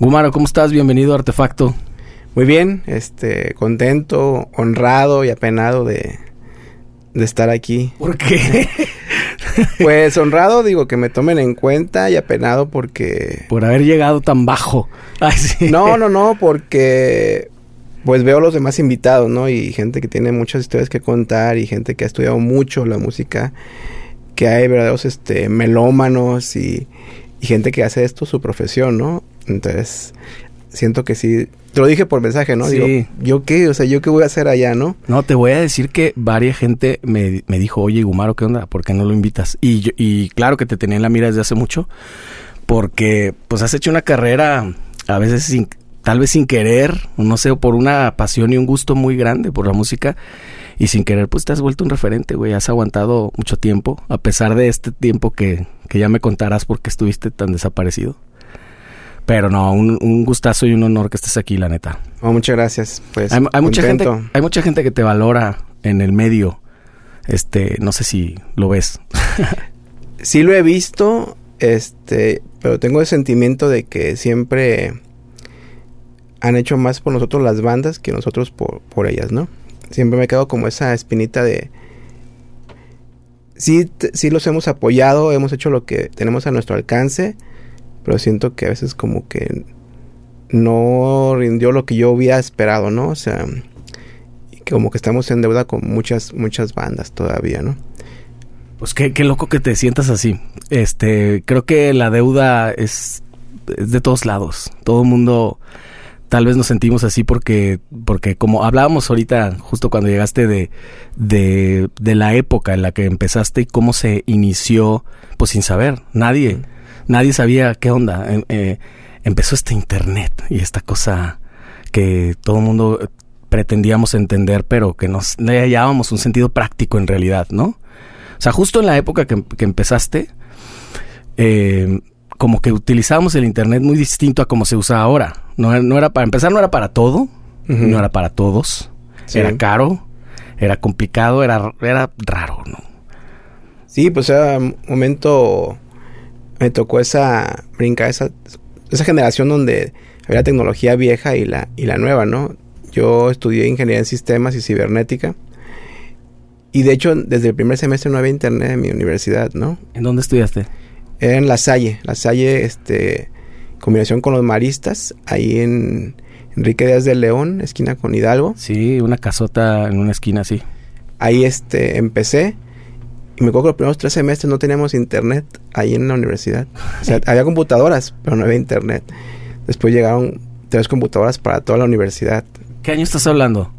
Gumaro, ¿cómo estás? Bienvenido a Artefacto. Muy bien, este, contento, honrado y apenado de, de estar aquí. ¿Por qué? Pues honrado, digo, que me tomen en cuenta y apenado porque... Por haber llegado tan bajo. Ay, sí. No, no, no, porque pues veo los demás invitados, ¿no? Y gente que tiene muchas historias que contar y gente que ha estudiado mucho la música, que hay verdaderos este, melómanos y, y gente que hace esto su profesión, ¿no? Entonces, siento que sí. Te lo dije por mensaje, ¿no? Sí. Digo, ¿yo qué? O sea, ¿yo qué voy a hacer allá, no? No, te voy a decir que varias gente me, me dijo, oye, Gumaro, ¿qué onda? ¿Por qué no lo invitas? Y, yo, y claro que te tenía en la mira desde hace mucho, porque pues has hecho una carrera a veces sin, tal vez sin querer, no sé, por una pasión y un gusto muy grande por la música. Y sin querer, pues te has vuelto un referente, güey. Has aguantado mucho tiempo, a pesar de este tiempo que, que ya me contarás porque estuviste tan desaparecido. Pero no, un, un, gustazo y un honor que estés aquí, la neta. Oh, muchas gracias. Pues hay, hay mucha gente, hay mucha gente que te valora en el medio. Este, no sé si lo ves. sí lo he visto, este, pero tengo el sentimiento de que siempre han hecho más por nosotros las bandas que nosotros por, por ellas, ¿no? Siempre me quedo como esa espinita de sí, sí los hemos apoyado, hemos hecho lo que tenemos a nuestro alcance, pero siento que a veces como que no rindió lo que yo había esperado, ¿no? O sea, como que estamos en deuda con muchas, muchas bandas todavía, ¿no? Pues qué, qué loco que te sientas así. Este, creo que la deuda es, es de todos lados. Todo el mundo tal vez nos sentimos así porque, porque como hablábamos ahorita, justo cuando llegaste de, de, de la época en la que empezaste y cómo se inició, pues sin saber, nadie nadie sabía qué onda. Eh, eh, empezó este internet y esta cosa que todo el mundo pretendíamos entender, pero que nos le hallábamos un sentido práctico en realidad, ¿no? O sea, justo en la época que, que empezaste, eh, como que utilizábamos el internet muy distinto a como se usa ahora. No, no era para empezar, no era para todo, uh -huh. no era para todos, sí. era caro, era complicado, era, era raro, ¿no? Sí, pues era un momento me tocó esa brincar esa esa generación donde había tecnología vieja y la y la nueva, ¿no? Yo estudié ingeniería en sistemas y cibernética. Y de hecho, desde el primer semestre no había internet en mi universidad, ¿no? ¿En dónde estudiaste? Era en La Salle, La Salle, este, combinación con los maristas, ahí en Enrique Díaz de León, esquina con Hidalgo. Sí, una casota en una esquina, sí. Ahí, este, empecé y me acuerdo que los primeros tres semestres no teníamos internet ahí en la universidad. O sea, había computadoras, pero no había internet. Después llegaron tres computadoras para toda la universidad. ¿Qué año estás hablando?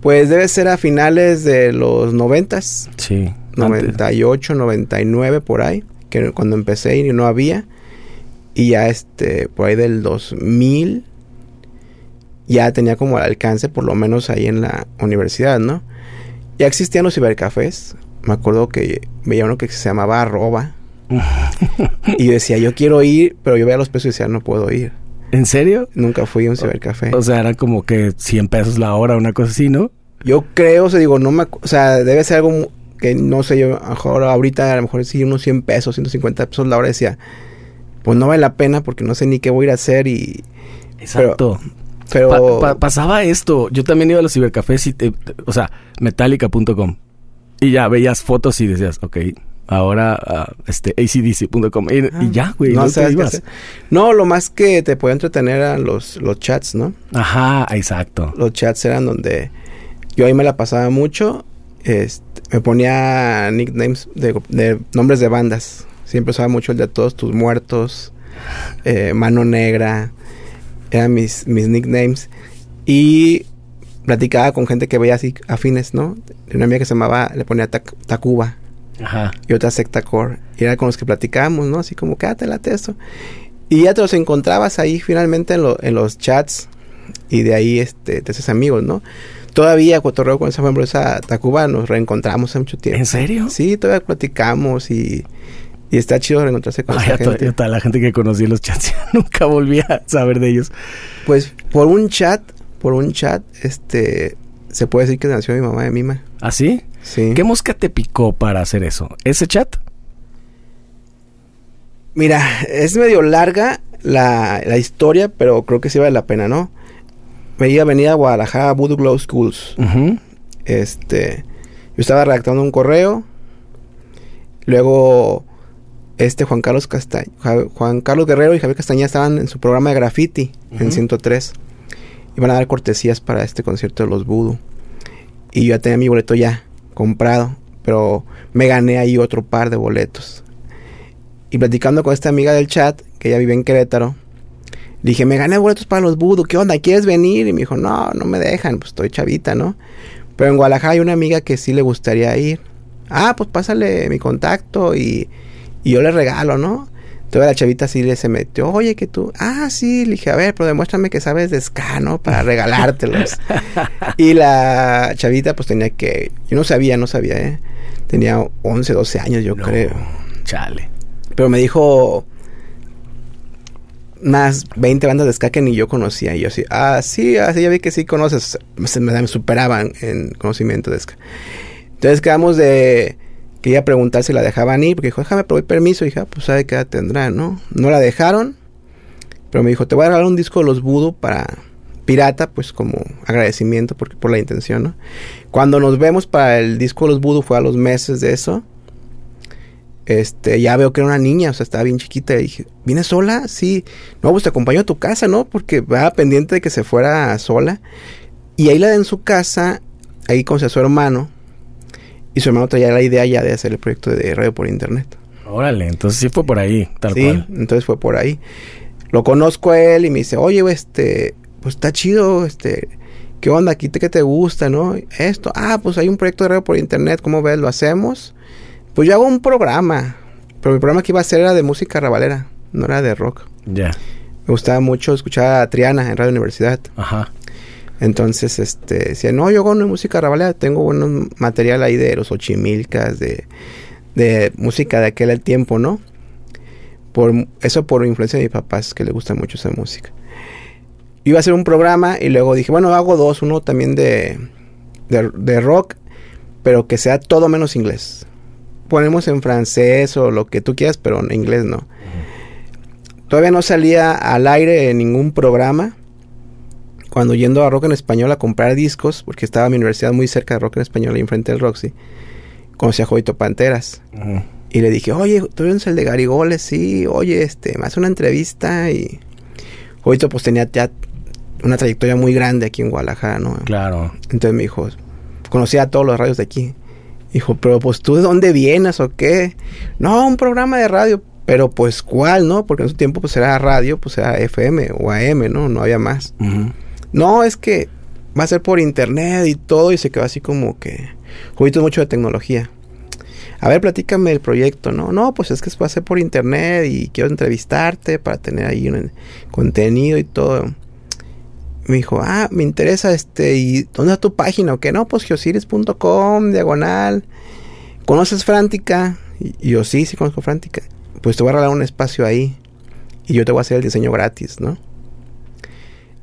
Pues debe ser a finales de los noventas. Sí. 98, 99 por ahí. Que cuando empecé y no había. Y ya este, por ahí del 2000, ya tenía como al alcance, por lo menos ahí en la universidad, ¿no? Ya existían los cibercafés me acuerdo que veía uno que se llamaba Arroba. y decía, yo quiero ir, pero yo veía los precios y decía, no puedo ir. ¿En serio? Nunca fui a un cibercafé. O sea, era como que 100 pesos la hora, una cosa así, ¿no? Yo creo, o sea, digo, no me... O sea, debe ser algo que no sé, yo a lo mejor ahorita a lo mejor sí unos 100 pesos, 150 pesos la hora decía, pues no vale la pena porque no sé ni qué voy a ir a hacer y... Exacto. Pero... pero... Pa pa pasaba esto. Yo también iba a los cibercafés y... Te, o sea, metallica.com. Y ya veías fotos y decías, ok, ahora uh, este acdc.com y, ah, y, ya, güey. No, no, no, lo más que te podía entretener eran los, los chats, ¿no? Ajá, exacto. Los chats eran donde yo ahí me la pasaba mucho. Este, me ponía nicknames de, de, nombres de bandas. Siempre usaba mucho el de todos tus muertos, eh, Mano Negra, eran mis, mis nicknames. Y platicaba con gente que veía así afines, ¿no? Una amiga que se llamaba, le ponía tac, Tacuba. Ajá. Y otra secta core. Y era con los que platicábamos, ¿no? Así como, quédate late eso. Y ya te los encontrabas ahí finalmente en, lo, en los chats. Y de ahí este, te haces amigos, ¿no? Todavía cotorreo con esa esa Tacuba, nos reencontramos hace mucho tiempo. ¿En serio? Sí, todavía platicamos y, y está chido reencontrarse con Ay, esa gente. Yo, toda la gente que conocí en los chats, nunca volví a saber de ellos. Pues por un chat por un chat, este, se puede decir que nació mi mamá de Mima. ¿Ah, sí? Sí. ¿Qué mosca te picó para hacer eso? ¿Ese chat? Mira, es medio larga la, la historia, pero creo que sí vale la pena, ¿no? Me iba a venir a Guadalajara Voodoo Glow Schools. Este, yo estaba redactando un correo. Luego, este Juan Carlos Casta Ja- Juan Carlos Guerrero y Javier Castañeda estaban en su programa de graffiti en Ujú. 103. Iban a dar cortesías para este concierto de los Voodoo. Y yo ya tenía mi boleto ya comprado, pero me gané ahí otro par de boletos. Y platicando con esta amiga del chat, que ella vive en Querétaro, dije, me gané boletos para los Voodoo, ¿qué onda? ¿Quieres venir? Y me dijo, no, no me dejan, pues estoy chavita, ¿no? Pero en Guadalajara hay una amiga que sí le gustaría ir. Ah, pues pásale mi contacto y, y yo le regalo, ¿no? Entonces la chavita sí le se metió, oye, que tú, ah, sí, le dije, a ver, pero demuéstrame que sabes de ska, ¿no? Para regalártelos. y la chavita pues tenía que, yo no sabía, no sabía, ¿eh? Tenía 11, 12 años, yo No, creo. Chale. Pero me dijo unas 20 bandas de ska que ni yo conocía. Y yo así, ah, sí, así ya vi que sí conoces. Se me, me superaban en conocimiento de ska. Entonces quedamos de que iba a preguntar si la dejaban ir, porque dijo, déjame pedir permiso. Y dije, ah, pues sabe qué edad tendrá, ¿no? No la dejaron, pero me dijo, te voy a regalar un disco de los Voodoo para pirata, pues como agradecimiento por, la intención, ¿no? Cuando nos vemos para el disco de los Voodoo fue a los meses de eso. Este, ya veo que era una niña, o sea, estaba bien chiquita. Y dije, ¿vienes sola? Sí. No, pues te acompaño a tu casa, ¿no? Porque va pendiente de que se fuera sola. Y ahí la de en su casa, ahí a su hermano. Y su hermano traía la idea ya de hacer el proyecto de radio por internet. Órale, entonces sí fue por ahí, tal sí, cual. entonces fue por ahí. Lo conozco a él y me dice, oye, este, pues está chido, este, ¿qué onda? ¿Aquí te, qué te gusta, no? Esto, ah, pues hay un proyecto de radio por internet, ¿cómo ves? ¿Lo hacemos? Pues yo hago un programa, pero mi programa que iba a hacer era de música rabalera, no era de rock. Ya. Me gustaba mucho escuchar a Triana en Radio Universidad. Ajá. Entonces, este, decía, no, yo hago una música rabalera, tengo buen material ahí de los ochimilcas, de, de música de aquel tiempo, ¿no? Por, eso por influencia de mis papás, que les gusta mucho esa música. Iba a hacer un programa y luego dije, bueno, hago dos, uno también de, de, de rock, pero que sea todo menos inglés. Ponemos en francés o lo que tú quieras, pero en inglés no. Todavía no salía al aire en ningún programa cuando yendo a Rock en Español a comprar discos, porque estaba mi universidad muy cerca de Rock en Español, ahí enfrente del Roxy, conocí a Jovito Panteras. Ujú. Y le dije, oye, ¿tú eres el de Garigoles? Sí, oye, este, me hace una entrevista. Y Jovito pues tenía ya una trayectoria muy grande aquí en Guadalajara, ¿no? Claro. Entonces me dijo, conocía a todos los radios de aquí. Dijo, pero pues tú de dónde vienes o qué? No, un programa de radio. Pero pues cuál, ¿no? Porque en su tiempo pues era radio, pues era FM o AM, ¿no? No había más. No, es que va a ser por internet y todo. Y se quedó así como que. Jovito es mucho de tecnología. A ver, platícame el proyecto, ¿no? No, pues es que va a ser por internet y quiero entrevistarte para tener ahí un contenido y todo. Me dijo, ah, me interesa este, ¿y dónde está tu página o qué? No, pues geosiris.com, diagonal. ¿Conoces Frántica? Y yo, sí, sí conozco Frántica. Pues te voy a regalar un espacio ahí y yo te voy a hacer el diseño gratis, ¿no?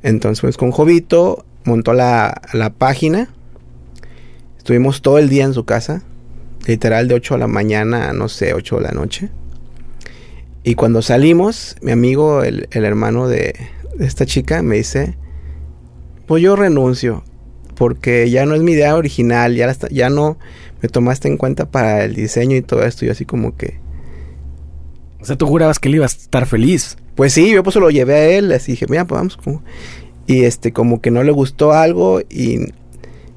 Entonces, pues con Jovito montó la, la página. Estuvimos todo el día en su casa. Literal de 8 de la mañana a no sé, 8 de la noche. Y cuando salimos, mi amigo, el, el hermano de, de esta chica, me dice, pues yo renuncio. Porque ya no es mi idea original, ya, está- ya no me tomaste en cuenta para el diseño y todo esto. Y así como que, O sea, tú jurabas que él iba a estar feliz. Pues sí, yo pues se lo llevé a él, así dije, mira, pues vamos. como-". Y este, como que no le gustó algo y,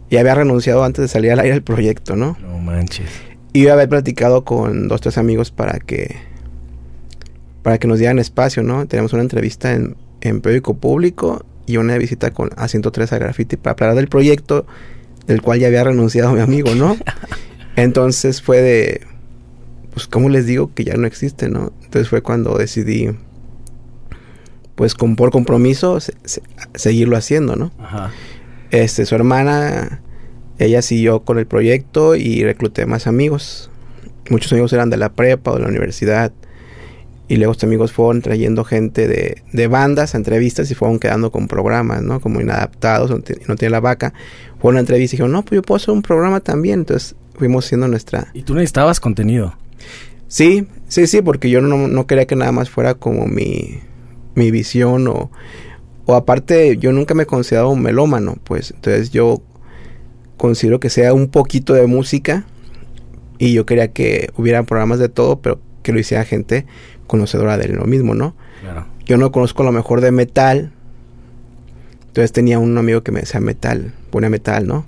y había renunciado antes de salir al aire el proyecto, ¿no? No manches. Y yo había platicado con dos, tres amigos para que, para que nos dieran espacio, ¿no? Tenemos una entrevista en, en periódico público y una visita con a 103 a Graffiti para hablar del proyecto del cual ya había renunciado mi amigo, ¿no? Entonces fue de, pues, ¿cómo les digo que ya no existe, no? Entonces fue cuando decidí, pues, con, por compromiso, se- se- seguirlo haciendo, ¿no? Ajá. Este, su hermana, ella siguió con el proyecto y recluté más amigos. Muchos amigos eran de la prepa o de la universidad. Y luego estos amigos fueron trayendo gente de, de bandas a entrevistas y fueron quedando con programas, ¿no? Como inadaptados, no, no tiene la vaca. Fue una entrevista y dijeron, no, pues yo puedo hacer un programa también. Entonces fuimos haciendo nuestra... Y tú necesitabas contenido. Sí, sí, sí, porque yo no, no quería que nada más fuera como mi, mi visión o, o aparte yo nunca me he considerado un melómano, pues entonces yo considero que sea un poquito de música y yo quería que hubiera programas de todo, pero que lo hiciera gente conocedora de lo mismo, ¿no? Claro. Yo no conozco lo mejor de metal, entonces tenía un amigo que me decía metal, pone metal, ¿no?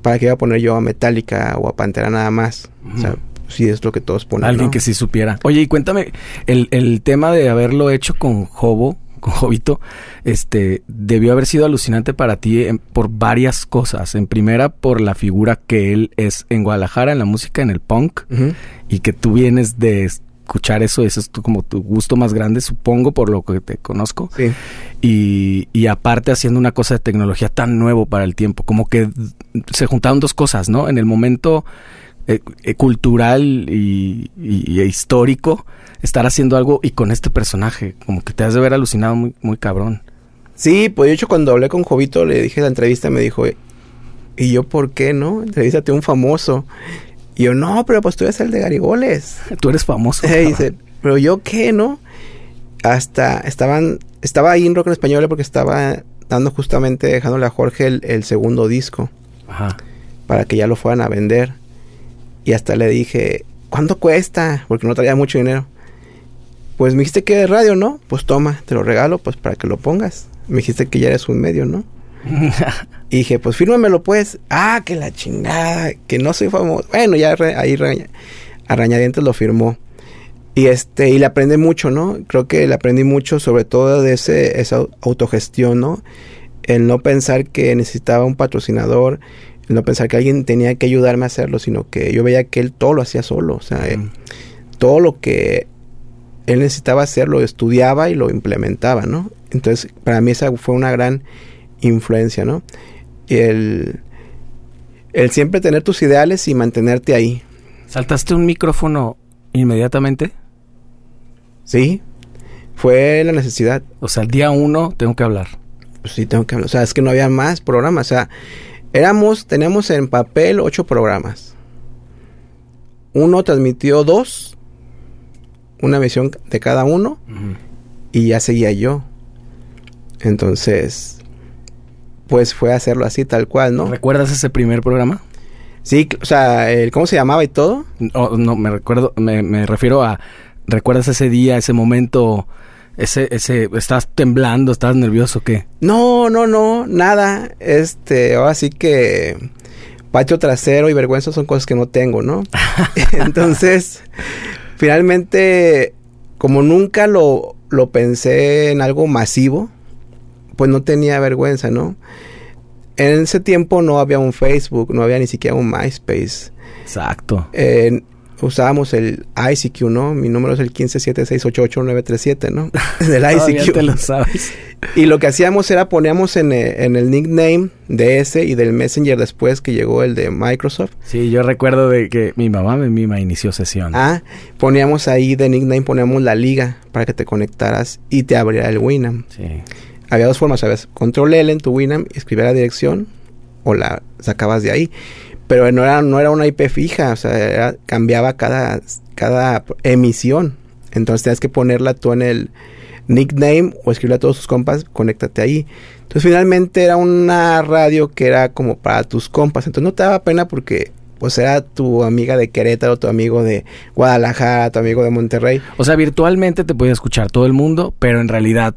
¿Para qué iba a poner yo a Metallica o a Pantera nada más? O sea, si es lo que todos ponen. Alguien que sí supiera. Oye, y cuéntame, el, el tema de haberlo hecho con Jobo, con Jovito, este, debió haber sido alucinante para ti por varias cosas. En primera, por la figura que él es en Guadalajara, en la música, en el punk, y que tú vienes de escuchar eso, eso es como tu gusto más grande, supongo, por lo que te conozco. Sí. Y, y aparte haciendo una cosa de tecnología tan nuevo para el tiempo, como que se juntaron dos cosas, ¿no? En el momento eh, eh, cultural y, y, histórico, estar haciendo algo y con este personaje, como que te has de ver alucinado muy, muy cabrón. Sí, pues de hecho cuando hablé con Jovito le dije la entrevista, me dijo, ¿y yo por qué no? Entrevístate a un famoso. Y yo, no, pero pues tú eres el de Garigoles. Tú eres famoso. Y dice, pero yo qué, ¿no? Hasta estaban, estaba ahí en Rock en Español porque estaba dando justamente, dejándole a Jorge el, segundo disco. Ajá. Para que ya lo fueran a vender. Y hasta le dije, ¿cuánto cuesta? Porque no traía mucho dinero. Pues me dijiste que de radio, ¿no? Pues toma, te lo regalo, pues para que lo pongas. Me dijiste que ya eres un medio, ¿no? y dije, pues fírmamelo pues. Ah, que la chingada, que no soy famoso. Bueno, ya ahí Arañadientes lo firmó. Y este, y le aprendí mucho, ¿no? Creo que le aprendí mucho sobre todo de ese, esa autogestión, ¿no? El no pensar que necesitaba un patrocinador, no pensar que alguien tenía que ayudarme a hacerlo, sino que yo veía que él todo lo hacía solo. O sea, todo lo que él necesitaba hacer lo estudiaba y lo implementaba, ¿no? Entonces, para mí esa fue una gran influencia, ¿no? El, el siempre tener tus ideales y mantenerte ahí. ¿Saltaste un micrófono inmediatamente? Sí, fue la necesidad. O sea, el día uno tengo que hablar. Pues sí, tengo que hablar. O sea, es que no había más programas. O sea, éramos, teníamos en papel ocho programas. Uno transmitió dos, una misión de cada uno, y ya seguía yo. Entonces, pues fue hacerlo así, tal cual, ¿no? ¿Recuerdas ese primer programa? Sí, o sea, el, ¿cómo se llamaba y todo? No, no me recuerdo, me, refiero a, ¿recuerdas ese día, ese momento, ese, ese, estás temblando, estás nervioso, qué? No, no, no, nada, este, ahora sí que patio trasero y vergüenza son cosas que no tengo, ¿no? Entonces, finalmente, como nunca lo, lo pensé en algo masivo, pues no tenía vergüenza, ¿no? En ese tiempo no había un Facebook, no había ni siquiera un MySpace. Exacto. Usábamos el ICQ, ¿no? Mi número es el 1576888937, ¿no? Del ICQ. te lo sabes. Y lo que hacíamos era poníamos en, eh, en, el nickname de ese y del Messenger después que llegó el de Microsoft. Sí, yo recuerdo de que mi mamá me misma inició sesión. Ah, poníamos ahí de nickname, poníamos la liga para que te conectaras y te abriera el Winamp. Sí había dos formas, ¿sabes? Control L en tu Winamp escribir la dirección o la sacabas de ahí. Pero no era, no era una IP fija, o sea, cambiaba cada, cada emisión. Entonces tenías que ponerla tú en el nickname o escribirle a todos tus compas, conéctate ahí. Entonces finalmente era una radio que era como para tus compas. Entonces no te daba pena porque pues era tu amiga de Querétaro, tu amigo de Guadalajara, tu amigo de Monterrey. O sea, virtualmente te podía escuchar todo el mundo, pero en realidad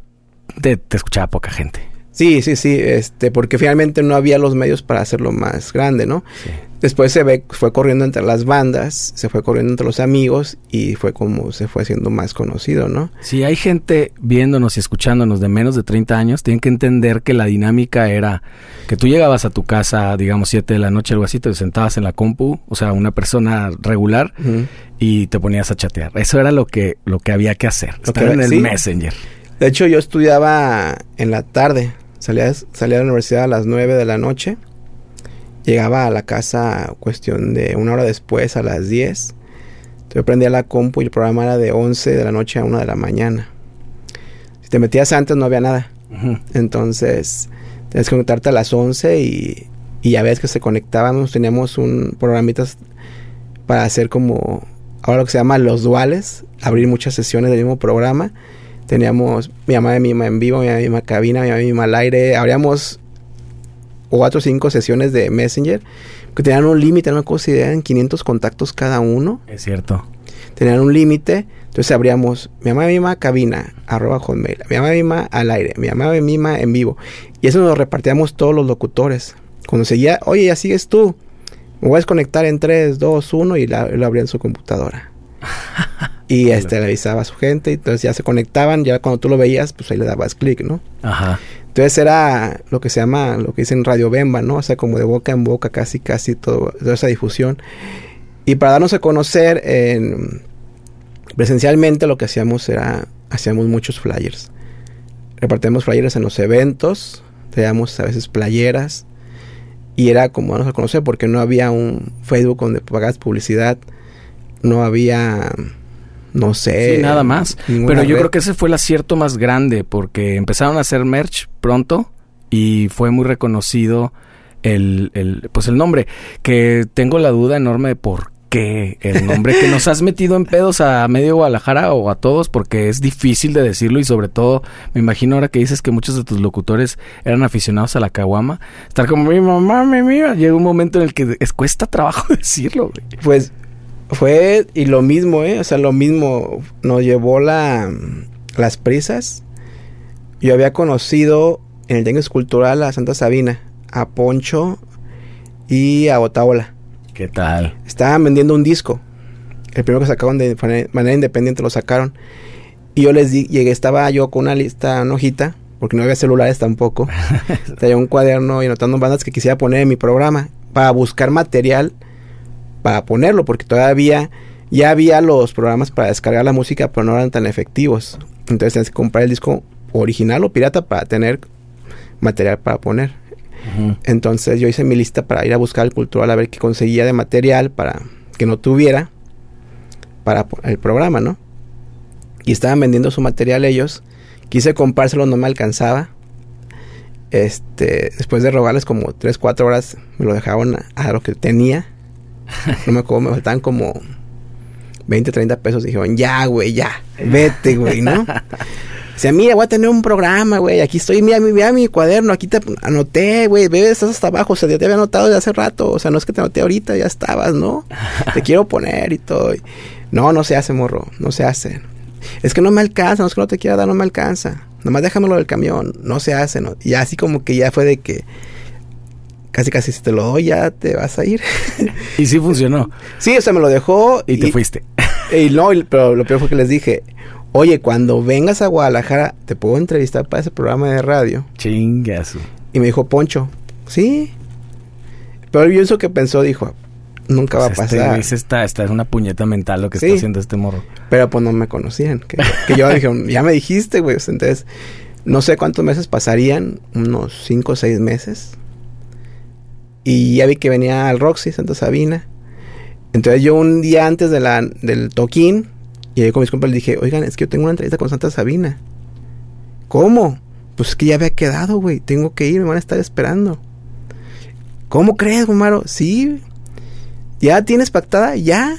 te, escuchaba poca gente. Sí, sí, sí, este, porque finalmente no había los medios para hacerlo más grande, ¿no? Después se ve, fue corriendo entre las bandas, se fue corriendo entre los amigos y fue como se fue haciendo más conocido, ¿no? Si hay gente viéndonos y escuchándonos de menos de 30 años, tienen que entender que la dinámica era que tú llegabas a tu casa, digamos, 7 de la noche, algo así, te sentabas en la compu, o sea, una persona regular, y te ponías a chatear. Eso era lo que, lo que había que hacer, estar en el Messenger. De hecho, yo estudiaba en la tarde. Salía, salía de la universidad a las 9 de la noche. Llegaba a la casa cuestión de una hora después, a las 10. Yo prendía la compu y el programa era de 11 de la noche a 1 de la mañana. Si te metías antes no había nada. Entonces, tenías que conectarte a las 11 y, y ya ves que se conectábamos. Teníamos un programitas para hacer como ahora lo que se llama los duales, abrir muchas sesiones del mismo programa Teníamos mi mamá de mima en vivo, mi mamá de mima cabina, mi mamá de mima al aire. Habríamos cuatro o cinco sesiones de Messenger que tenían un límite, no me acuerdo si eran 500 contactos cada uno. Es cierto. Tenían un límite, entonces abríamos mi mamá de mima cabina, arroba hotmail, mi mamá de mima al aire, mi mamá de mima en vivo. Y eso nos lo repartíamos todos los locutores. Cuando seguía, oye, ya sigues tú, me voy a desconectar en 3, 2, 1 y la, lo abría en su computadora. Y este le avisaba a su gente, y entonces ya se conectaban, ya cuando tú lo veías, pues ahí le dabas clic, ¿no? Ajá. Entonces era lo que se llama, lo que dicen Radio Bemba, ¿no? O sea, como de boca en boca, casi, casi todo, toda esa difusión. Y para darnos a conocer en, presencialmente, lo que hacíamos era, hacíamos muchos flyers. Repartíamos flyers en los eventos, teníamos a veces playeras, y era como darnos a conocer porque no había un Facebook donde pagas publicidad, no había no sé. Sí, nada más. Pero yo creo que ese fue el acierto más grande porque empezaron a hacer merch pronto y fue muy reconocido el, el, pues el nombre. Que tengo la duda enorme de por qué el nombre que nos has metido en pedos a medio Guadalajara o a todos porque es difícil de decirlo y sobre todo me imagino ahora que dices que muchos de tus locutores eran aficionados a la caguama estar como mi mamá mi mía llega un momento en el que es, cuesta trabajo decirlo pues fue y lo mismo, ¿eh? O sea, lo mismo nos llevó la, las prisas. Yo había conocido en el Tianguis Cultural a Santa Sabina, a Poncho y a Otaola. ¿Qué tal? Estaban vendiendo un disco. El primero que sacaron de manera independiente lo sacaron. Y yo les di, llegué, estaba yo con una lista, una hojita, porque no había celulares tampoco. Tenía un cuaderno y anotando bandas que quisiera poner en mi programa para buscar material para ponerlo, porque todavía ya había los programas para descargar la música, pero no eran tan efectivos. Entonces tienes que comprar el disco original o pirata para tener material para poner. Entonces yo hice mi lista para ir a buscar el cultural a ver qué conseguía de material para que no tuviera para el programa, ¿no? Y estaban vendiendo su material ellos. Quise comprárselo, no me alcanzaba. Este, después de rogarles como 3, 4 horas, me lo dejaban a lo que tenía. no me acuerdo, me faltaban como 20, 30 pesos. Dijeron, ya, güey, ya, vete, güey, ¿no? Dice, mira, voy a tener un programa, güey. Aquí estoy, mira, mira mi cuaderno. Aquí te anoté, güey. Ve, estás hasta abajo. O sea, ya te había anotado de hace rato. O sea, no es que te anoté ahorita, ya estabas, ¿no? te quiero poner y todo. No, no se hace, morro. No se hace. Es que no me alcanza. No es que no te quiera dar, no me alcanza. Nomás déjamelo del camión. No se hace, ¿no? Y así como que ya fue de que casi casi si te lo doy ya te vas a ir. y sí funcionó. Sí, o sea, me lo dejó. Y, te fuiste. Y no, pero lo peor fue que les dije, oye, cuando vengas a Guadalajara, ¿te puedo entrevistar para ese programa de radio? Chingazo. Y me dijo, Poncho, sí. Pero yo pienso que pensó, dijo, nunca va a pues este pasar. Este, esta, esta es una puñeta mental lo que está haciendo este morro. Pero pues no me conocían. Que, que yo dije, ya me dijiste, güey. Entonces, no sé cuántos meses pasarían, unos cinco o seis meses. Y ya vi que venía al Roxy, Santa Sabina. Entonces yo un día antes de la, del toquín, llegué con mis compas y dije, oigan, es que yo tengo una entrevista con Santa Sabina. ¿Cómo? Pues es que ya había quedado, güey. Tengo que ir, me van a estar esperando. ¿Cómo crees, Gumaro? Sí. ¿Ya tienes pactada? Ya.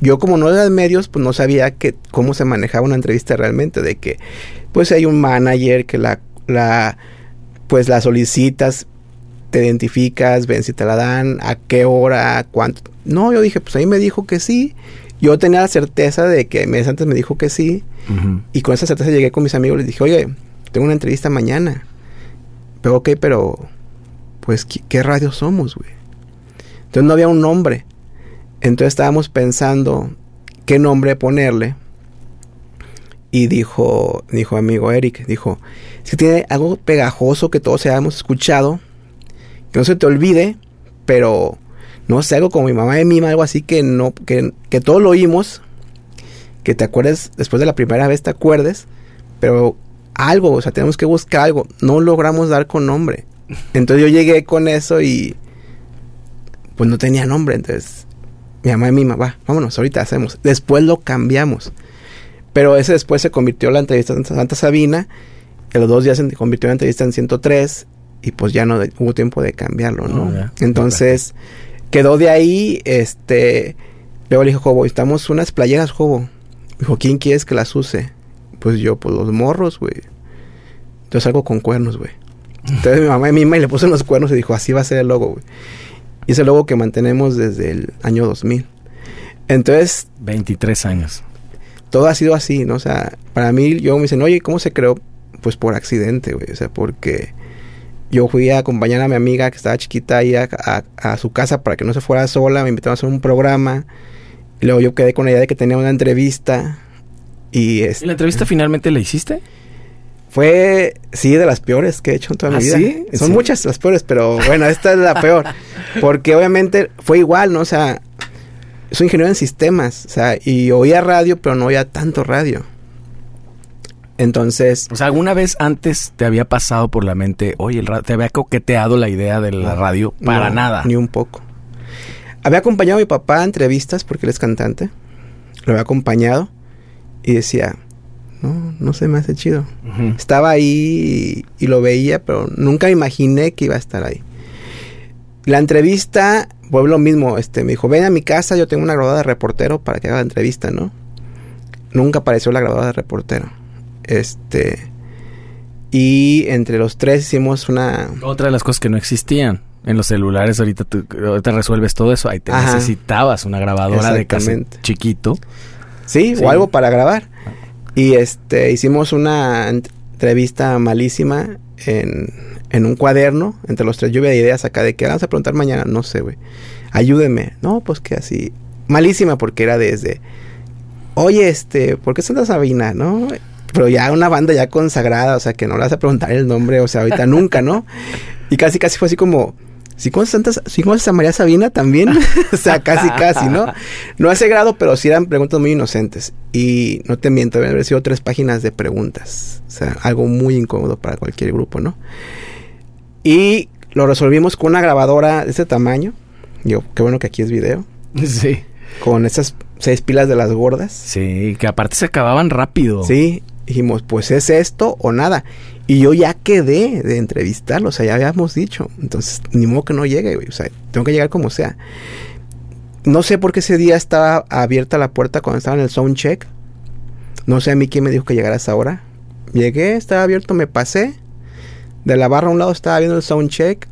Yo como no era de medios, pues no sabía que, cómo se manejaba una entrevista realmente. De que, pues hay un manager que la, la pues la solicitas te identificas, ven si te la dan, a qué hora, cuánto. No, yo dije, pues ahí me dijo que sí. Yo tenía la certeza de que meses antes me dijo que sí. Y con esa certeza llegué con mis amigos y les dije, oye, tengo una entrevista mañana. Pero ok, pero pues ¿qué, radio somos, güey? Entonces no había un nombre. Entonces estábamos pensando qué nombre ponerle. Y dijo, dijo amigo Eric, dijo, si tiene algo pegajoso que todos hayamos escuchado, que no se te olvide, pero no sé, algo como mi mamá de mima, algo así que no, que, que todo lo oímos, que te acuerdes, después de la primera vez te acuerdes, pero algo, o sea, tenemos que buscar algo, no logramos dar con nombre. Entonces yo llegué con eso y pues no tenía nombre, entonces mi mamá de mima, va, vámonos, ahorita hacemos. Después lo cambiamos. Pero ese después se convirtió en la entrevista en Santa Sabina. En los dos días se convirtió en la entrevista en 103 y pues ya no hubo tiempo de cambiarlo, ¿no? Oh, Entonces quedó de ahí, este, luego le dijo, Jobo, estamos unas playeras, Jobo. Dijo, ¿quién quieres que las use? Pues yo, pues los morros, güey. Yo salgo con cuernos, güey. Entonces mi mamá misma y le puso unos cuernos y dijo, así va a ser el logo, güey. Y es el logo que mantenemos desde el año 2000. Entonces... 23 años. Todo ha sido así, ¿no? O sea, para mí, yo me dicen, oye, ¿cómo se creó? Pues por accidente, güey. O sea, porque yo fui a acompañar a mi amiga que estaba chiquita ahí a, a, su casa para que no se fuera sola. Me invitaron a hacer un programa. Y luego yo quedé con la idea de que tenía una entrevista. Y, ¿Y la entrevista finalmente la hiciste? Fue, sí, de las peores que he hecho en toda mi ¿Ah, vida. ¿sí? Son muchas las peores, pero bueno, esta es la peor. Porque obviamente fue igual, ¿no? O sea, soy ingeniero en sistemas, o sea, y oía radio, pero no oía tanto radio. Entonces... O sea, ¿alguna vez antes te había pasado por la mente, oye, el radio, te había coqueteado la idea de la radio? Para no, nada. Ni un poco. Había acompañado a mi papá a entrevistas porque él es cantante. Lo había acompañado y decía, no, no se me hace chido. Uh -huh. Estaba ahí y, y, lo veía, pero nunca imaginé que iba a estar ahí. La entrevista fue lo mismo, este, me dijo, ven a mi casa, yo tengo una grabadora de reportero para que haga la entrevista, ¿no? Nunca apareció la grabadora de reportero. Este, y entre los tres hicimos una... Otra de las cosas que no existían. En los celulares ahorita tú, ahorita resuelves todo eso. Ahí te Ajá. necesitabas una grabadora de cassette chiquito. Sí, sí, o algo para grabar. Y este hicimos una entrevista malísima en, en un cuaderno entre los tres. Lluvia de ideas acá de que vamos a preguntar mañana. No sé, güey. Ayúdeme. No, pues que así. Malísima porque era desde. Oye, este, ¿por qué Santa Sabina? ¿No? Pero ya una banda ya consagrada, o sea, que no le vas a preguntar el nombre, o sea, ahorita nunca, ¿no? Y casi, casi fue así como. ¿Sí conoces, Santa, ¿sí conoces a María Sabina también? o sea, casi, casi, ¿no? No a ese grado, pero sí eran preguntas muy inocentes. Y no te miento, habían sido tres páginas de preguntas. O sea, algo muy incómodo para cualquier grupo, ¿no? Y lo resolvimos con una grabadora de ese tamaño. Yo, qué bueno que aquí es video. Sí. Con esas seis pilas de las gordas. Sí, que aparte se acababan rápido. Sí. Dijimos, pues es esto o nada. Y yo ya quedé de entrevistarlo, o sea, ya habíamos dicho. Entonces, ni modo que no llegue, güey. O sea, tengo que llegar como sea. No sé por qué ese día estaba abierta la puerta cuando estaba en el sound check. No sé a mí quién me dijo que llegara a esa hora. Llegué, estaba abierto, me pasé. De la barra a un lado estaba viendo el sound check.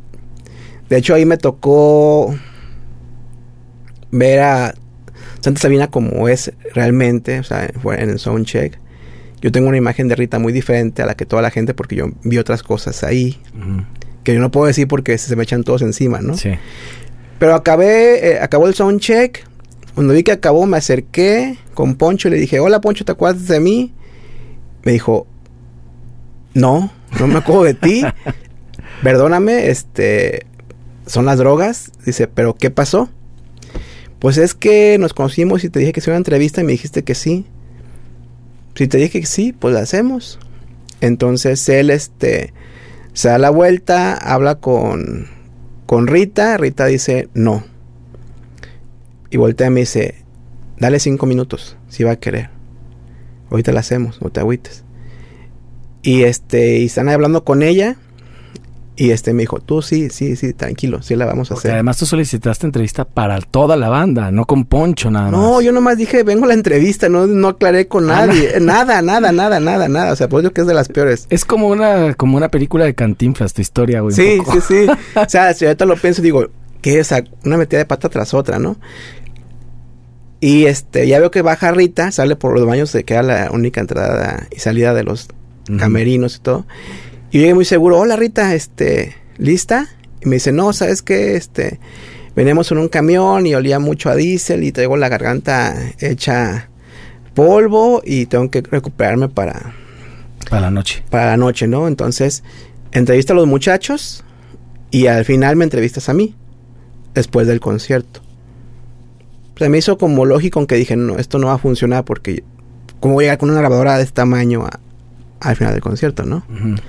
De hecho, ahí me tocó ver a Santa Sabina como es realmente, o sea, en el sound check. Yo tengo una imagen de Rita muy diferente a la que toda la gente porque yo vi otras cosas ahí. Uh -huh. Que yo no puedo decir porque se me echan todos encima, ¿no? Sí. Pero acabé, eh, acabó el sound check. Cuando vi que acabó, me acerqué con Poncho y le dije, hola Poncho, ¿te acuerdas de mí? Me dijo, no, no me acuerdo de ti. Perdóname, este, son las drogas. Dice, pero ¿qué pasó? Pues es que nos conocimos y te dije que hiciera una entrevista y me dijiste que sí. Si te dije que sí, pues la hacemos. Entonces él, este, se da la vuelta, habla con, con Rita. Rita dice, no. Y voltea y me dice, dale cinco minutos, si va a querer. Ahorita la hacemos, no te agüites. Y este, y están hablando con ella. Y este me dijo, tú sí, sí, sí, tranquilo, sí la vamos a Porque hacer. Además tú solicitaste entrevista para toda la banda, no con Poncho nada más. No, yo nomás dije, vengo a la entrevista, no, no aclaré con Ah, nadie. nada, nada, nada, nada, nada. O sea, pues yo que es de las peores. Es como una, como una película de Cantinflas, tu historia, güey. Sí, sí, sí. o sea, si ahorita lo pienso, digo, que es una metida de pata tras otra, ¿no? Y este, ya veo que baja Rita, sale por los baños, se queda la única entrada y salida de los camerinos y todo. Y yo llegué muy seguro, hola Rita, este, ¿lista? Y me dice, no, ¿sabes qué? Este, venimos en un camión y olía mucho a diésel y traigo la garganta hecha polvo y tengo que recuperarme para... Para la noche. Para la noche, ¿no? Entonces, entrevista a los muchachos y al final me entrevistas a mí, después del concierto. Se me hizo como lógico que dije, no, esto no va a funcionar porque... ¿Cómo voy a llegar con una grabadora de este tamaño a, al final del concierto, no? Uh -huh.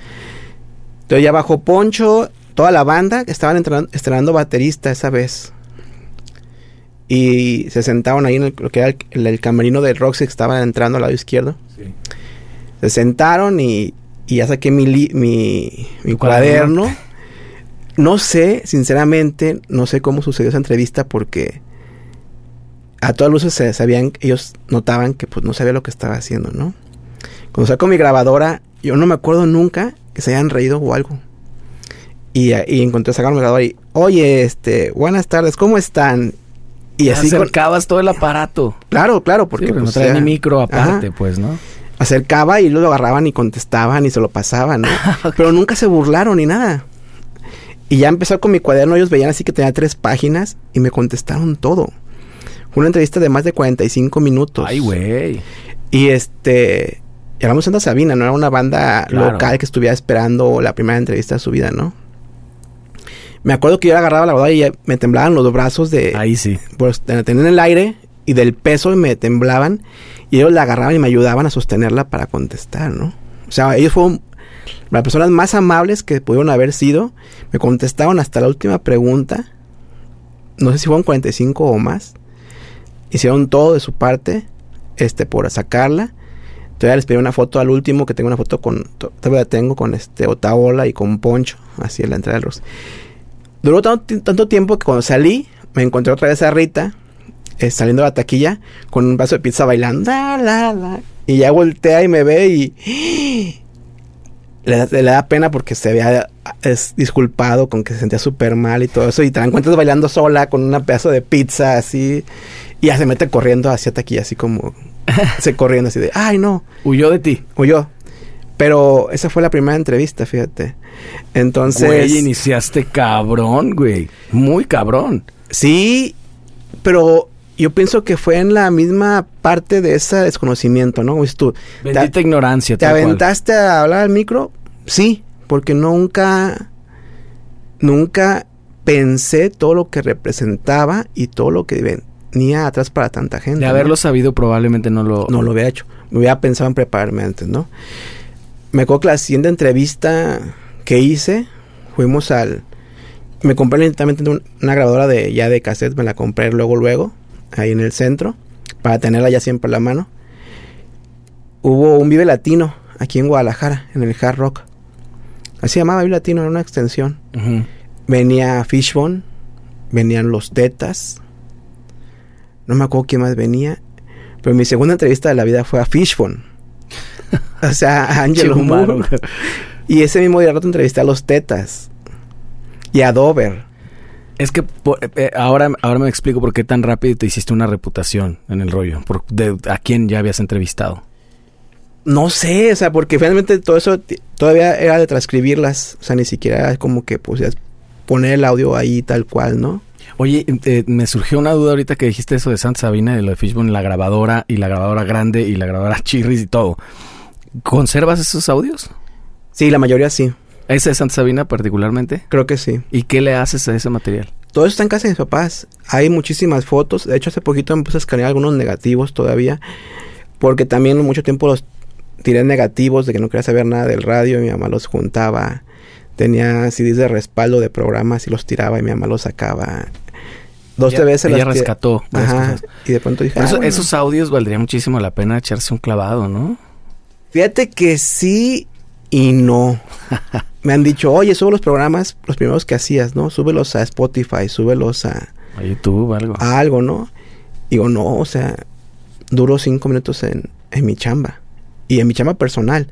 Entonces ya bajó Poncho, toda la banda, estaban estrenando, estrenando baterista esa vez. Y se sentaron ahí en el, lo que era el, el, camerino de Roxy que estaba entrando al lado izquierdo. Sí. Se sentaron y, y ya saqué mi, li, mi, mi cuaderno. No sé, sinceramente, no sé cómo sucedió esa entrevista porque a todas luces se sabían, ellos notaban que pues no sabía lo que estaba haciendo, ¿no? Cuando saco mi grabadora, yo no me acuerdo nunca que se hayan reído o algo. Y, y encontré sacar mi grabadora y, oye, este, buenas tardes, ¿cómo están? Y así acercabas todo el aparato. Claro, claro, porque pues, no traía ni micro aparte, pues, ¿no? Acercaba y luego lo agarraban y contestaban y se lo pasaban, ¿no? Pero nunca se burlaron ni nada. Y ya empezó con mi cuaderno, ellos veían así que tenía tres páginas y me contestaron todo. Fue una entrevista de más de 45 minutos. Ay, güey. Y este, llamamos Santa Sabina, no era una banda local que estuviera esperando la primera entrevista de su vida, ¿no? Me acuerdo que yo agarraba la boda y me temblaban los brazos de... Ahí sí. Pues tener en el aire y del peso me temblaban y ellos la agarraban y me ayudaban a sostenerla para contestar, ¿no? O sea, ellos fueron las personas más amables que pudieron haber sido. Me contestaron hasta la última pregunta. No sé si fueron 45 o más. Hicieron todo de su parte este por sacarla. Todavía les pedí una foto al último, que tengo una foto con, todavía tengo con este Otaola y con Poncho, así en la entrada de los. Duró tanto, tiempo que cuando salí, me encontré otra vez a Rita, eh, saliendo de la taquilla, con un vaso de pizza bailando, y ya voltea y me ve y le, da pena porque se había es disculpado con que se sentía súper mal y todo eso, y te la encuentras bailando sola con un pedazo de pizza así, y ya se mete corriendo hacia taquilla, así como se corriendo así de, ay no. Huyó de ti. Huyó. Pero esa fue la primera entrevista, fíjate. Entonces. Güey, iniciaste cabrón, güey. Muy cabrón. Sí, pero yo pienso que fue en la misma parte de ese desconocimiento, ¿no? tú, Bendita ignorancia. ¿Te aventaste a hablar al micro? Sí, porque nunca, nunca pensé todo lo que representaba y todo lo que venía atrás para tanta gente. De haberlo sabido probablemente no lo... No lo hubiera hecho. Me hubiera pensado en prepararme antes, ¿no? me acuerdo que la siguiente entrevista que hice, fuimos al... Me compré lentamente una grabadora de ya de cassette, me la compré luego, luego, ahí en el centro, para tenerla ya siempre a la mano. Hubo un Vive Latino aquí en Guadalajara, en el Hard Rock. Así se llamaba Vive Latino, era una extensión. Venía Fishbone, venían los Tetas. No me acuerdo quién más venía. Pero mi segunda entrevista de la vida fue a Fishbone. o sea, Angelo Moore. Y ese mismo día rato entrevisté a los Tetas. Y a Dover. Es que eh, eh, ahora, ahora me explico por qué tan rápido te hiciste una reputación en el rollo. Por, ¿A quién ya habías entrevistado? No sé, o sea, porque finalmente todo eso todavía era de transcribirlas. O sea, ni siquiera era como que pues, poner el audio ahí tal cual, ¿no? Oye, eh, me surgió una duda ahorita que dijiste eso de Santa Sabina, de lo de Fishbone, la grabadora y la grabadora grande y la grabadora chirris y todo. ¿Conservas esos audios? Sí, la mayoría sí. ¿Esa de Santa Sabina particularmente? Creo que sí. ¿Y qué le haces a ese material? Todo eso está en casa de mis papás. Hay muchísimas fotos. De hecho, hace poquito me puse a escanear algunos negativos todavía. Porque también mucho tiempo los tiré negativos de que no quería saber nada del radio. Y mi mamá los juntaba. Tenía CDs de respaldo de programas y los tiraba y mi mamá los sacaba. Dos ella, veces ella rescató. Ajá. Y de pronto dije... Ah, esos audios valdría muchísimo la pena echarse un clavado, ¿no? Fíjate que sí y no. Me han dicho, oye, sube los programas, los primeros que hacías, ¿no? Súbelos a Spotify, súbelos a... A YouTube, algo. A algo, ¿no? Digo, no, o sea, duro cinco minutos en, en mi chamba. Y en mi chamba personal.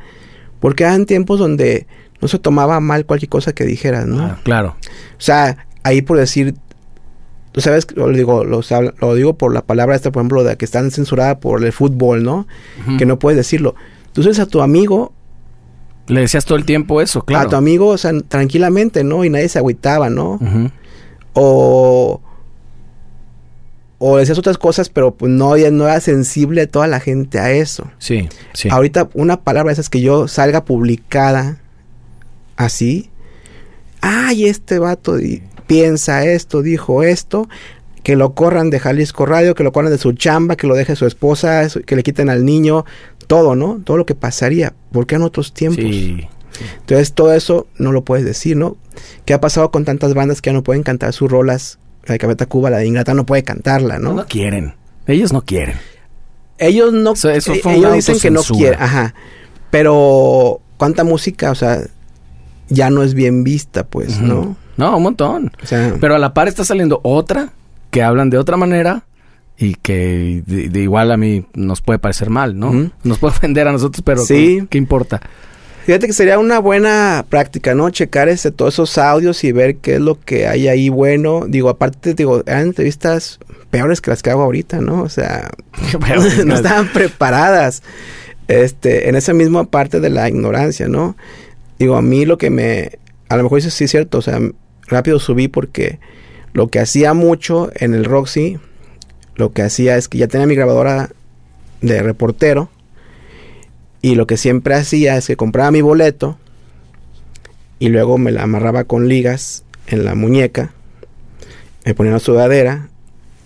Porque eran tiempos donde no se tomaba mal cualquier cosa que dijeras, ¿no? Ah, claro. O sea, ahí por decir, tú sabes, lo digo, lo, lo digo por la palabra esta, por ejemplo, de que están censurada por el fútbol, ¿no? Que no puedes decirlo. Entonces a tu amigo... Le decías todo el tiempo eso, claro. A tu amigo, o sea, tranquilamente, ¿no? Y nadie se agüitaba, ¿no? O... O decías otras cosas, pero pues no, no era sensible toda la gente a eso. Sí, sí. Ahorita una palabra esa es que yo salga publicada así. Ay, este vato piensa esto, dijo esto que lo corran de Jalisco Radio, que lo corran de su chamba, que lo deje su esposa, que le quiten al niño, todo, ¿no? Todo lo que pasaría. ¿Por qué en otros tiempos? Sí, Entonces todo eso no lo puedes decir, ¿no? ¿Qué ha pasado con tantas bandas que ya no pueden cantar sus rolas? La de Cabeta Cuba, la de Ingrata no puede cantarla, ¿no? No, quieren. Ellos no quieren. Ellos no... Eso, eso fue ellos dicen que no quieren, ajá. Pero cuánta música, o sea, ya no es bien vista, pues, ¿no? No, un montón. O sea, Pero a la par está saliendo otra que hablan de otra manera y que de, de igual a mí nos puede parecer mal, ¿no? Nos puede ofender a nosotros, pero Sí. ¿qué, qué importa? Fíjate que sería una buena práctica, ¿no? Checar ese, todos esos audios y ver qué es lo que hay ahí bueno. Digo, aparte, digo, eran entrevistas peores que las que hago ahorita, ¿no? O sea, no estaban preparadas. Este, en esa misma parte de la ignorancia, ¿no? Digo, a mí lo que me, a lo mejor eso sí es cierto, o sea, rápido subí porque lo que hacía mucho en el Roxy, lo que hacía es que ya tenía mi grabadora de reportero y lo que siempre hacía es que compraba mi boleto y luego me la amarraba con ligas en la muñeca, me ponía una sudadera,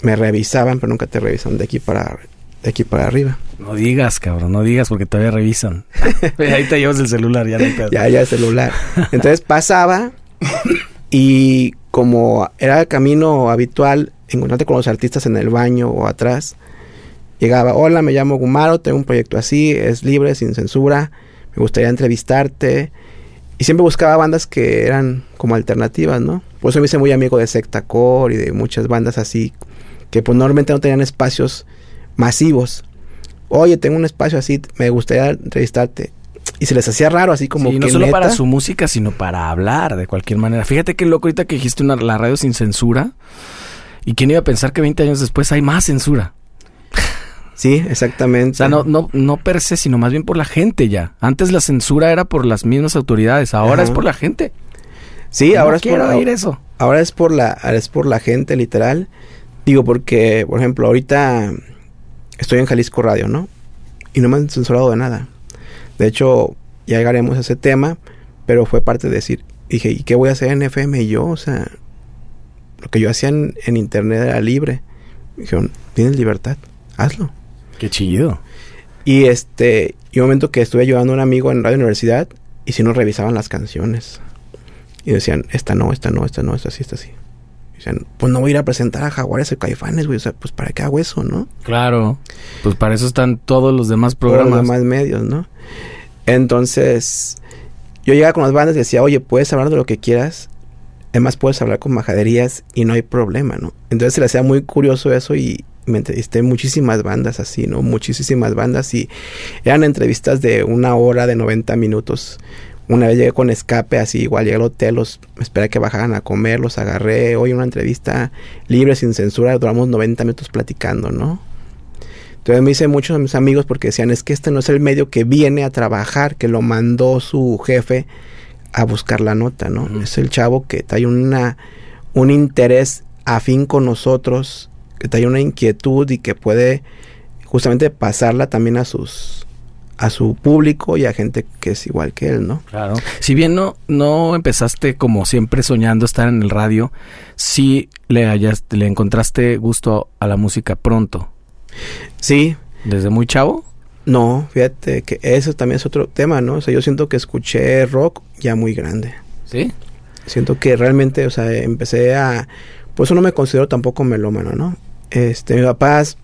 me revisaban, pero nunca te revisan de aquí para de aquí para arriba. No digas, cabrón, no digas porque todavía revisan. Ahí te llevas el celular, ya no pedo. Ya, ya celular. Entonces pasaba y como era el camino habitual encontrarte con los artistas en el baño o atrás, llegaba, hola, me llamo Gumaro, tengo un proyecto así, es libre, sin censura, me gustaría entrevistarte. Y siempre buscaba bandas que eran como alternativas, ¿no? Por eso me hice muy amigo de Secta Core y de muchas bandas así, que pues normalmente no tenían espacios masivos. Oye, tengo un espacio así, me gustaría entrevistarte. Y se les hacía raro, así como Sí, que no solo neta. para su música, sino para hablar de cualquier manera. Fíjate qué loco ahorita que dijiste una, la radio sin censura. ¿Y quién iba a pensar que 20 años después hay más censura? Sí, exactamente. O sea, no, no, no per se, sino más bien por la gente ya. Antes la censura era por las mismas autoridades, ahora Ajá. es por la gente. Sí, No ahora es quiero por oír eso. ahora es por la ahora es por la gente literal. Digo porque, por ejemplo, ahorita estoy en Jalisco Radio, ¿no? Y no me han censurado de nada. De hecho, ya llegaremos a ese tema, pero fue parte de decir, dije, ¿y qué voy a hacer en FM yo? O sea, lo que yo hacía en, en internet era libre. Dijeron, tienes libertad, hazlo. Qué chido. Y este, y un momento que estuve ayudando a un amigo en Radio Universidad y si nos revisaban las canciones. Y decían, esta no, esta no, esta no, esta sí, esta sí. Y decían, pues no voy a ir a presentar a Jaguares o Caifanes, güey. O sea, pues ¿para qué hago eso, no? Claro. Pues para eso están todos los demás Todos programas. los demás medios, ¿no? Entonces, yo llegaba con las bandas y decía, oye, puedes hablar de lo que quieras. Además, puedes hablar con majaderías y no hay problema, ¿no? Entonces se le hacía muy curioso eso y me entrevisté muchísimas bandas así, ¿no? Muchísimas bandas y eran entrevistas de una hora, de 90 minutos. Una vez llegué con escape, así igual llegué al hotel, los esperé que bajaran a comer, los agarré. Hoy una entrevista libre, sin censura, duramos 90 minutos platicando, ¿no? Entonces me hice muchos de mis amigos porque decían, es que este no es el medio que viene a trabajar, que lo mandó su jefe a buscar la nota, ¿no? Es el chavo que trae una, un interés afín con nosotros, que trae una inquietud y que puede justamente pasarla también a sus a su público y a gente que es igual que él, ¿no? Claro. Si bien no, no empezaste como siempre soñando estar en el radio, sí le, hallaste- le encontraste gusto a la música pronto. Sí, Desde muy chavo. no, fíjate que eso también es otro tema, ¿no? O sea, yo siento que escuché rock ya muy grande. Sí. Siento que realmente, o sea, empecé a... Por eso no me considero tampoco melómano, ¿no? Este, mis papás...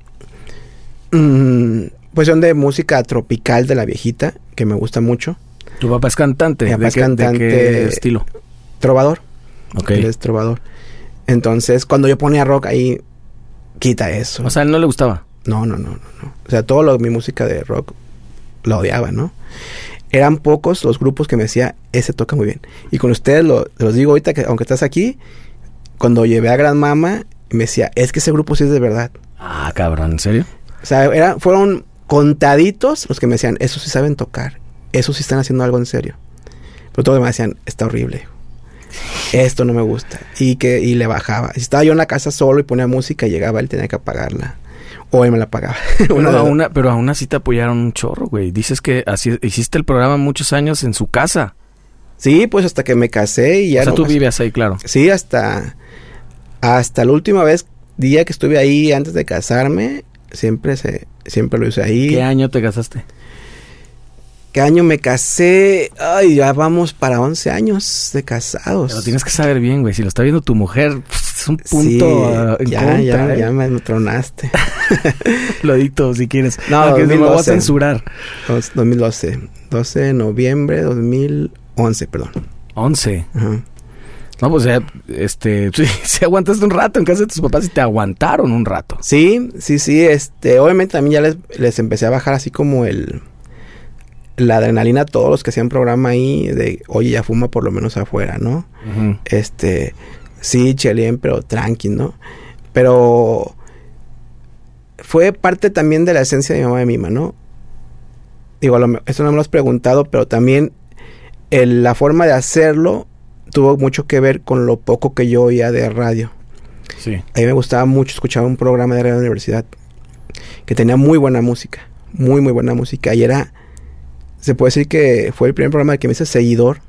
mm, pues son de música tropical de la viejita, que me gusta mucho. Tu papá es cantante. Mi papá ¿De es qué, de cantante. qué estilo? Trovador. Ok. Él es trovador. Entonces, cuando yo ponía rock ahí, quita eso. O sea, a él no le gustaba. no, no, no, no, no. O sea, todo lo, mi música de rock la odiaba, ¿no? Eran pocos los grupos que me decía, ese toca muy bien. Y con ustedes lo, los digo ahorita que aunque estás aquí, cuando llevé a Gran Mama, me decía, es que ese grupo sí es de verdad. Ah, cabrón, ¿en serio? O sea, era, fueron contaditos los que me decían, eso sí saben tocar, eso sí están haciendo algo en serio. Pero todos me decían, está horrible. Esto no me gusta. Y que y le bajaba. Si estaba yo en la casa solo y ponía música y llegaba él tenía que apagarla. O él me la pagaba. Bueno, Una de a dos. una- pero aún así te apoyaron un chorro, güey. Dices que así hiciste el programa muchos años en su casa. Sí, pues hasta que me casé y ya o sea, no tú más- vivías ahí, claro. Sí, hasta hasta la última vez día que estuve ahí antes de casarme, siempre se siempre lo hice ahí. ¿Qué año te casaste? ¿Qué año me casé? Ay, ya vamos para 11 años de casados. Pero tienes que saber bien, güey. Si lo está viendo tu mujer, pues, es un punto en ya, contra, ya, ¿eh? ya me tronaste. Lo edito si quieres. No, no lo voy a 2012. censurar. Dos- 2012. 12 de noviembre de 2011, perdón. 11. Ajá. No, pues ya, este, sí, se aguantaste un rato en casa de tus papás y te aguantaron un rato. Sí, sí, sí, este, obviamente también ya les, les empecé a bajar así como el, la adrenalina a todos los que hacían programa ahí de, oye, ya fuma por lo menos afuera, ¿no? Este, sí, chelien, pero tranqui, ¿no? Pero fue parte también de la esencia de mi mamá y mi mamá, ¿no? Digo, lo esto no me lo has preguntado, pero también el- la forma de hacerlo tuvo mucho que ver con lo poco que yo oía de radio. Sí. A mí me gustaba mucho escuchar un programa de radio de la universidad que tenía muy buena música, muy, muy buena música. Y era, se puede decir que fue el primer programa que me hice seguidor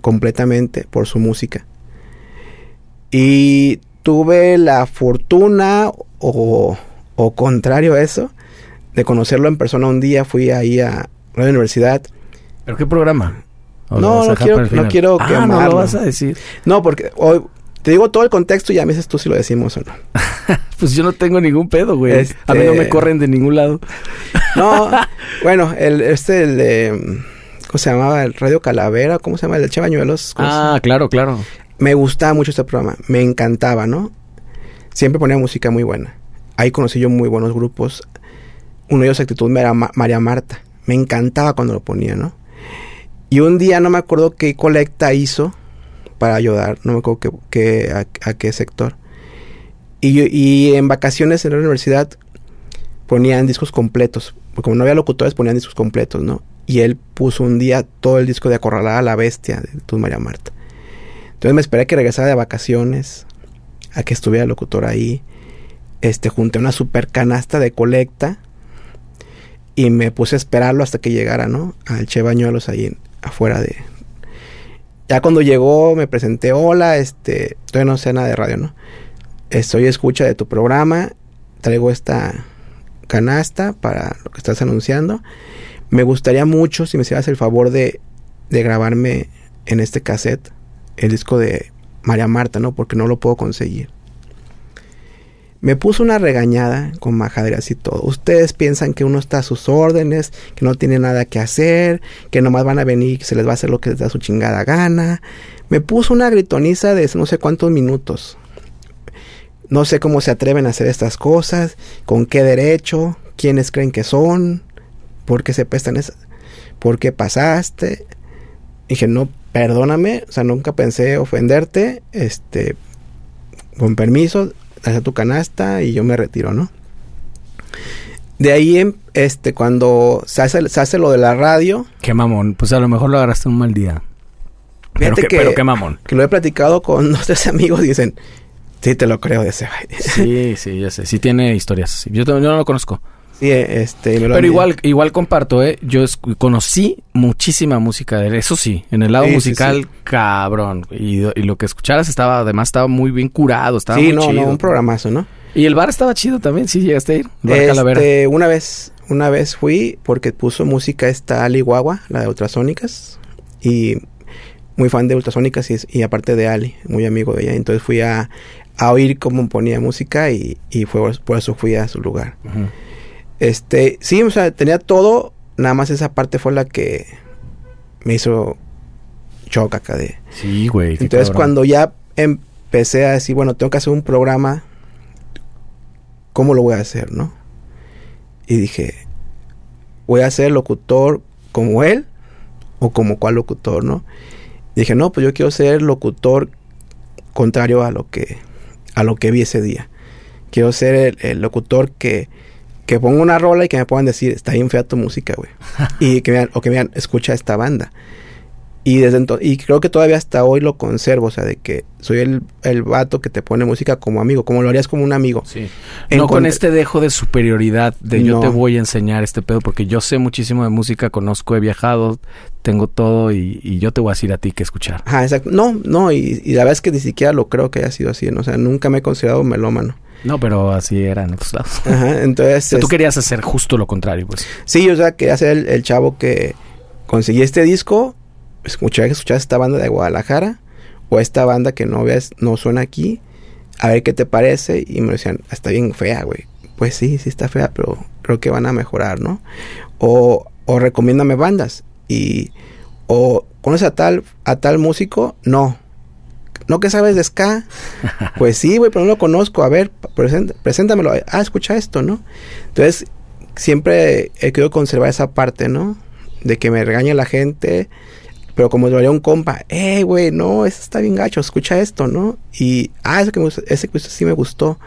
completamente por su música. Y tuve la fortuna o, o contrario a eso, de conocerlo en persona un día. Fui ahí a la universidad. ¿Pero qué programa? ¿O lo No, no quiero- no quiero Ah, no lo vas a decir. No, porque hoy te digo todo el contexto y ya me dices tú si lo decimos o no. Pues yo no tengo ningún pedo, güey. Este- A mí no me corren de ningún lado. No, bueno, el, este, el de. ¿Cómo se llamaba? El Radio Calavera, ¿cómo se llama? El de Chevañuelos. ¿cómo se- Ah, claro, claro. Me gustaba mucho este programa, me encantaba, ¿no? Siempre ponía música muy buena. Ahí conocí yo muy buenos grupos. Uno de ellos, Actitud era Ma- María Marta. Me encantaba cuando lo ponía, ¿no? Y un día no me acuerdo qué colecta hizo para ayudar, no me acuerdo qué, a, qué sector. Y, y en vacaciones en la universidad ponían discos completos. Porque como no había locutores, ponían discos completos, ¿no? Y él puso un día todo el disco de Acorralada a la Bestia de Tu María Marta. Entonces me esperé a que regresara de vacaciones, a que estuviera el locutor ahí. Este, junté una super canasta de colecta y me puse a esperarlo hasta que llegara, ¿no? Al Che Bañuelos ahí en- afuera de... Ya cuando llegó me presenté, hola, este, todavía no sé nada de radio, ¿no? Estoy escucha de tu programa, traigo esta canasta para lo que estás anunciando. Me gustaría mucho si me hicieras el favor de, de grabarme en este cassette el disco de María Marta, ¿no? Porque no lo puedo conseguir. Me puso una regañada con majaderas y todo. Ustedes piensan que uno está a sus órdenes, que no tiene nada que hacer, que nomás van a venir y que se les va a hacer lo que les da su chingada gana. Me puso una gritoniza de no sé cuántos minutos. No sé cómo se atreven a hacer estas cosas, con qué derecho, quiénes creen que son, por qué se prestan esas, por qué pasaste. Dije, no, perdóname, o sea, nunca pensé ofenderte, este, con permiso, hacia tu canasta y yo me retiro, ¿no? De ahí, em, este, cuando se hace, se hace lo de la radio, Qué mamón. Pues a lo mejor lo agarraste un mal día. Pero, qué, que- pero qué mamón. que lo he platicado con dos tres amigos, dicen, sí, te lo creo de ese güey. Sí, sí, ya sé. Sí tiene historias. yo no lo conozco. Sí, este, me lo Pero igual, igual comparto, ¿eh? Yo conocí muchísima música de él. Eso sí, en el lado Sí, musical, sí. cabrón. Y, y lo que escucharas estaba, además, estaba muy bien curado. Estaba muy no, chido. no, un programazo, ¿no? Y el bar estaba chido también, sí, llegaste a ir. El bar Calavera. Este, una vez, una vez fui porque puso música esta Ali Guagua, la de Ultrasónicas, y muy fan de Ultrasónicas y, y aparte de Ali, muy amigo de ella. Entonces fui a, a oír cómo ponía música y, y fue por eso fui a su lugar. Ujú. Este, sí, o sea, tenía todo, nada más esa parte fue la que me hizo shock acá de... Sí, güey. Entonces cabrón. cuando ya empecé a decir, bueno, tengo que hacer un programa, ¿cómo lo voy a hacer, no? Y dije, voy a ser locutor como él o como cuál locutor, ¿no? Y dije, no, pues yo quiero ser locutor contrario a lo que a lo que vi ese día. Quiero ser el, el locutor que que ponga una rola y que me puedan decir, está bien fea tu música, güey. y que me digan, o que me digan, escucha esta banda. Y desde entonces, y creo que todavía hasta hoy lo conservo, o sea, de que soy el, el vato que te pone música como amigo, como lo harías como un amigo. Sí. En no con este dejo de superioridad de yo te voy a enseñar este pedo porque yo sé muchísimo de música, conozco, he viajado, tengo todo y, y yo te voy a decir a ti que escuchar. Ajá, exacto. No, no, y, y la verdad es que ni siquiera lo creo que haya sido así, ¿no? o sea, nunca me he considerado melómano. No, pero así era en otros lados. Ajá, entonces... O sea, tú es- querías hacer justo lo contrario, pues. Sí, o sea, quería ser el, el chavo que conseguí este disco, escuchar, escuchar esta banda de Guadalajara, o esta banda que no ves, no suena aquí, a ver qué te parece, y me decían, está bien fea, güey. Pues sí, sí está fea, pero creo que van a mejorar, ¿no? O, o recomiéndame bandas, y, o conoces a tal, a tal músico, no. ¿No que sabes de ska? pues sí, güey, pero no lo conozco. A ver, preséntamelo. Ah, escucha esto, ¿no? Entonces, siempre he querido conservar esa parte, ¿no? De que me regañe la gente, pero como lo haría un compa, eh, güey, no, eso está bien gacho, escucha esto, ¿no? Y, ah, ese que, ese que sí me gustó.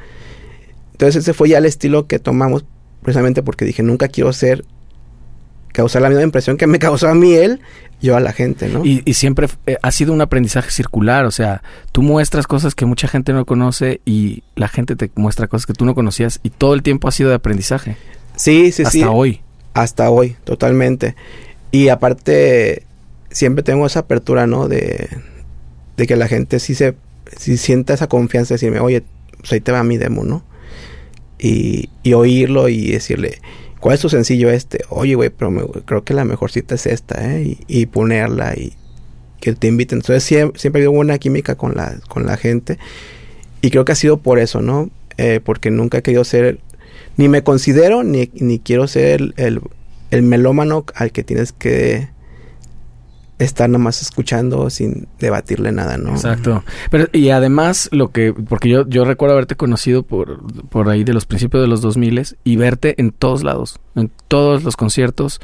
Entonces ese fue ya el estilo que tomamos, precisamente porque dije, nunca quiero ser, causar la misma impresión que me causó a mí él, yo a la gente, ¿no? Y, siempre eh, ha sido un aprendizaje circular, o sea, tú muestras cosas que mucha gente no conoce y la gente te muestra cosas que tú no conocías y todo el tiempo ha sido de aprendizaje. Sí, sí, sí. Hasta hoy. Hasta hoy, totalmente. Y aparte, siempre tengo esa apertura, ¿no? De, de que la gente sí se sí sienta esa confianza de decirme, oye, pues ahí te va mi demo, ¿no? Y, y oírlo y decirle, ¿cuál es tu sencillo este? Oye, güey, pero creo que la mejor cita es esta, ¿eh? Y, ponerla y que te inviten. Entonces siempre, siempre habido buena química con la, con la gente. Y creo que ha sido por eso, ¿no? Eh, porque nunca he querido ser, ni me considero, ni, ni quiero ser el, el melómano al que tienes que estar nomás escuchando sin debatirle nada, ¿no? Exacto. Pero y además lo que porque yo yo recuerdo haberte conocido por por ahí de los principios de los 2000 y verte en todos lados, en todos los conciertos.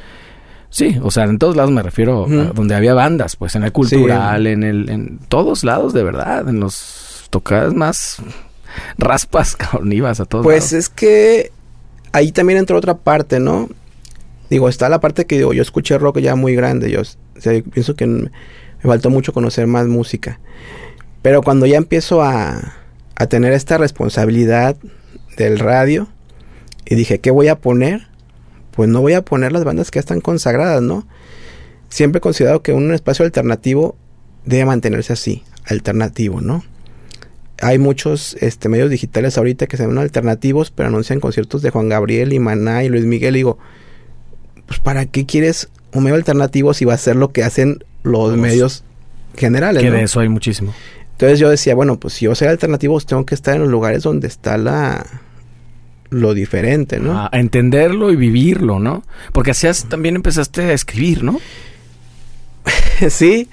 Sí, o sea, en todos lados me refiero a donde había bandas, pues en el cultural, en el en todos lados de verdad, en los tocadas más raspas, carnivas a todos Pues es que ahí también entró otra parte, ¿no? Digo, está la parte que digo, yo escuché rock ya muy grande, yo, pienso que me faltó mucho conocer más música. Pero cuando ya empiezo a, a tener esta responsabilidad del radio, y dije, ¿qué voy a poner? Pues no voy a poner las bandas que ya están consagradas, ¿no? Siempre he considerado que un espacio alternativo debe mantenerse así, alternativo, ¿no? Hay muchos este, medios digitales ahorita que se ven alternativos, pero anuncian conciertos de Juan Gabriel y Maná y Luis Miguel. Digo, pues ¿para qué quieres un medio alternativo si va a ser lo que hacen los medios generales? Que de eso hay muchísimo. Entonces yo decía, bueno, pues si yo soy alternativo, pues tengo que estar en los lugares donde está la lo diferente, ¿no? A entenderlo y vivirlo, ¿no? Porque así también empezaste a escribir, ¿no? sí,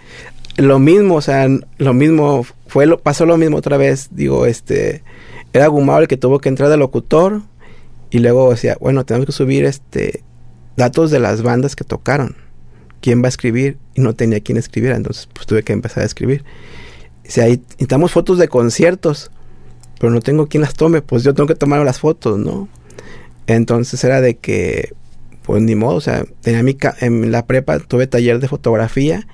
lo mismo, o sea, lo mismo, fue lo, pasó lo mismo otra vez, digo, este, era Gumao el que tuvo que entrar de locutor y luego decía, bueno, tenemos que subir este datos de las bandas que tocaron. ¿Quién va a escribir? Y no tenía quien escribiera, entonces pues tuve que empezar a escribir. Si ahí necesitamos fotos de conciertos, pero no tengo quien las tome, pues yo tengo que tomar las fotos, ¿no? Entonces era de que, pues ni modo, o sea, tenía mi en la prepa tuve taller de fotografía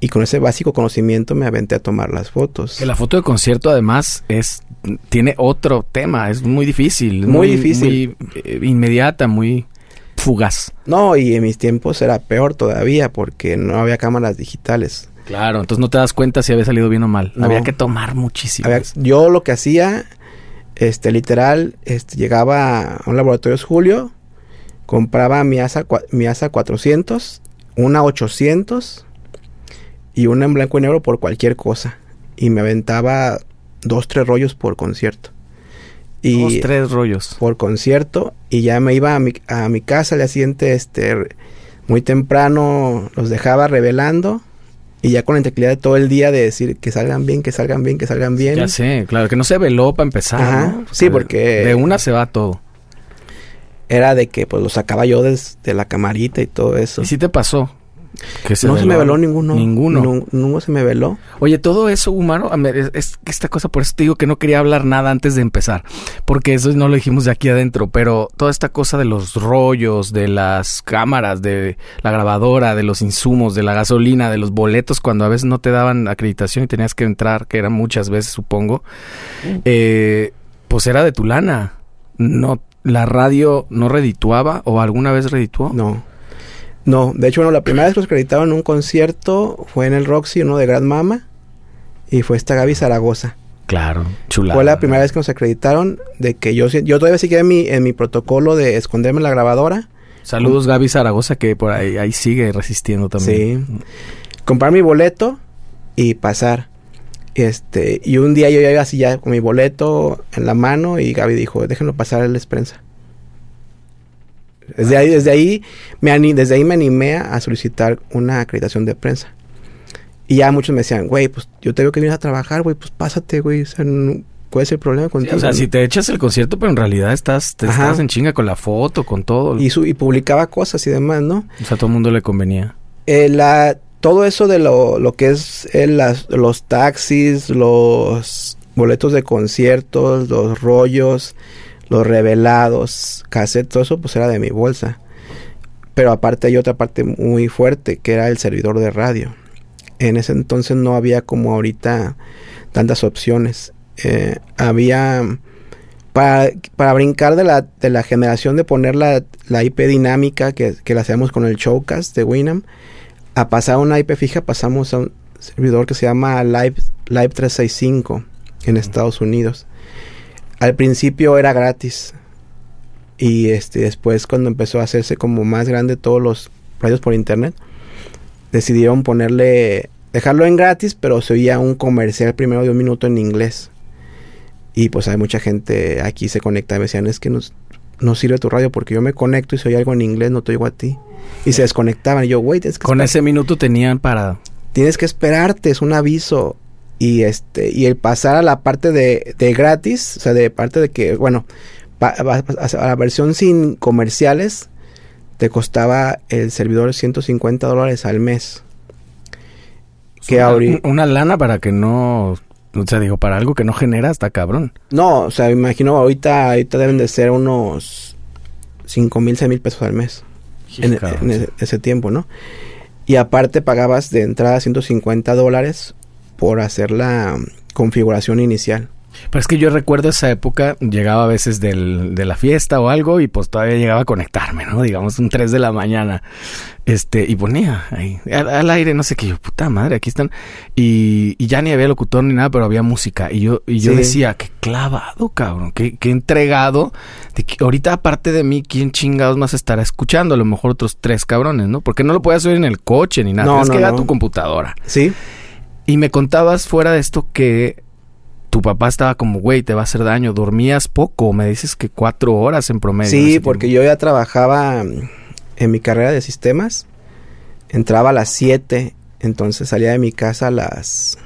y con ese básico conocimiento me aventé a tomar las fotos. Que la foto de concierto además es tiene otro tema, es muy difícil, muy, difícil, muy eh, inmediata, muy fugaz. No, y en mis tiempos era peor todavía porque no había cámaras digitales. Claro, entonces no te das cuenta si había salido bien o mal. Había que tomar muchísimo. Yo lo que hacía, este, literal, este, llegaba a un laboratorio Julio, compraba mi ASA, mi ASA 400, una 800 y una en blanco y negro por cualquier cosa. Y me aventaba dos, tres rollos por concierto. Y tres rollos. Por concierto. Y ya me iba a mi, a mi casa al día siguiente, este, muy temprano, los dejaba revelando. Y ya con la tranquilidad de todo el día de decir que salgan bien, que salgan bien, que salgan bien. Ya sé, claro, que no se veló para empezar. Sí, porque... De una se va todo. Era de que pues lo sacaba yo desde la camarita y todo eso. ¿Y si te pasó? No se me veló ninguno. Ninguno. No, se me veló. Oye, todo eso, humano, es, esta cosa, por eso te digo que no quería hablar nada antes de empezar, porque eso no lo dijimos de aquí adentro, pero toda esta cosa de los rollos, de las cámaras, de la grabadora, de los insumos, de la gasolina, de los boletos, cuando a veces no te daban acreditación y tenías que entrar, que eran muchas veces, supongo, mm. eh, pues era de tu lana. No, la radio no redituaba o alguna vez redituó. No. No, de hecho, bueno, la primera vez que nos acreditaron en un concierto fue en el Roxy, uno de Grand Mama, y fue esta Gaby Zaragoza. Claro, chula. Fue la primera vez que nos acreditaron de que yo, yo todavía sigue en mi, en mi protocolo de esconderme en la grabadora. Saludos Gaby Zaragoza que por ahí, ahí sigue resistiendo también. Sí. Comprar mi boleto y pasar. Este, y un día yo iba así ya con mi boleto en la mano y Gaby dijo, déjenlo pasar a la prensa. Desde ahí, desde ahí, me, desde ahí me animé a solicitar una acreditación de prensa. Y ya muchos me decían, güey, pues yo te veo que vienes a trabajar, güey, pues pásate, güey. O sea, no- ¿cuál es el problema contigo? o sea, si te echas el concierto, pero en realidad estás, te Ajá. estás en chinga con la foto, con todo. y, su- y publicaba cosas y demás, ¿no? O sea, a todo el mundo le convenía. Eh, la, todo eso de lo, lo que es eh, las- los taxis, los boletos de conciertos, los rollos, los revelados, cassettes, todo eso pues era de mi bolsa. Pero aparte hay otra parte muy fuerte que era el servidor de radio. En ese entonces no había como ahorita tantas opciones. Eh, había para, para brincar de la, de la generación de poner la, la IP dinámica que, que la hacíamos con el Showcast de Winamp a pasar a una IP fija pasamos a un servidor que se llama Live, Live 365 en Estados Unidos. Al principio era gratis. Y este después cuando empezó a hacerse como más grande todos los radios por internet decidieron ponerle dejarlo en gratis pero se oía un comercial primero de un minuto en inglés. Y pues hay mucha gente aquí se conecta y me decían es que nos, no sirve tu radio porque yo me conecto y se oye algo en inglés no te oigo a ti y se desconectaban. Y yo güey tienes que Con ese minuto tenían para... tienes que esperarte, es un aviso. Y este, y el pasar a la parte de, de gratis, o sea, de parte de que, bueno, pa- a la versión sin comerciales, te costaba el servidor 150 dólares al mes. Que una, una lana para que no... O sea, digo, para algo que no genera, está cabrón. No, o sea, me imagino ahorita, ahorita deben de ser unos 5 mil, 6 mil pesos al mes. en, ese tiempo, ¿no? Y aparte pagabas de entrada 150 dólares por hacer la configuración inicial. Pero es que yo recuerdo esa época, llegaba a veces del, de la fiesta o algo y pues todavía llegaba a conectarme, ¿no? Digamos un 3 de la mañana. Este, y ponía ahí, al, al aire, no sé qué, yo, puta madre, aquí están. Y, y ya ni había locutor ni nada, pero había música. Y yo, y yo Sí. decía, qué clavado, cabrón, qué, qué entregado. De que ahorita, aparte de mí, ¿quién chingados más estará escuchando? A lo mejor otros tres cabrones, ¿no? Porque no lo puedes oír en el coche ni nada. No, es no, que era no. tu computadora. ¿Sí? Y me contabas fuera de esto que tu papá estaba como, güey, te va a hacer daño. Dormías poco. Me dices que cuatro horas en promedio. Sí, porque tiempo. yo ya trabajaba en mi carrera de sistemas. Entraba a las 7, entonces salía de mi casa a las...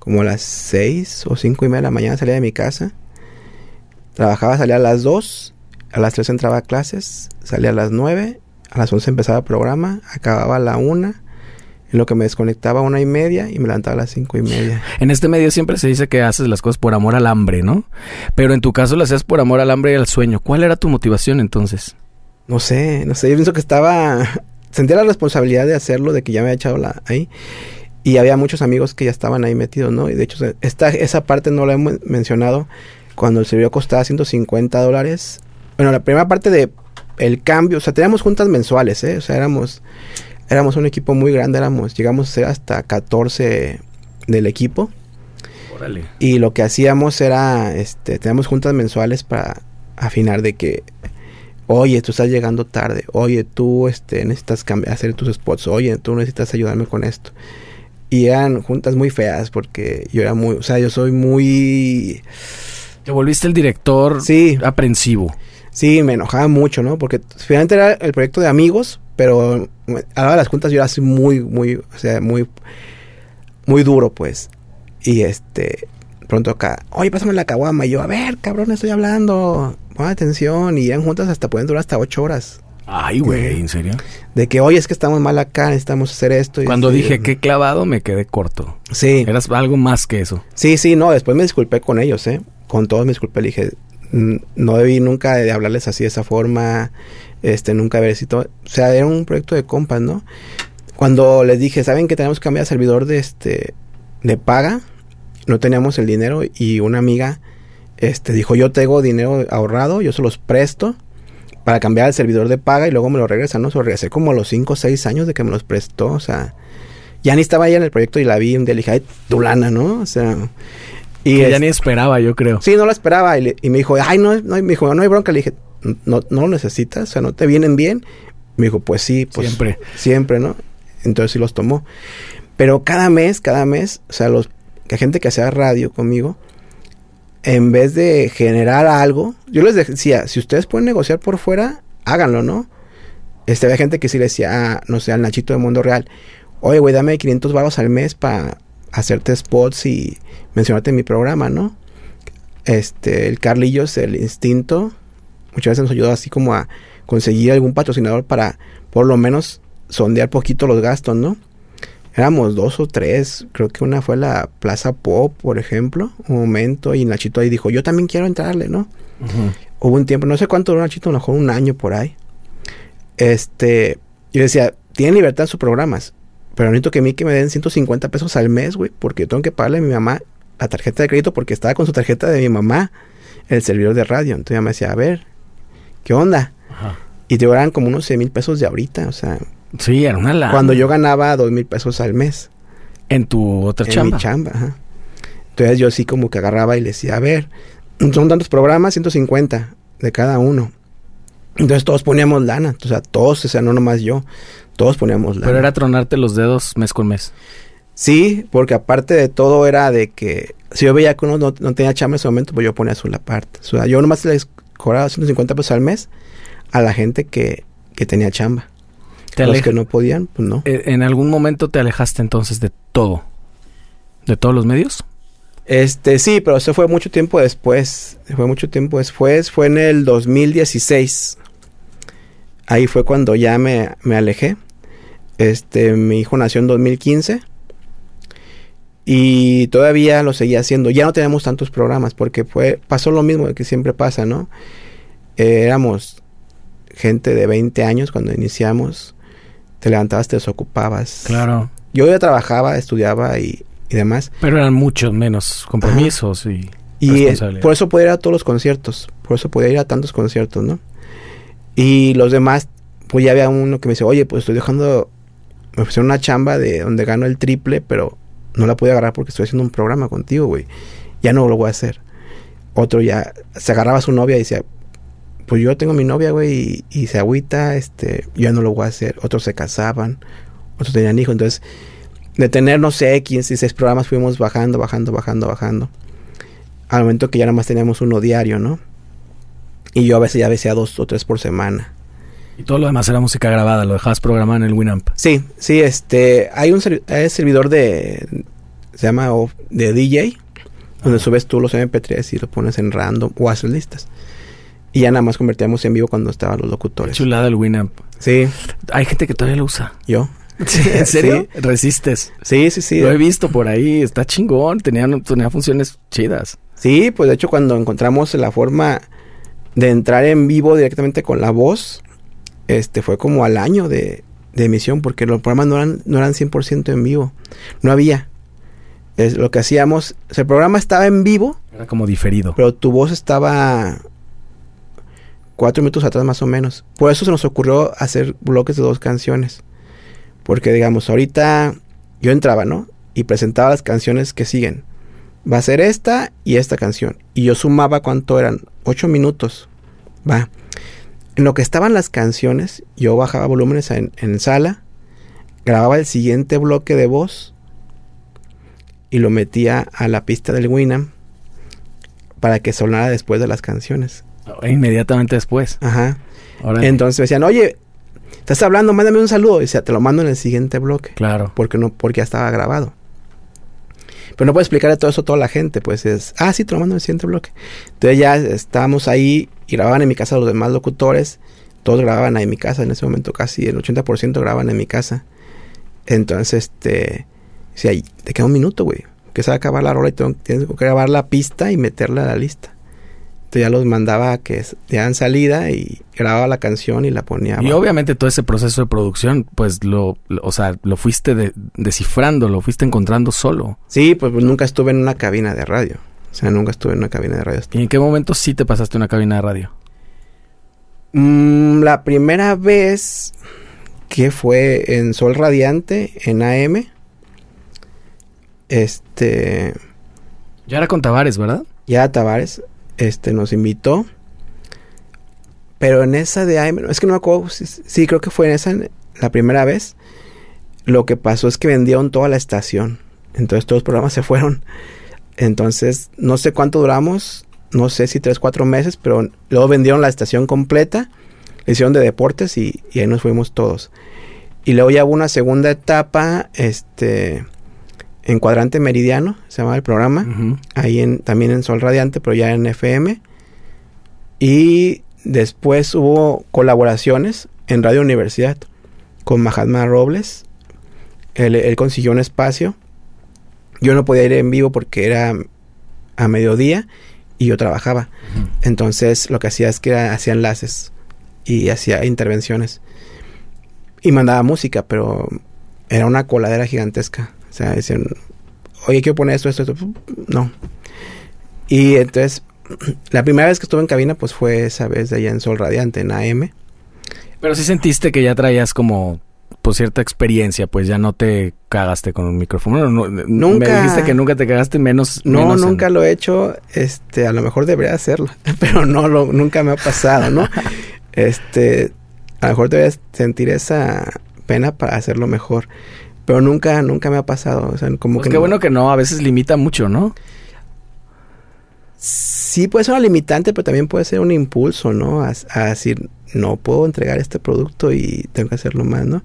como a las 6 o 5 y media de la mañana salía de mi casa. Trabajaba, salía a las 2, a las 3 entraba a clases, salía a las 9, a las 11 empezaba el programa, acababa a la 1, en lo que me desconectaba a una y media y me levantaba a las 5 y media. En este medio siempre se dice que haces las cosas por amor al hambre, ¿no? Pero en tu caso lo hacías por amor al hambre y al sueño. ¿Cuál era tu motivación entonces? No sé, no sé, yo pienso que estaba... Sentía la responsabilidad de hacerlo, de que ya me había echado la, ahí. Y había muchos amigos que ya estaban ahí metidos, ¿no? Y de hecho, esta, esa parte no la hemos mencionado. Cuando el servidor costaba 150 dólares. Bueno, la primera parte de el cambio, o sea, teníamos juntas mensuales, ¿eh? O sea, éramos, éramos un equipo muy grande, éramos, llegamos a ser hasta 14 del equipo. Órale. Y lo que hacíamos era, este, teníamos juntas mensuales para afinar de que, oye, tú estás llegando tarde, oye, tú, este, necesitas hacer tus spots, oye, tú necesitas ayudarme con esto. Y eran juntas muy feas porque yo era muy, o sea, yo soy muy, Te volviste el director sí, aprensivo. sí, me enojaba mucho, ¿no? Porque finalmente era el proyecto de amigos, pero a la hora de las juntas yo era así muy, muy, o sea, muy, muy duro, pues. Y este, pronto acá, oye, pásame la caguama. Y yo, a ver, cabrón, estoy hablando. Pon atención. Y en juntas hasta pueden durar hasta ocho horas. Ay, güey, ¿en serio? De que, oye, es que estamos mal acá, necesitamos hacer esto. y Cuando así. dije qué clavado, me quedé corto. Sí, Eras algo más que eso. sí, sí, no. Después me disculpé con ellos, ¿eh? Con todos me disculpé. Le dije, "Mm, no debí nunca de hablarles así de esa forma. Este, nunca haber sido. O sea, era un proyecto de compas, ¿no? Cuando les dije, ¿saben que tenemos que cambiar servidor de este. de paga? No teníamos el dinero y una amiga este dijo, yo tengo dinero ahorrado, yo se los presto para cambiar el servidor de paga y luego me lo regresan, ¿no? Se lo regresé como a los 5 o 6 años de que me los prestó, o sea, ya ni estaba ella en el proyecto y la vi un día le dije, ay, tu lana, ¿no? O sea, y que ya ni esperaba, yo creo. Sí, no la esperaba y, le- y me dijo, ay, no, no, y me dijo, no hay bronca, le dije, no, no lo necesitas, o sea, no te vienen bien. Me dijo, pues sí, pues Siempre. siempre, ¿no? Entonces sí los tomó. Pero cada mes, cada mes, o sea, los la gente que hacía radio conmigo, en vez de generar algo, yo les decía, si ustedes pueden negociar por fuera, háganlo, ¿no? Este, había gente que sí le decía, ah, no sé, al Nachito de Mundo Real, oye, güey, dame 500 baros al mes para hacerte spots y mencionarte en mi programa, ¿no? Este, el Carlillos, el instinto, muchas veces nos ayudó así como a conseguir algún patrocinador para por lo menos sondear poquito los gastos, ¿no? Éramos dos o tres, creo que una fue la Plaza Pop, por ejemplo, un momento, y Nachito ahí dijo, yo también quiero entrarle, ¿no? Hubo un tiempo, no sé cuánto duró Nachito, a lo mejor un año por ahí. Este, yo decía, tienen libertad en sus programas, pero necesito que a mí que me den 150 pesos al mes, güey, porque tengo que pagarle a mi mamá la tarjeta de crédito porque estaba con su tarjeta de mi mamá, el servidor de radio. Entonces ella me decía, a ver, ¿qué onda? Y te eran como unos 100 mil pesos de ahorita, o sea. Sí, era una lana. Cuando yo ganaba 2 mil pesos al mes. En tu otra en chamba. mi chamba, ajá. Entonces yo sí como que agarraba y le decía, a ver, son tantos programas, 150 de cada uno. Entonces todos poníamos lana, o sea, todos, o sea, no nomás yo, todos poníamos lana. Pero era tronarte los dedos mes con mes. Sí, porque aparte de todo era de que si yo veía que uno no, no tenía chamba en ese momento, pues yo ponía su la parte. O sea, yo nomás les cobraba 150 pesos al mes a la gente que, que tenía chamba. A los que no podían, pues no. Eh, ¿En algún momento te alejaste entonces de todo? ¿De todos los medios? Este, sí, pero eso fue mucho tiempo después. Fue mucho tiempo después. Fue en el 2016. Ahí fue cuando ya me, me alejé. Este, mi hijo nació en 2015. Y todavía lo seguía haciendo. Ya no teníamos tantos programas porque fue, pasó lo mismo que siempre pasa, ¿no? Eh, éramos gente de 20 años cuando iniciamos. Te levantabas, te desocupabas. Claro. Yo ya trabajaba, estudiaba y, y demás. Pero eran muchos menos compromisos y, Y eh, por eso podía ir a todos los conciertos. Por eso podía ir a tantos conciertos, ¿no? Y los demás, pues ya había uno que me dice, oye, pues estoy dejando, me ofrecieron una chamba de donde gano el triple, pero no la pude agarrar porque estoy haciendo un programa contigo, güey. Ya no lo voy a hacer. Otro ya se agarraba a su novia y decía, pues yo tengo mi novia, güey, y, y se agüita, este, ya no lo voy a hacer. Otros se casaban, otros tenían hijos. Entonces, de tener, no sé, 15, 16 programas, fuimos bajando, bajando, bajando, bajando. Al momento que ya nada más teníamos uno diario, ¿no? Y yo a veces ya decía dos o tres por semana. Y todo lo demás era música grabada, lo dejabas programar en el Winamp. Sí, sí, este, hay un hay servidor de, se llama de DJ, donde subes tú los MP3 y lo pones en random o haces listas. Y ya nada más convertíamos en vivo cuando estaban los Qué locutores. chulada el Winamp. Sí, Hay gente que todavía lo usa. yo. ¿En serio? Resistes. Sí, sí, sí. Lo he visto por ahí, está chingón, tenía, tenía funciones chidas. Sí, pues de hecho cuando encontramos la forma de entrar en vivo directamente con la voz, este fue como al año de, de emisión, porque los programas no eran, no eran 100% en vivo. No había. Es lo que hacíamos, o sea, el programa estaba en vivo, Era como diferido. pero tu voz estaba cuatro minutos atrás más o menos. Por eso se nos ocurrió hacer bloques de dos canciones. Porque digamos, ahorita yo entraba, ¿no? Y presentaba las canciones que siguen. Va a ser esta y esta canción. Y yo sumaba cuánto eran. Ocho minutos. Va. En lo que estaban las canciones, yo bajaba volúmenes en, en sala, grababa el siguiente bloque de voz y lo metía a la pista del Winamp para que sonara después de las canciones. Inmediatamente después. Ajá. Órale. Entonces me decían, oye, estás hablando, mándame un saludo. Y decía, te lo mando en el siguiente bloque. Claro. Porque no, porque ya estaba grabado. Pero no puedo explicarle todo eso a toda la gente, pues es, ah, sí, te lo mando en el siguiente bloque. Entonces ya estábamos ahí y grababan en mi casa los demás locutores. Todos grababan ahí en mi casa, en ese momento casi el 80% grababan en mi casa. Entonces, este, decía, "Ay, te queda un minuto, güey. Que se va a acabar la rola y tengo- tienes que grabar la pista y meterla a la lista. Entonces ya los mandaba a que dieran salida y grababa la canción y la ponía. Y abajo. obviamente todo ese proceso de producción, pues lo, lo- o sea, lo fuiste de- descifrando, lo fuiste encontrando solo. Sí, pues, pues nunca estuve en una cabina de radio. O sea, nunca estuve en una cabina de radio. ¿Y en qué momento sí te pasaste una cabina de radio? Mm, la primera vez que fue en Sol Radiante, en AM. Este. Ya era con Tavares, ¿verdad? Ya Tavares este, nos invitó. Pero en esa de AM, es que no me acuerdo. si- Sí, creo que fue en esa la primera vez. Lo que pasó es que vendieron toda la estación. Entonces todos los programas se fueron. Entonces, no sé cuánto duramos. No sé si tres, cuatro meses. Pero luego vendieron la estación completa. Le hicieron de deportes y, y ahí nos fuimos todos. Y luego ya hubo una segunda etapa, este, en Cuadrante Meridiano, se llamaba el programa, ahí en, también en Sol Radiante, pero ya en FM. Y después hubo colaboraciones en Radio Universidad con Mahatma Robles. Él, él consiguió un espacio. Yo no podía ir en vivo porque era a mediodía y yo trabajaba. Entonces lo que hacía es que era- hacía enlaces y hacía intervenciones. Y mandaba música, pero era una coladera gigantesca. O sea, decían, oye, quiero poner esto, esto, esto. No. Y entonces, la primera vez que estuve en cabina, pues fue esa vez de allá en Sol Radiante, en AM. Pero sí sentiste que ya traías como pues cierta experiencia, pues ya no te cagaste con un micrófono. No, no, Nunca. Me dijiste que nunca te cagaste menos. No, menos en- nunca lo he hecho. Este, a lo mejor debería hacerlo, pero no lo, nunca me ha pasado, ¿no? este, a lo mejor debería sentir esa pena para hacerlo mejor, pero nunca, nunca me ha pasado. O sea, como Pues que qué no- bueno que no, a veces limita mucho, ¿no? sí puede ser una limitante, pero también puede ser un impulso, ¿no? A, a decir, no puedo entregar este producto y tengo que hacerlo más, ¿no?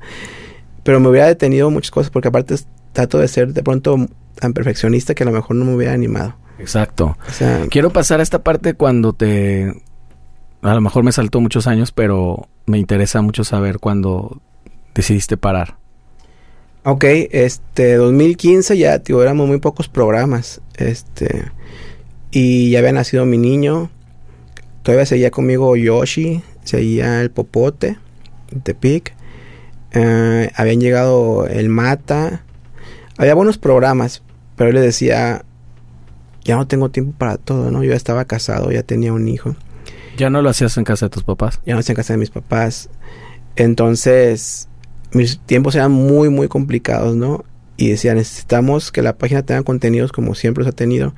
Pero me hubiera detenido muchas cosas porque aparte trato de ser de pronto tan perfeccionista que a lo mejor no me hubiera animado. Exacto. O sea, Quiero pasar a esta parte cuando te... A lo mejor me saltó muchos años, pero me interesa mucho saber cuándo decidiste parar. ok, este, 2015 ya, tío, éramos muy pocos programas, este, y ya había nacido mi niño, todavía seguía conmigo Yoshi, seguía el Popote, Tepic, eh, habían llegado el Mata, había buenos programas, pero él le decía, ya no tengo tiempo para todo, ¿no? Yo ya estaba casado, ya tenía un hijo, ¿Ya no lo hacías en casa de tus papás? ya no estoy en casa de mis papás, entonces mis tiempos eran muy, muy complicados, ¿no? Y decía, necesitamos que la página tenga contenidos como siempre los ha tenido.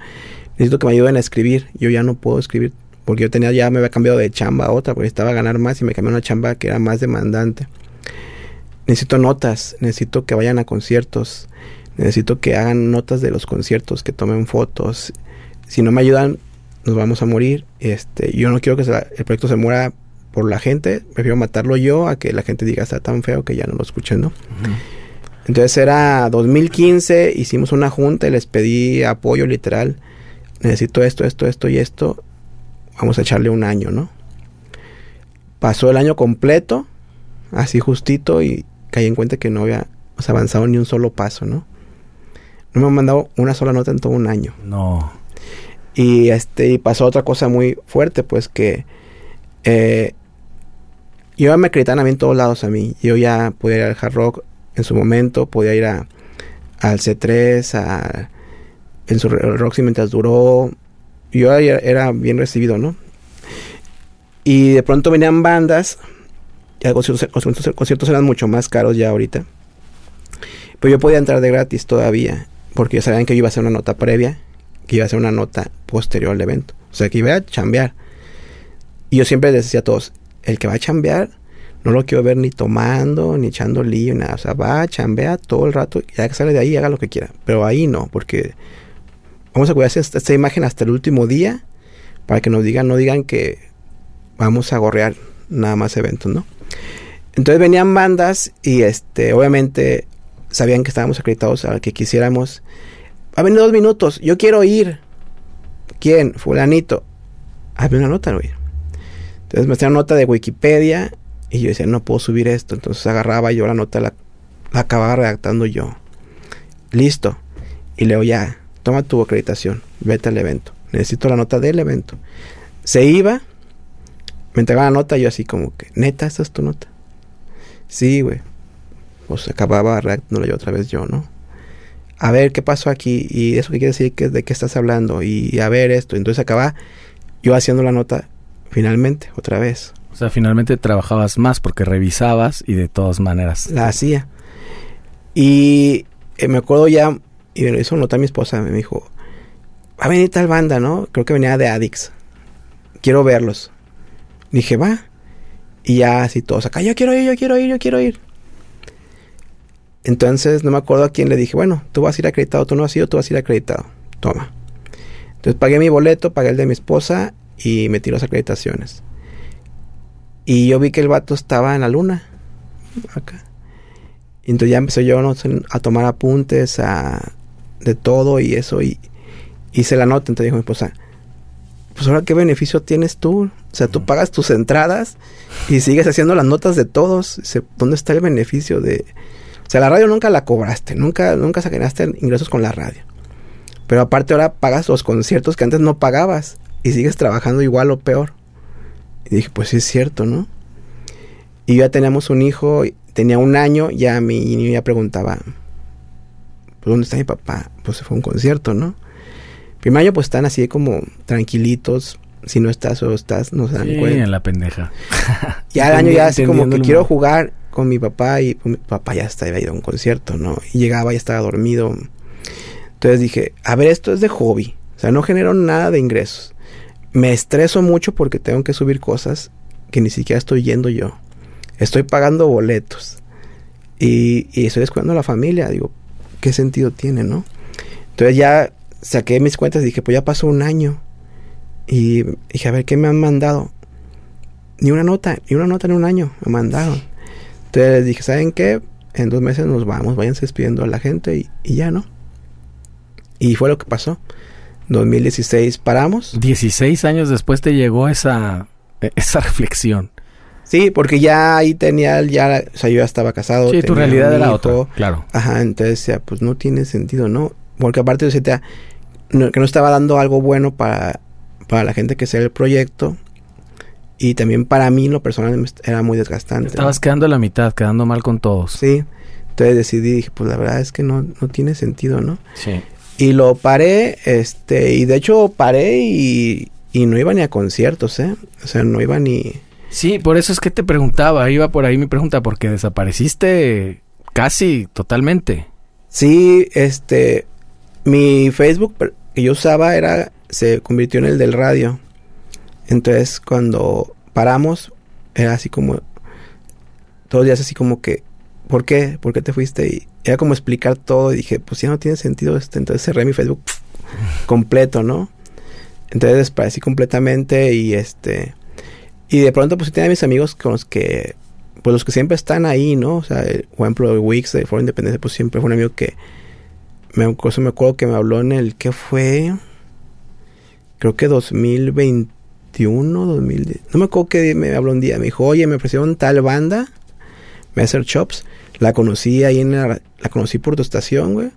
Necesito que me ayuden a escribir. Yo ya no puedo escribir porque yo tenía ya me había cambiado de chamba a otra porque necesitaba ganar más y me cambié a una chamba que era más demandante. Necesito notas, necesito que vayan a conciertos, necesito que hagan notas de los conciertos, que tomen fotos. Si no me ayudan, nos vamos a morir. Este, yo no quiero que la- el proyecto se muera por la gente, prefiero matarlo yo a que la gente diga está tan feo que ya no lo escuchen, ¿no? Entonces era 2015, hicimos una junta y les pedí apoyo literal. Necesito esto, esto, esto y esto. Vamos a echarle un año, ¿no? Pasó el año completo, así justito, y caí en cuenta que no había o sea, avanzado ni un solo paso, ¿no? No me han mandado una sola nota en todo un año. No. Y este, y pasó otra cosa muy fuerte, pues que eh, yo ya me acreditaban a mí en todos lados a mí. Yo ya podía ir al hard rock en su momento, podía ir a, al C3, a, en su Roxy mientras duró. Yo era, bien recibido, ¿no? Y de pronto venían bandas, conciertos, conciertos- conciertos eran mucho más caros ya ahorita. Pero yo podía entrar de gratis todavía, porque sabían que yo iba a hacer una nota previa, que iba a hacer una nota posterior al evento. O sea, que iba a chambear. Y yo siempre les decía a todos, el que va a chambear, no lo quiero ver ni tomando, ni echando lío, nada. O sea, va a chambear todo el rato, ya que sale de ahí, haga lo que quiera. Pero ahí no, porque vamos a cuidar esta, imagen hasta el último día, para que nos digan, no digan que vamos a gorrear nada más eventos, ¿no? Entonces venían bandas y este, obviamente sabían que estábamos acreditados a que quisiéramos. Va a venir dos minutos, yo quiero ir. ¿Quién? Fulanito. Había una nota, güey. Entonces me hacían nota de Wikipedia y yo decía, no puedo subir esto. Entonces agarraba yo la nota, la acababa redactando yo. Listo. Y leo ya, toma tu acreditación, vete al evento. Necesito la nota del evento. Se iba, me entregaba la nota y yo así como que, neta, esta es tu nota. Sí, güey. Pues acababa redactándola yo otra vez yo, ¿no? A ver, ¿qué pasó aquí? ¿Y eso qué quiere decir? ¿Qué- ¿De qué estás hablando? Y a ver esto. Entonces acaba yo haciendo la nota finalmente, otra vez. O sea, finalmente trabajabas más porque revisabas y de todas maneras. La hacía. Y eh, me acuerdo ya, y me lo hizo notar mi esposa, me dijo, va a venir tal banda, ¿no? Creo que venía de Addicts. Quiero verlos. Dije, va. Y ya así todos acá, yo quiero ir, yo quiero ir, yo quiero ir. Entonces no me acuerdo a quién le dije, bueno, tú vas a ir acreditado, tú no has ido, tú vas a ir acreditado. Toma. Entonces pagué mi boleto, pagué el de mi esposa y metí las acreditaciones. Y yo vi que el vato estaba en la luna. Acá. Y entonces ya empecé yo no a tomar apuntes a, de todo y eso. Y hice la nota. Entonces dijo mi esposa, pues ahora qué beneficio tienes tú. O sea, tú pagas tus entradas y sigues haciendo las notas de todos. Dice, ¿Dónde está el beneficio de...? O sea, la radio nunca la cobraste, nunca, nunca sacaste ingresos con la radio. Pero aparte ahora pagas los conciertos que antes no pagabas y sigues trabajando igual o peor. Y dije, pues sí es cierto, ¿no? Y ya teníamos un hijo, tenía un año, ya mi niño ya preguntaba, pues ¿dónde está mi papá? Pues se fue a un concierto, ¿no? Primer año pues están así como tranquilitos, si no estás o estás, no se dan Sí, cuenta. en la pendeja. Ya el año ya así como que quiero jugar con mi papá y pues, mi papá ya estaba ido a un concierto, ¿no? Y llegaba y estaba dormido. Entonces dije, a ver, esto es de hobby. O sea, no genero nada de ingresos. Me estreso mucho porque tengo que subir cosas que ni siquiera estoy yendo yo. Estoy pagando boletos. Y, y estoy descuidando a la familia. Digo, ¿qué sentido tiene, no? Entonces ya saqué mis cuentas y dije, pues ya pasó un año. Y dije, a ver, ¿qué me han mandado? Ni una nota, ni una nota en un año me mandaron. Entonces les dije, ¿saben qué? En dos meses nos vamos, váyanse despidiendo a la gente y, y ya no. Y fue lo que pasó. 2016 paramos. 16 años después te llegó esa, esa reflexión. Sí, porque ya ahí tenía, ya, o sea, yo ya estaba casado. Sí, tu realidad era otra, claro. Ajá, entonces decía, pues no tiene sentido, ¿no? Porque aparte sentía no- que no estaba dando algo bueno para, para la gente que hacía el proyecto. Y también para mí, lo personal, era muy desgastante. Estabas quedando a la mitad, quedando mal con todos. Sí. Entonces decidí, dije, pues la verdad es que no, no tiene sentido, ¿no? Sí. Y lo paré, este, y de hecho paré y, y no iba ni a conciertos, ¿eh? O sea, no iba ni... Sí, por eso es que te preguntaba, iba por ahí mi pregunta, porque desapareciste casi totalmente. Sí, este, mi Facebook que yo usaba era, se convirtió en el del radio. Entonces, cuando paramos, era así como, todos los días así como que, ¿por qué? ¿Por qué te fuiste? Y era como explicar todo y dije, pues ya no tiene sentido este. Entonces cerré mi Facebook completo, ¿no? Entonces desaparecí completamente y este, y de pronto pues tenía mis amigos con los que, pues los que siempre están ahí, ¿no? O sea, el, por ejemplo, Wix de Foro Independencia, pues siempre fue un amigo que, me, incluso me acuerdo que me habló en el, ¿qué fue? Creo que 2021, 2010. No me acuerdo que me habló un día. Me dijo, oye, me ofrecieron tal banda. Me hacer chops. La conocí ahí en la, la conocí por tu estación, güey.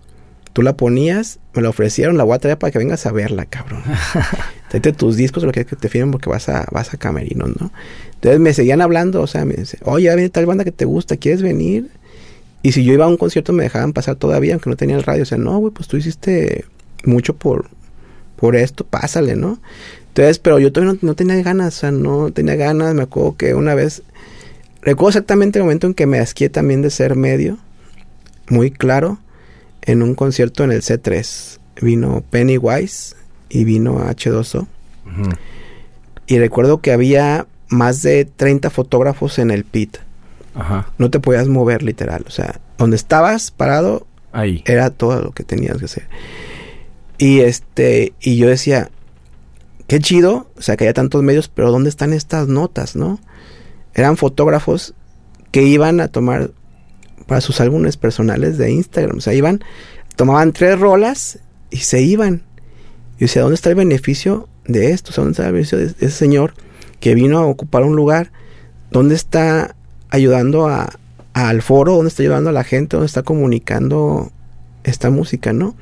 Tú la ponías, me la ofrecieron, la voy a traer para que vengas a verla, cabrón. Tráete tus discos, lo que que te firmen porque vas a, vas a camerinos, ¿no? Entonces me seguían hablando, o sea, me dice, oye, ya viene tal banda que te gusta, ¿quieres venir? Y si yo iba a un concierto me dejaban pasar todavía, aunque no tenía el radio. O sea, no, güey, pues tú hiciste mucho por, por esto, pásale, ¿no? Entonces, pero yo todavía no, no tenía ganas, o sea, no tenía ganas. Me acuerdo que una vez, recuerdo exactamente el momento en que me asqué también de ser medio, muy claro, en un concierto en el C3. Vino Pennywise y vino H2O. Ujú. Y recuerdo que había más de 30 fotógrafos en el pit. Ajá. No te podías mover literal. O sea, donde estabas parado Ahí. era todo lo que tenías que hacer. Y este, y yo decía, qué chido, o sea, que haya tantos medios, pero ¿dónde están estas notas, no? Eran fotógrafos que iban a tomar para sus álbumes personales de Instagram. O sea, iban, tomaban tres rolas y se iban. Y decía, ¿dónde está el beneficio de esto? O sea, ¿dónde está el beneficio de ese señor que vino a ocupar un lugar? ¿Dónde está ayudando a, al foro? ¿Dónde está ayudando a la gente? ¿Dónde está comunicando esta música, no?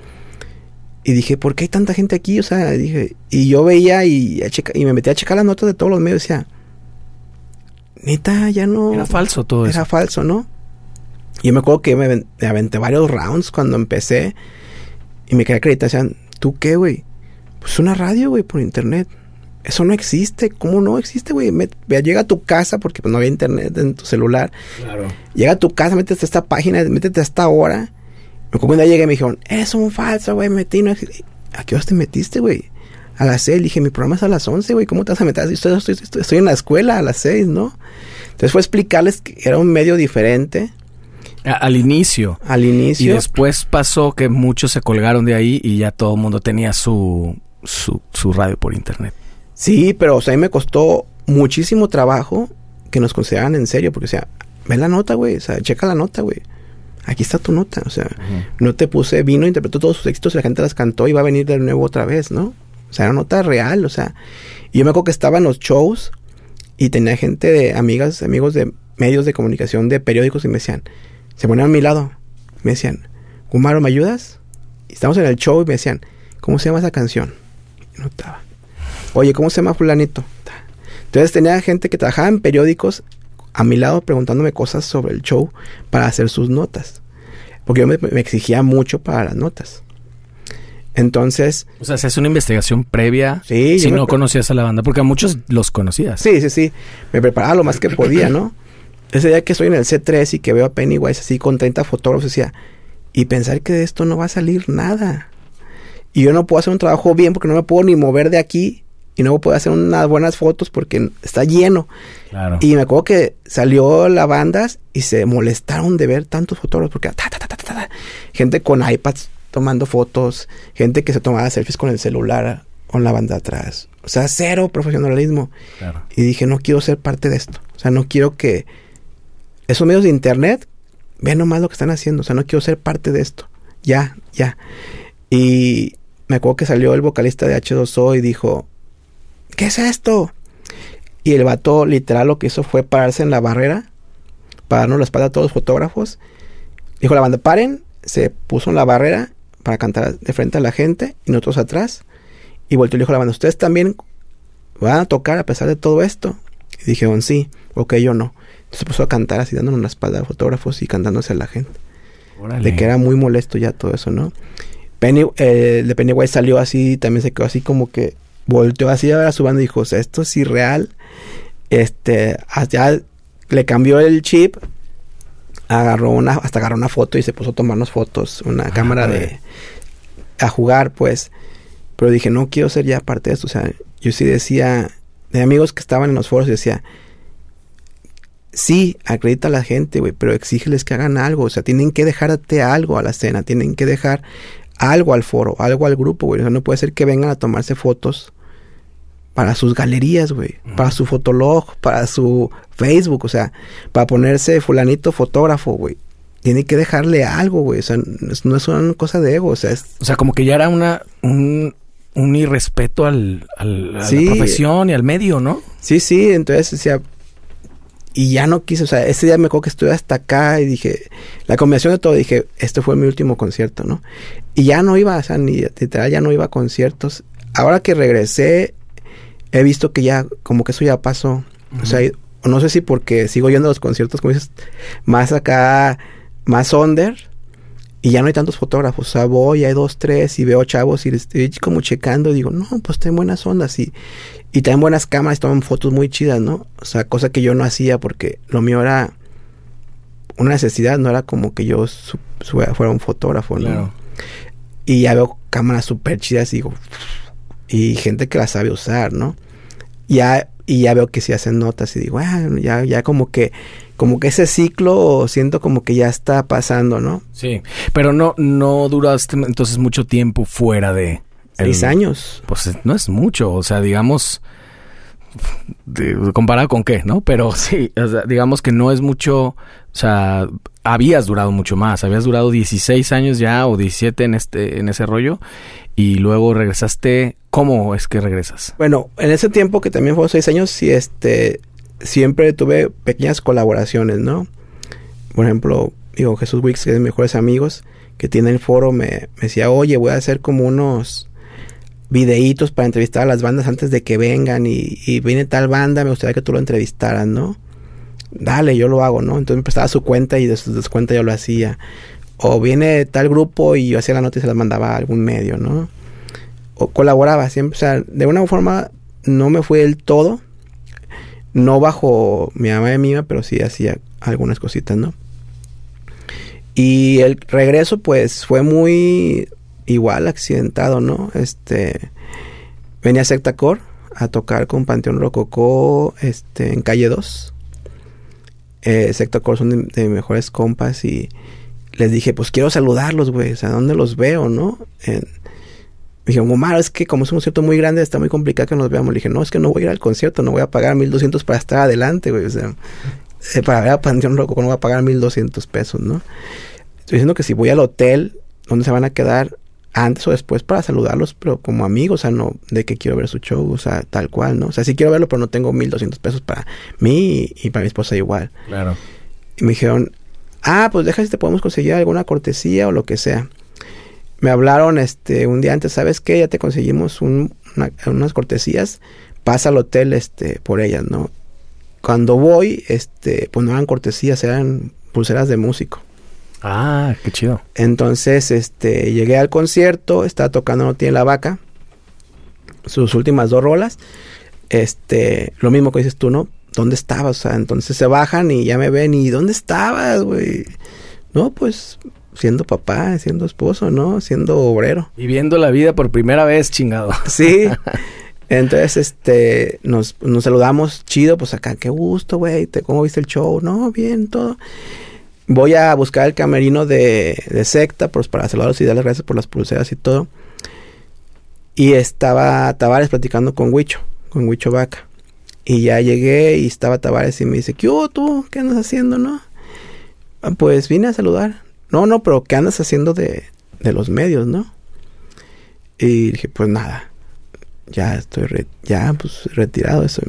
Y dije, ¿por qué hay tanta gente aquí? O sea, dije, y yo veía y, me metí a checar las notas de todos los medios y decía, neta, ya no... Era falso todo Era eso. falso, ¿no? Yo me acuerdo que me, me aventé varios rounds cuando empecé y me quedé acreditar. Decían, ¿tú qué, güey? Pues una radio, güey, por internet. Eso no existe. ¿Cómo no existe, güey? Llega a tu casa porque pues, no había internet en tu celular. Claro. Llega a tu casa, métete a esta página, métete a esta hora. Me acuerdo día llegué y me dijeron, eres un falso, güey, me metí. No exi-". ¿A qué horas te metiste, güey? A las 6. Dije, mi programa es a las 11, güey. ¿Cómo te vas a meter? Estoy, estoy, estoy- estoy en la escuela a las 6, ¿no? Entonces fue explicarles que era un medio diferente al inicio. al Y inicio. después pasó que muchos se colgaron de ahí y ya todo el mundo tenía su, su, su radio por internet. Sí, pero o sea, a mí me costó muchísimo trabajo que nos consideraran en serio, porque o sea, ve la nota, güey, o sea, checa la nota, güey. Aquí está tu nota. O sea, no te puse, vino, interpretó todos sus éxitos y la gente las cantó y va a venir de nuevo otra vez, ¿no? O sea, era nota real, o sea. Y yo me acuerdo que estaba en los shows y tenía gente de amigas, amigos de medios de comunicación, de periódicos y me decían, se ponían a mi lado, me decían, Gumaro, ¿me ayudas? Y estamos en el show y me decían, ¿cómo se llama esa canción? Y no estaba. Oye, ¿cómo se llama fulanito? Entonces tenía gente que trabajaba en periódicos a mi lado preguntándome cosas sobre el show para hacer sus notas. Porque yo me, exigía mucho para las notas. Entonces... O sea, se hace una investigación previa sí, si no conocías a la banda, porque a muchos los conocías. Sí, sí, sí. Me preparaba lo más que podía, ¿no? Ese día que estoy en el C3 y que veo a Pennywise así con 30 fotógrafos, decía, y pensar que de esto no va a salir nada. Y yo no puedo hacer un trabajo bien porque no me puedo ni mover de aquí y no puedo hacer unas buenas fotos porque está lleno. Y me acuerdo que salió la banda y se molestaron de ver tantos fotógrafos porque gente con iPads tomando fotos, gente que se tomaba selfies con el celular con la banda atrás. O sea, cero profesionalismo. Y dije, no quiero ser parte de esto. O sea, no quiero que esos medios de internet vean nomás lo que están haciendo. O sea, no quiero ser parte de esto. Ya, ya. Y me acuerdo que salió el vocalista de H2O y dijo, ¿qué es esto? Y el vato literal lo que hizo fue pararse en la barrera, para darnos la espalda a todos los fotógrafos. Dijo la banda, paren, se puso en la barrera para cantar de frente a la gente y nosotros atrás. Y volvió y dijo la banda, ¿ustedes también van a tocar a pesar de todo esto? Y dijeron, sí, ok, yo no. Se puso a cantar así dándonos la espalda a fotógrafos y cantándose a la gente. De que era muy molesto ya todo eso, ¿no? Penny, eh, de Pennywise salió así, también se quedó así como que volteó así a ver a su banda y dijo, esto es irreal. Este, ya le cambió el chip, agarró una, hasta agarró una foto y se puso a tomarnos fotos, una ah, cámara de, a jugar, pues. Pero dije, no quiero ser ya parte de esto. O sea, yo sí decía, de amigos que estaban en los foros, decía, sí, acredita a la gente, güey, pero exígeles que hagan algo. O sea, tienen que dejarte algo a la escena, tienen que dejar algo al foro, algo al grupo, güey. O sea, no puede ser que vengan a tomarse fotos para sus galerías, güey, para su fotolog, para su Facebook, o sea, para ponerse fulanito fotógrafo, güey. Tiene que dejarle algo, güey, o sea, no es una cosa de ego, o sea, es... O sea, como que ya era una, un, un irrespeto al, al a la profesión y al medio, ¿no? Sí, sí, entonces decía, y ya no quise, o sea, ese día me acuerdo que estuve hasta acá y dije, la combinación de todo, dije, este fue mi último concierto, ¿no? Y ya no iba, o sea, ni literal, ya no iba a conciertos. Ahora que regresé, he visto que ya, como que eso ya pasó. O sea, no sé si porque sigo yendo a los conciertos, como dices, más acá, más under, y ya no hay tantos fotógrafos. O sea, voy, hay dos, tres, y veo chavos y estoy como checando, y digo, no, pues tengo buenas ondas, y, y tienen buenas cámaras, toman fotos muy chidas, ¿no? O sea, cosa que yo no hacía porque lo mío era una necesidad, no era como que yo fuera un fotógrafo, ¿no? Y ya veo cámaras súper chidas y digo, y gente que la sabe usar, ¿no? Ya, y ya veo que si hacen notas y digo, ah, ya, ya como que, como que ese ciclo siento como que ya está pasando, ¿no? Sí, pero no, no duraste entonces mucho tiempo fuera de... Seis años. Pues no es mucho, o sea, digamos, comparado con qué, ¿no? Pero sí, digamos que no es mucho, o sea, habías durado mucho más, habías durado 16 años ya o 17 en este en ese rollo y luego regresaste, ¿cómo es que regresas? Bueno, en ese tiempo que también fue 6 años, sí este siempre tuve pequeñas colaboraciones, ¿no? Por ejemplo, digo, Jesús Wicks, que es de mis mejores amigos, que tiene el foro, me, me decía, oye, voy a hacer como unos videitos para entrevistar a las bandas antes de que vengan y, y viene tal banda, me gustaría que tú lo entrevistaras, ¿no? Dale, yo lo hago, ¿no? Entonces me prestaba su cuenta y de su cuenta yo lo hacía. O viene tal grupo y yo hacía la nota y se las mandaba a algún medio, ¿no? O colaboraba siempre, o sea, de una forma no me fue del todo, no bajo mi ama de mía, pero sí hacía algunas cositas, ¿no? Y el regreso pues fue muy igual accidentado, ¿no? Este venía Secta Core a tocar con Panteón Rococó este, en calle 2. Eh, Secta Core son de, mis mejores compas y les dije, pues quiero saludarlos, güey, o sea, ¿dónde los veo, no? me dijeron, Omar, es que como es un concierto muy grande, está muy complicado que nos veamos. Le dije, no, es que no voy a ir al concierto, no voy a pagar 1200 para estar adelante, güey, o sea, eh, para ver a Panteón Rococó no voy a pagar 1200 pesos, ¿no? Estoy diciendo que si voy al hotel, ¿dónde se van a quedar? Antes o después para saludarlos, pero como amigos, o sea, no de que quiero ver su show, o sea, tal cual, ¿no? O sea, sí quiero verlo, pero no tengo 1200 pesos para mí y, para mi esposa igual. Claro. Y me dijeron, ah, pues deja si te podemos conseguir alguna cortesía o lo que sea. Me hablaron este un día antes, ¿sabes qué? Ya te conseguimos unas cortesías, pasa al hotel este por ellas, ¿no? Cuando voy, este, pues no eran cortesías, eran pulseras de músico. Ah, qué chido. Entonces, este, llegué al concierto, estaba tocando No tiene la vaca, sus últimas dos rolas. Este, lo mismo que dices tú, ¿no? ¿Dónde estabas? O sea, entonces se bajan y ya me ven y ¿dónde estabas, güey? No, pues siendo papá, siendo esposo, ¿no? Siendo obrero. Viviendo la vida por primera vez, chingado. Sí. Entonces, este, nos, nos saludamos chido, pues acá, qué gusto, güey, ¿cómo viste el show? No, bien, todo voy a buscar el camerino de, de secta pues, para saludarlos y darles gracias por las pulseras y todo. Y estaba Tavares platicando con Huicho, con Huicho Vaca. Y ya llegué y estaba Tavares y me dice, ¿qué hubo tú? ¿Qué andas haciendo, no? Ah, pues vine a saludar. No, no, pero ¿qué andas haciendo de, de los medios, no? Y dije, pues nada, ya estoy, ya pues retirado. Eso.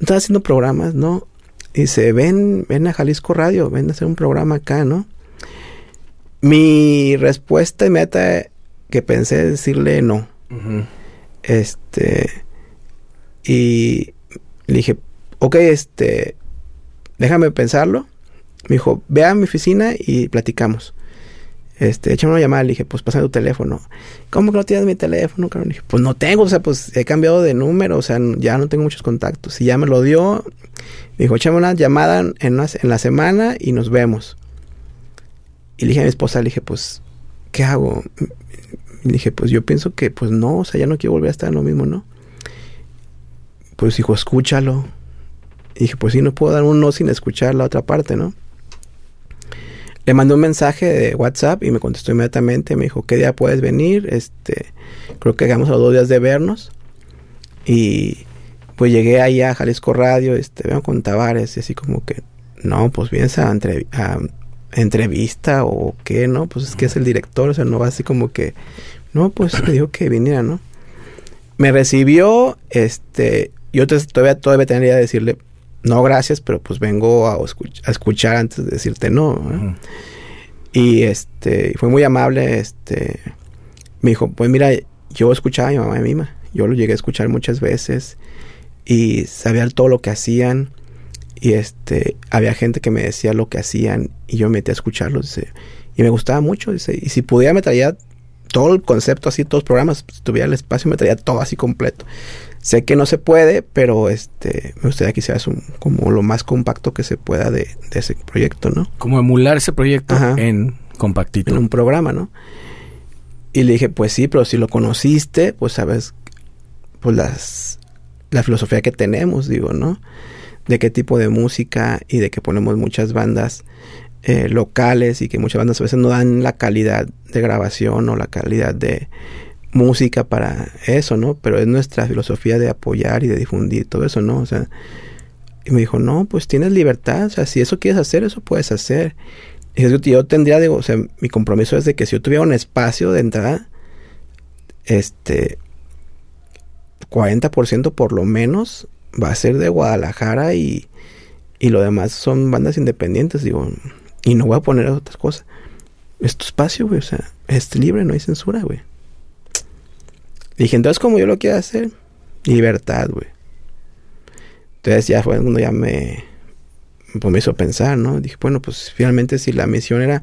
Estaba haciendo programas, ¿no? Y dice, ven, ven a Jalisco Radio, ven a hacer un programa acá, ¿no? Mi respuesta inmediata que pensé decirle no. Este. Y le dije, ok, este. Déjame pensarlo. Me dijo, ve a mi oficina y platicamos. Este, échame una llamada, le dije, pues pasa tu teléfono. ¿Cómo que no tienes mi teléfono, Le dije, pues no tengo, o sea, pues he cambiado de número, o sea, ya no tengo muchos contactos. Y ya me lo dio, me dijo, échame una llamada en, en la semana y nos vemos. Y le dije a mi esposa, le dije, pues, ¿qué hago? Le dije, pues yo pienso que, pues no, o sea, ya no quiero volver a estar en lo mismo, ¿no? Pues dijo, escúchalo. Y dije, pues sí, no puedo dar un no sin escuchar la otra parte, ¿no? Le mandé un mensaje de WhatsApp y me contestó inmediatamente. Me dijo, ¿qué día puedes venir? Este, creo que hagamos a los dos días de vernos. Y pues llegué ahí a Jalisco Radio, este, veo con Tavares, y así como que, no, pues vienes a, entrevista o qué, ¿no? Pues es que es el director, o sea, no va así como que, no, pues me dijo que viniera, ¿no? Me recibió, este, yo todavía, todavía tendría que decirle, no gracias, pero pues vengo a, escuchar antes de decirte no. Y este, fue muy amable, este, me dijo, pues mira, yo escuchaba a mi mamá y mi mamá, yo lo llegué a escuchar muchas veces y sabía todo lo que hacían y este, había gente que me decía lo que hacían y yo me metí a escucharlos, y me gustaba mucho, dice, y si pudiera me traía todo el concepto así, todos los programas, si tuviera el espacio me traía todo así completo. Sé que no se puede, pero este me gustaría que hicieras un, como lo más compacto que se pueda de, ese proyecto, ¿no? Como emular ese proyecto en compactito. En un programa, ¿no? Y le dije, pues sí, pero si lo conociste, pues sabes, pues las, la filosofía que tenemos, digo, ¿no? De qué tipo de música y de que ponemos muchas bandas eh, locales y que muchas bandas a veces no dan la calidad de grabación o la calidad de música para eso, ¿no? Pero es nuestra filosofía de apoyar y de difundir todo eso, ¿no? O sea, y me dijo, no, pues tienes libertad, o sea, si eso quieres hacer, eso puedes hacer. Y yo tendría, digo, o sea, mi compromiso es de que si yo tuviera un espacio de entrada, este, 40% por lo menos va a ser de Guadalajara y, y lo demás son bandas independientes, digo, y no voy a poner otras cosas. Es tu espacio, güey, o sea, es libre, no hay censura, güey. Dije, entonces como yo lo quiero hacer, libertad, güey. Entonces ya fue cuando ya me, pues me hizo pensar, ¿no? Dije, bueno, pues finalmente si la misión era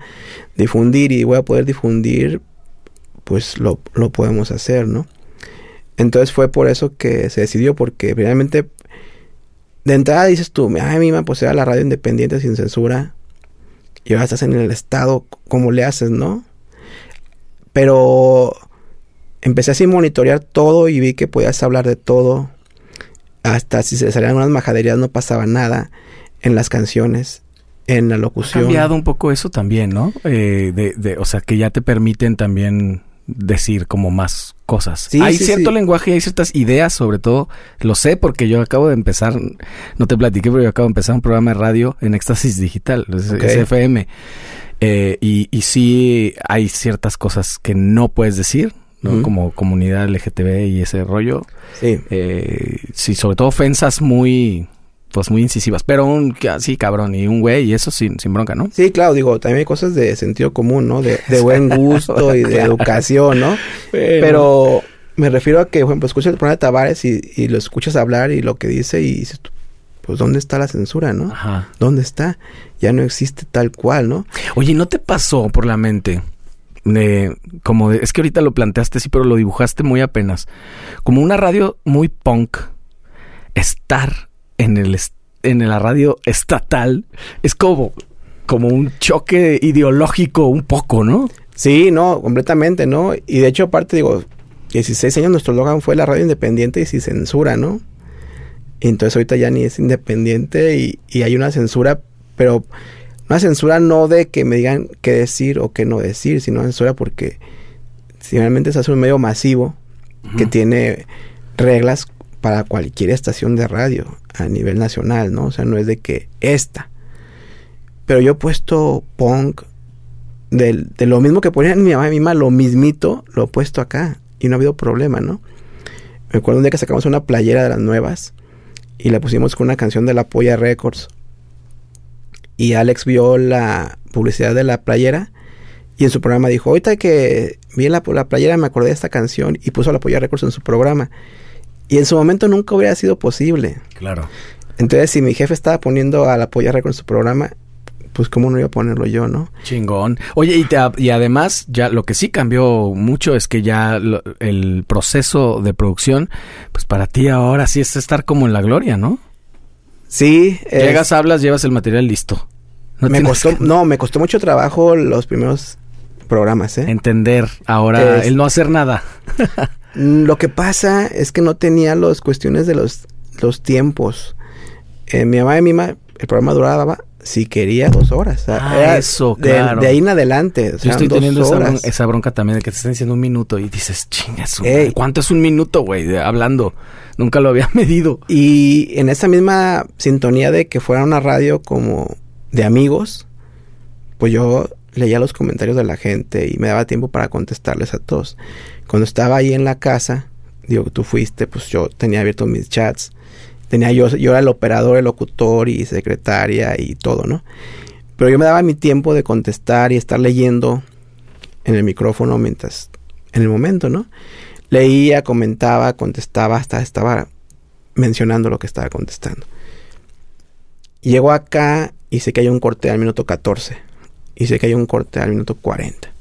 difundir y voy a poder difundir, pues lo, lo podemos hacer, ¿no? Entonces fue por eso que se decidió, porque finalmente de entrada dices tú, ay, mima, pues era la radio independiente sin censura, y ahora estás en el estado, ¿cómo le haces, no? Pero empecé así a monitorear todo y vi que podías hablar de todo. Hasta si se salían unas majaderías no pasaba nada en las canciones, en la locución. Ha cambiado un poco eso también, ¿no? Eh, de, de, o sea, que ya te permiten también decir como más cosas. hay cierto lenguaje y hay ciertas ideas, sobre todo, lo sé porque yo acabo de empezar, no te platiqué, pero yo acabo de empezar un programa de radio en Éxtasis Digital, SFM. Eh, y, y sí hay ciertas cosas que no puedes decir, ¿no? Como comunidad LGTB y ese rollo. Sí. Eh, sí, sobre todo ofensas muy, pues muy incisivas. Pero un, sí, cabrón, y un güey, y eso sin, sin bronca, ¿no? Sí, claro, digo, también hay cosas de sentido común, ¿no? De, de buen gusto y de educación, ¿no? Pero me refiero a que, por ejemplo, escuchas el programa de Tavares y, y lo escuchas hablar y lo que dice y dices, tú, pues, ¿dónde está la censura, no? Ajá. ¿Dónde está? Ya no existe tal cual, ¿no? Oye, ¿no te pasó por la mente? Como es que ahorita lo planteaste sí, pero lo dibujaste muy apenas. Como una radio muy punk, estar en el en la radio estatal es como como un choque ideológico un poco, ¿no? Sí, no, completamente, ¿no? Y de hecho, aparte, digo, 16 años nuestro logan fue la radio independiente y sin censura, ¿no? Entonces ahorita ya ni es independiente y hay una censura, pero una censura no de que me digan qué decir o qué no decir, sino una censura porque finalmente se hace un medio masivo que tiene reglas para cualquier estación de radio a nivel nacional, ¿no? O sea, no es de que esta. Pero yo he puesto punk del- de, lo mismo que ponían mi mamá y mi mamá, lo mismito, lo he puesto acá y no ha habido problema, ¿no? Me acuerdo un día que sacamos una playera de las nuevas y la pusimos con una canción de la Polla Records. Y Alex vio la publicidad de la playera y en su programa dijo, ahorita que vi la, la playera me acordé de esta canción y puso la Polla Records en su programa. Y en su momento nunca hubiera sido posible. Claro. Entonces, si mi jefe estaba poniendo a la Polla Records en su programa, pues cómo no iba a ponerlo yo, ¿no? Chingón. Oye, y, te- y además, ya lo que sí cambió mucho es que ya lo- el proceso de producción, pues para ti ahora sí es estar como en la gloria, ¿no? Sí, es- Llegas, hablas, llevas el material listo. No me costó, que no, me costó mucho trabajo los primeros programas, ¿eh? entender ahora Es- el no hacer nada. Mm, Lo que pasa es que no tenía las cuestiones de los, los tiempos. Eh, mi mamá y mi mamá, el programa duraba, si quería, dos horas. O sea, Ah, era eso, de- claro. De, ahí en adelante. o Yo estoy teniendo esa, bron- horas. esa bronca también de que te están diciendo un minuto y dices, chingas, ¿cuánto es un minuto, güey? Hablando. Nunca lo había medido. Y en esa misma sintonía de que fuera una radio como de amigos, pues yo leía los comentarios de la gente y me daba tiempo para contestarles a todos. Cuando estaba ahí en la casa, digo, tú fuiste, pues yo tenía abiertos mis chats. Tenía yo, yo era el operador, el locutor y secretaria y todo, ¿no? Pero yo me daba mi tiempo de contestar y estar leyendo en el micrófono mientras, en el momento, ¿no? Leía, comentaba, contestaba, hasta estaba mencionando lo que estaba contestando. Llego acá y sé que hay un corte al minuto 14. Y sé que hay un corte al minuto 40.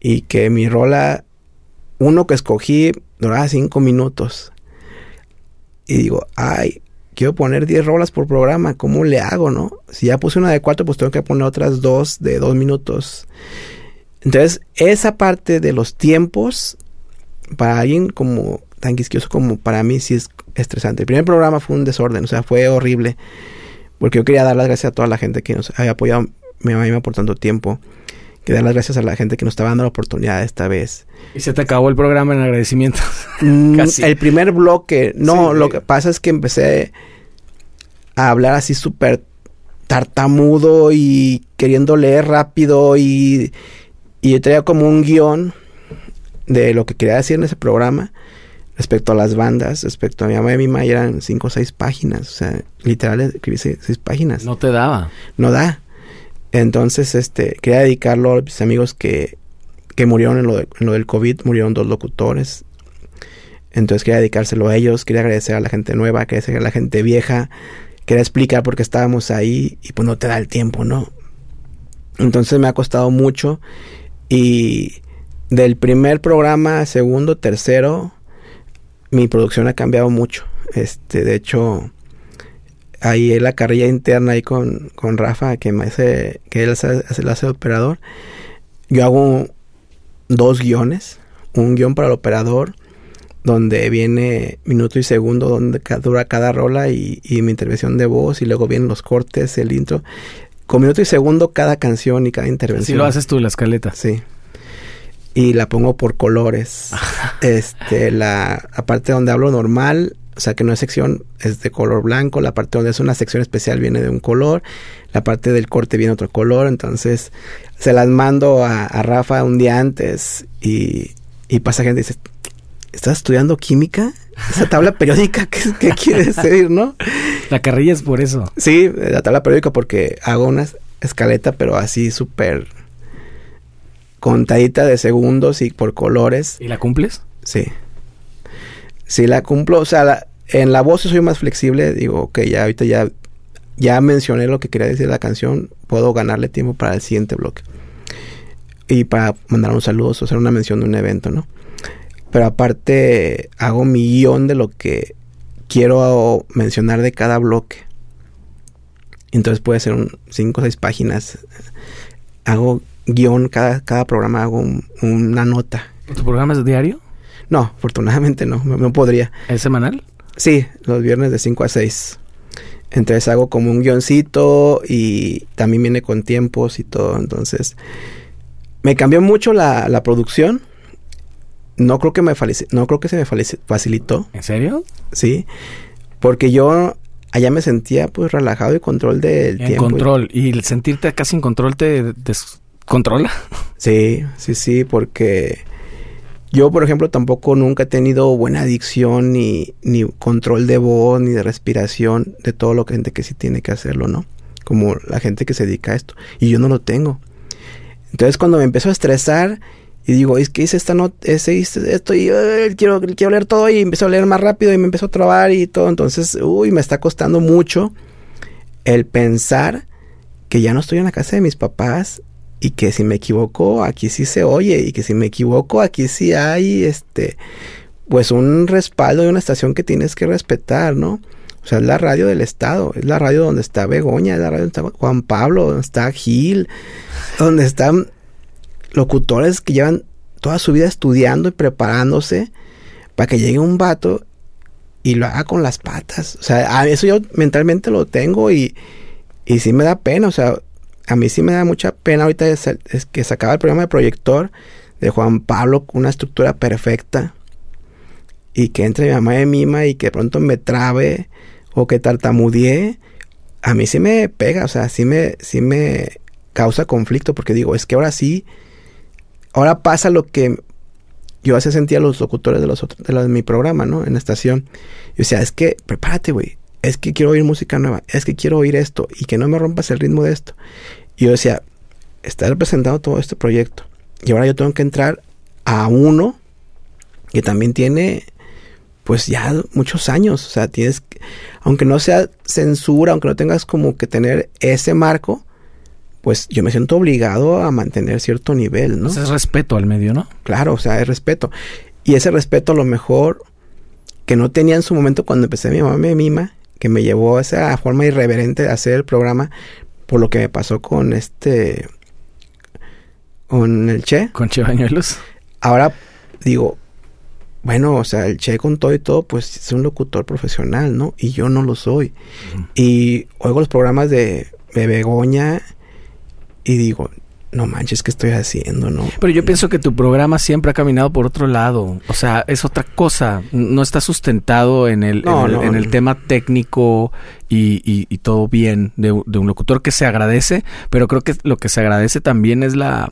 Y que mi rola, uno que escogí, duraba 5 minutos. Y digo, ay, quiero poner 10 rolas por programa, ¿cómo le hago, no? Si ya puse una de 4, pues tengo que poner otras dos de 2 minutos. Entonces, esa parte de los tiempos, para alguien como tan quisquioso como para mí, sí es estresante. El primer programa fue un desorden, o sea, fue horrible. Porque yo quería dar las gracias a toda la gente que nos había apoyado mi mamá y mi por tanto tiempo. Quería dar las gracias a la gente que nos estaba dando la oportunidad esta vez. Y se te acabó el programa en agradecimientos. Mm, Casi. El primer bloque, no, Sí. lo que pasa es que empecé a hablar así súper tartamudo y queriendo leer rápido y, y yo traía como un guion de lo que quería decir en ese programa respecto a las bandas, respecto a mi mamá y mi mamá, eran cinco o seis páginas, o sea, literal escribí seis, seis páginas No te daba. no da. Entonces, este, quería dedicarlo a mis amigos que, que murieron en lo, de- en lo del COVID, murieron dos locutores. Entonces quería dedicárselo a ellos, quería agradecer a la gente nueva, quería agradecer a la gente vieja, quería explicar por qué estábamos ahí y pues no te da el tiempo, ¿no? Entonces me ha costado mucho y del primer programa, segundo, tercero, mi producción ha cambiado mucho. Este, de hecho, ahí en la carrilla interna ahí con, con Rafa, que me hace, que él hace, hace- lo hace de operador. Yo hago dos guiones, un guion para el operador, donde viene minuto y segundo, donde dura cada rola y, y mi intervención de voz, y luego vienen los cortes, el intro. Con minuto y segundo cada canción y cada intervención. Así lo haces tú, la escaleta. Sí. Y la pongo por colores. este, la, la parte donde hablo normal o sea que no es sección, es de color blanco, la parte donde es una sección especial viene de un color, la parte del corte viene otro color, entonces se las mando a, Rafa un día antes y, y pasa gente y dice, ¿estás estudiando química? Esa tabla periódica, ¿qué, qué quiere decir, no? La carrilla es por eso. Sí, la tabla periódica porque hago una escaleta, pero así súper contadita de segundos y por colores. ¿Y la cumples? Sí. Sí, la cumplo. O sea, en la voz soy más flexible. Digo, ok, ya ahorita ya, ya mencioné lo que quería decir la canción. Puedo ganarle tiempo para el siguiente bloque. Y para mandar un saludo o hacer una mención de un evento, ¿no? Pero aparte hago mi guion de lo que quiero mencionar de cada bloque. Entonces puede ser un cinco o seis páginas. Hago guion, cada, cada programa hago una nota. ¿Tu programa es diario? No, afortunadamente no, no podría. ¿Es semanal? Sí, los viernes de 5 a 6. Entonces hago como un guioncito y también viene con tiempos y todo. Entonces, me cambió mucho la, la producción no creo que me no creo que se me facilitó. ¿En serio? Sí. Porque yo allá me sentía pues relajado y control del en tiempo. control. Y... el sentirte casi en control te descontrola. Sí, sí, sí, porque yo, por ejemplo, tampoco nunca he tenido buena adicción ni, ni control de voz ni de respiración de todo lo que gente que sí tiene que hacerlo, ¿no? Como la gente que se dedica a esto. Y yo no lo tengo. Entonces cuando me empezó a estresar y digo, es que hice esta nota, ese, esto y quiero, quiero leer todo y empezó a leer más rápido y me empezó a trabar y todo. Entonces, uy, me está costando mucho el pensar que ya no estoy en la casa de mis papás y que si me equivoco, aquí sí se oye y que si me equivoco, aquí sí hay este pues un respaldo de una estación que tienes que respetar, ¿no? O sea, es la radio del estado, es la radio donde está Begoña, es la radio donde está Juan Pablo, donde está Gil, donde están locutores que llevan toda su vida estudiando y preparándose para que llegue un vato y lo haga con las patas. O sea, eso yo mentalmente lo tengo y, y sí me da pena. O sea, a mí sí me da mucha pena ahorita que se acaba el programa de proyector de Juan Pablo una estructura perfecta y que entre mi mamá y mima y que pronto me trabe o que tartamudee. A mí sí me pega, o sea, sí me, sí me causa conflicto porque digo, es que ahora sí ahora pasa lo que yo hace sentía a los locutores de los otros, de, de mi programa, ¿no? En la estación. Yo decía, es que prepárate, güey. Es que quiero oír música nueva. Es que quiero oír esto. Y que no me rompas el ritmo de esto. Y yo decía, está representando todo este proyecto. Y ahora yo tengo que entrar a uno que también tiene, pues ya muchos años. O sea, tienes, aunque no sea censura, aunque no tengas como que tener ese marco, pues yo me siento obligado a mantener cierto nivel, ¿no? Pues es respeto al medio, ¿no? Claro, o sea, es respeto. Y ese respeto a lo mejor que no tenía en su momento cuando empecé mi mamá me mima, que me llevó a esa forma irreverente de hacer el programa por lo que me pasó con este con el Che. Con Che Bañuelos. Ahora digo, bueno, o sea, el Che con todo y todo, pues es un locutor profesional, ¿no? Y yo no lo soy. Y oigo los programas de, de Begoña y digo, no manches, ¿qué estoy haciendo? No. Pero yo pienso que tu programa siempre ha caminado por otro lado. O sea, es otra cosa. No está sustentado en el, en, el tema técnico y, y, todo bien de, un locutor que se agradece, pero creo que lo que se agradece también es la,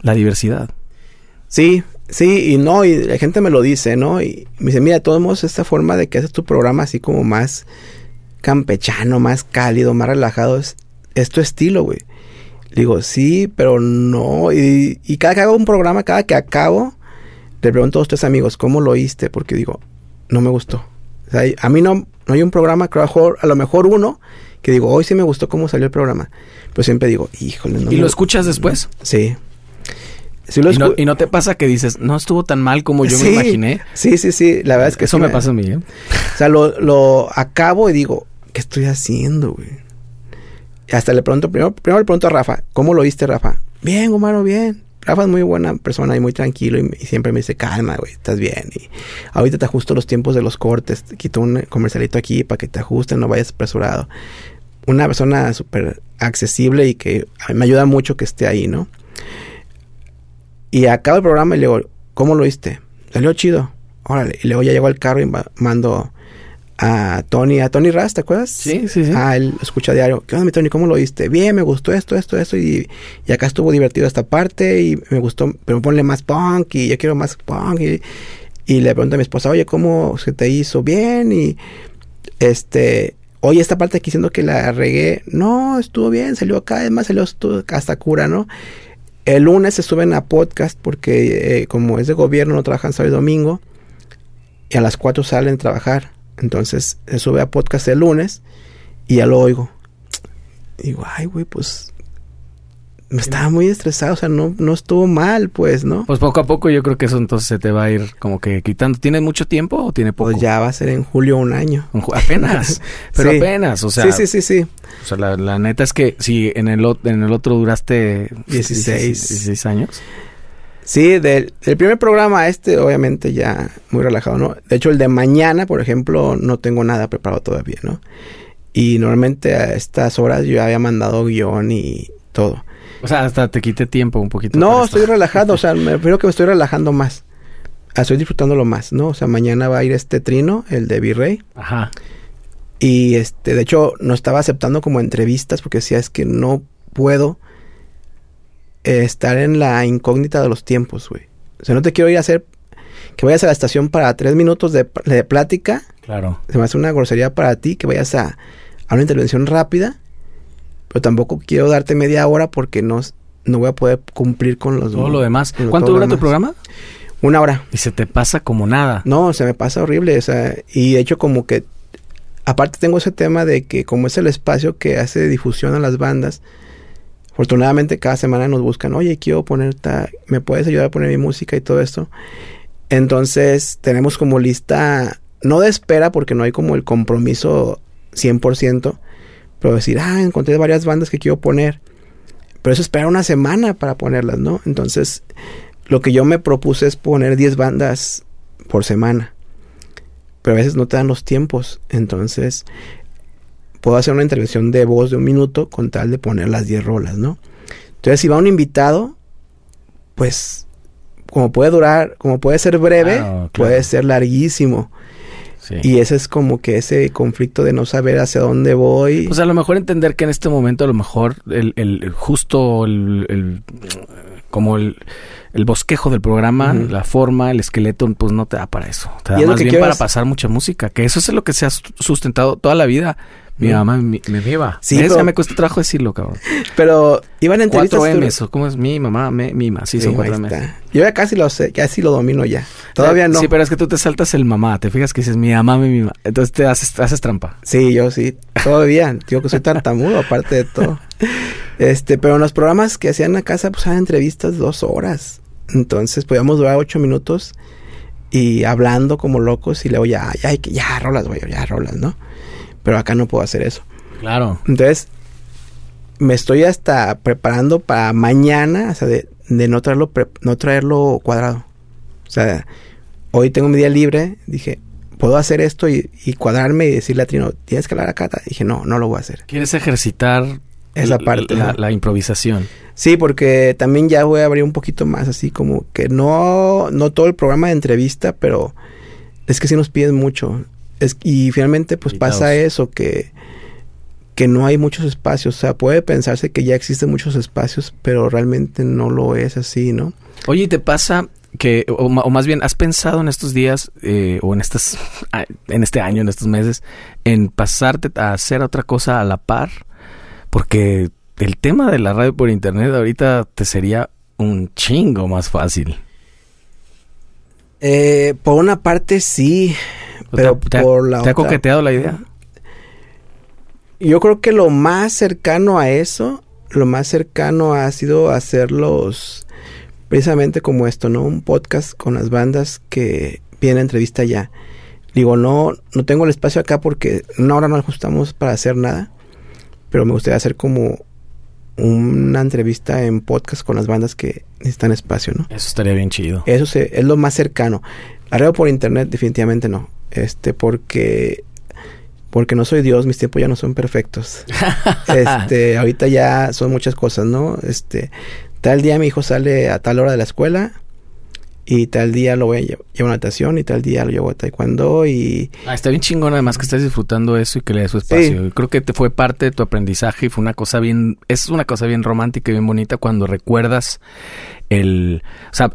la diversidad. Sí, sí, y no, y la gente me lo dice, ¿no? Y me dice, mira, de todos modos, esta forma de que haces tu programa así como más campechano, más cálido, más relajado, es, es tu estilo, güey digo, sí, pero no. Y, cada que hago un programa, cada que acabo, le pregunto a los tres amigos, ¿cómo lo oíste? Porque digo, no me gustó. O sea, a mí no, no hay un programa, creo a lo mejor uno, que digo, hoy sí me gustó cómo salió el programa. Pero siempre digo, híjole, no. ¿Y lo escuchas después? Sí. ¿Y, no, te pasa que dices, no estuvo tan mal como yo me imaginé? Sí, sí, sí. La verdad es que eso me pasa a mí. ¿eh? O sea, lo, lo acabo y digo, ¿qué estoy haciendo, güey? Hasta le pregunto, primero, primero le pregunto a Rafa, ¿cómo lo viste, Rafa? Bien, Omar, bien. Rafa es muy buena persona y muy tranquilo y, siempre me dice, calma, güey, estás bien. Y ahorita te ajusto los tiempos de los cortes, te quito un comercialito aquí para que te ajusten, no vayas apresurado. Una persona súper accesible y que me ayuda mucho que esté ahí, ¿no? Y acabo el programa y le digo, ¿cómo lo viste? Salió chido. órale. Y luego ya llegó al carro y ma- mando a Tony, a Tony Raz, ¿te acuerdas? Sí, sí, sí. Ah, él escucha diario. ¿Qué onda, mi Tony? ¿Cómo lo oíste? Bien, me gustó esto, esto, esto. Y, y acá estuvo divertido esta parte. Y me gustó, pero ponle más punk. Y yo quiero más punk. Y, y le pregunto a mi esposa, oye, ¿cómo se te hizo? Bien. Y este, oye, esta parte aquí diciendo que la regué. No, estuvo bien, salió acá. Además, salió hasta cura, ¿no? El lunes se suben a podcast porque eh, como es de gobierno no trabajan sábado y domingo y a las 4 salen a trabajar. Entonces se sube a podcast el lunes y ya lo oigo. Y digo, ay, güey, pues me estaba muy estresado, o sea, no, no estuvo mal, pues, ¿no? Pues poco a poco yo creo que eso entonces se te va a ir como que quitando. ¿Tiene mucho tiempo o tiene poco? Pues ya va a ser en julio un año. Apenas. Pero Sí. apenas, o sea. sí, sí, sí, sí. O sea, la, la neta es que si en el, en el otro duraste 16. 16 años. Sí, del, del primer programa este, obviamente ya muy relajado, ¿no? De hecho, el de mañana, por ejemplo, no tengo nada preparado todavía, ¿no? Y normalmente a estas horas yo había mandado guion y todo. O sea, hasta te quité tiempo un poquito. No, estoy relajado, o sea, me refiero que me estoy relajando más. Ah, Estoy disfrutándolo más, ¿no? O sea, mañana va a ir este trino, el de Virrey. Ajá. Y este, de hecho, no estaba aceptando como entrevistas porque decía es que no puedo eh, estar en la incógnita de los tiempos, güey. O sea, no te quiero ir a hacer que vayas a la estación para tres minutos de, de plática. Claro. Se me hace una grosería para ti que vayas a, a una intervención rápida. Pero tampoco quiero darte media hora porque no, no voy a poder cumplir con los... Todo lo demás. lo- ¿Cuánto dura tu programa? Una hora. Y se te pasa como nada. No, se me pasa horrible, o sea, y de hecho como que aparte tengo ese tema de que como es el espacio que hace difusión a las bandas, afortunadamente cada semana nos buscan, oye, quiero poner, me puedes ayudar a poner mi música y todo esto. Entonces tenemos como lista, no de espera porque no hay como el compromiso 100%, pero decir, ah, encontré varias bandas que quiero poner. Pero eso espera una semana para ponerlas, ¿no? Entonces, lo que yo me propuse es poner 10 bandas por semana. Pero a veces no te dan los tiempos. Entonces, puedo hacer una intervención de voz de un minuto con tal de poner las 10 rolas, ¿no? Entonces, si va un invitado, pues, como puede durar, como puede ser breve, claro. puede ser larguísimo. Sí. Y ese es como que ese conflicto de no saber hacia dónde voy. Pues a lo mejor entender que en este momento a lo mejor el, el justo el, el- como el, el bosquejo del programa, la forma, el esqueleto, pues no te da para eso. Te da más bien para es- pasar mucha música, que eso es lo que se ha sustentado toda la vida. Mi Ujú. mamá me, me viva. Sí, pero- Ya me cuesta trabajo decirlo, cabrón. Pero iban a entrevistas. Cuatro dur- M's, ¿o ¿cómo es? Mi mamá, me, mima. Sí, son Sí, M's. está. Yo ya casi lo sé, casi lo domino ya. Todavía no. Sí, pero es que tú te saltas el mamá. Te fijas que dices mi mamá, mi mima. Entonces te haces, haces trampa. Sí, yo sí, todavía. Digo que soy tartamudo, aparte de todo. Este, pero en los programas que hacían a casa, pues eran entrevistas dos horas. Entonces podíamos durar ocho minutos y hablando como locos y luego ya, ya, que- ya, rolas, güey, ya, rolas, ¿no? Pero acá no puedo hacer eso. Claro. Entonces, me estoy hasta preparando para mañana, o sea, de, de no traerlo, pre- no traerlo cuadrado. O sea, hoy tengo mi día libre, dije, puedo hacer esto y, y cuadrarme y decirle a Trino, tienes que hablar acá. Dije, no, no lo voy a hacer. Quieres ejercitar Esa parte, la, ajá. la improvisación. Sí, porque también ya voy a abrir un poquito más, así como que no, no todo el programa de entrevista, pero es que sí nos piden mucho. Es, y finalmente pues Invitados. pasa eso, que, que no hay muchos espacios. O sea, puede pensarse que ya existen muchos espacios, pero realmente no lo es así, ¿no? Oye, ¿y te pasa que, o, más bien, has pensado en estos días eh, o en estas, en este año, en estos meses, en pasarte a hacer otra cosa a la par? Porque el tema de la radio por internet ahorita te sería un chingo más fácil. Eh, por una parte sí, pero ¿Te, te ha- por la ¿Te ha otra... coqueteado la idea? Yo creo que lo más cercano a eso, lo más cercano ha sido hacerlos precisamente como esto, ¿no? Un podcast con las bandas que vienen a entrevista ya. Digo, no, no tengo el espacio acá porque una hora no ajustamos para hacer nada, pero me gustaría hacer como una entrevista en podcast con las bandas que necesitan espacio, ¿no? Eso estaría bien chido. Eso se- es lo más cercano. Radio por internet definitivamente no. Este, porque porque no soy Dios, mis tiempos ya no son perfectos. este, ahorita ya son muchas cosas, ¿no? Este, tal día mi hijo sale a tal hora de la escuela y tal día lo voy a llevar a natación y tal día lo llevo a taekwondo y... Ah, está bien chingón además que estés disfrutando eso y que le des su espacio. Creo que te fue parte de tu aprendizaje y fue una cosa bien... Es una cosa bien romántica y bien bonita cuando recuerdas el... O sea,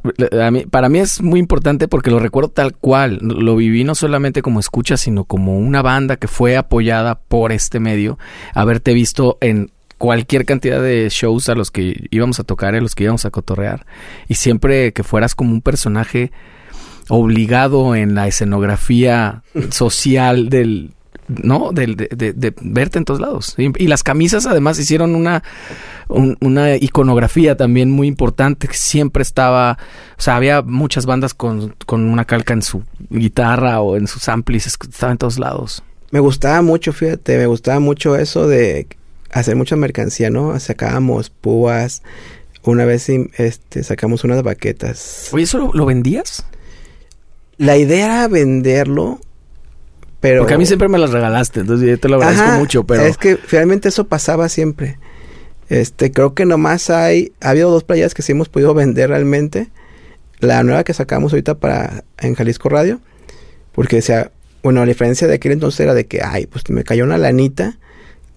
para mí es muy importante porque lo recuerdo tal cual. Lo viví no solamente como escucha, sino como una banda que fue apoyada por este medio. Haberte visto en cualquier cantidad de shows a los que íbamos a tocar, a los que íbamos a cotorrear. Y siempre que fueras como un personaje obligado en la escenografía social del, ¿no? De, de, verte en todos lados. Y, las camisas además hicieron una, una iconografía también muy importante siempre estaba, o sea, había muchas bandas con, con una calca en su guitarra o en sus amplis, estaba en todos lados. Me gustaba mucho, fíjate, me gustaba mucho eso de hacer mucha mercancía, ¿no? Sacábamos púas, una vez este, sacamos unas baquetas. Oye, ¿eso lo, vendías? La idea era venderlo, pero... Porque a mí siempre me las regalaste, entonces yo te lo agradezco mucho, pero... Es que finalmente eso pasaba siempre. Este, creo que nomás hay... Ha habido dos playas que sí hemos podido vender realmente. La nueva que sacamos ahorita para... En Jalisco Radio. Porque, o sea... Bueno, la diferencia de aquel entonces era de que... Ay, pues me cayó una lanita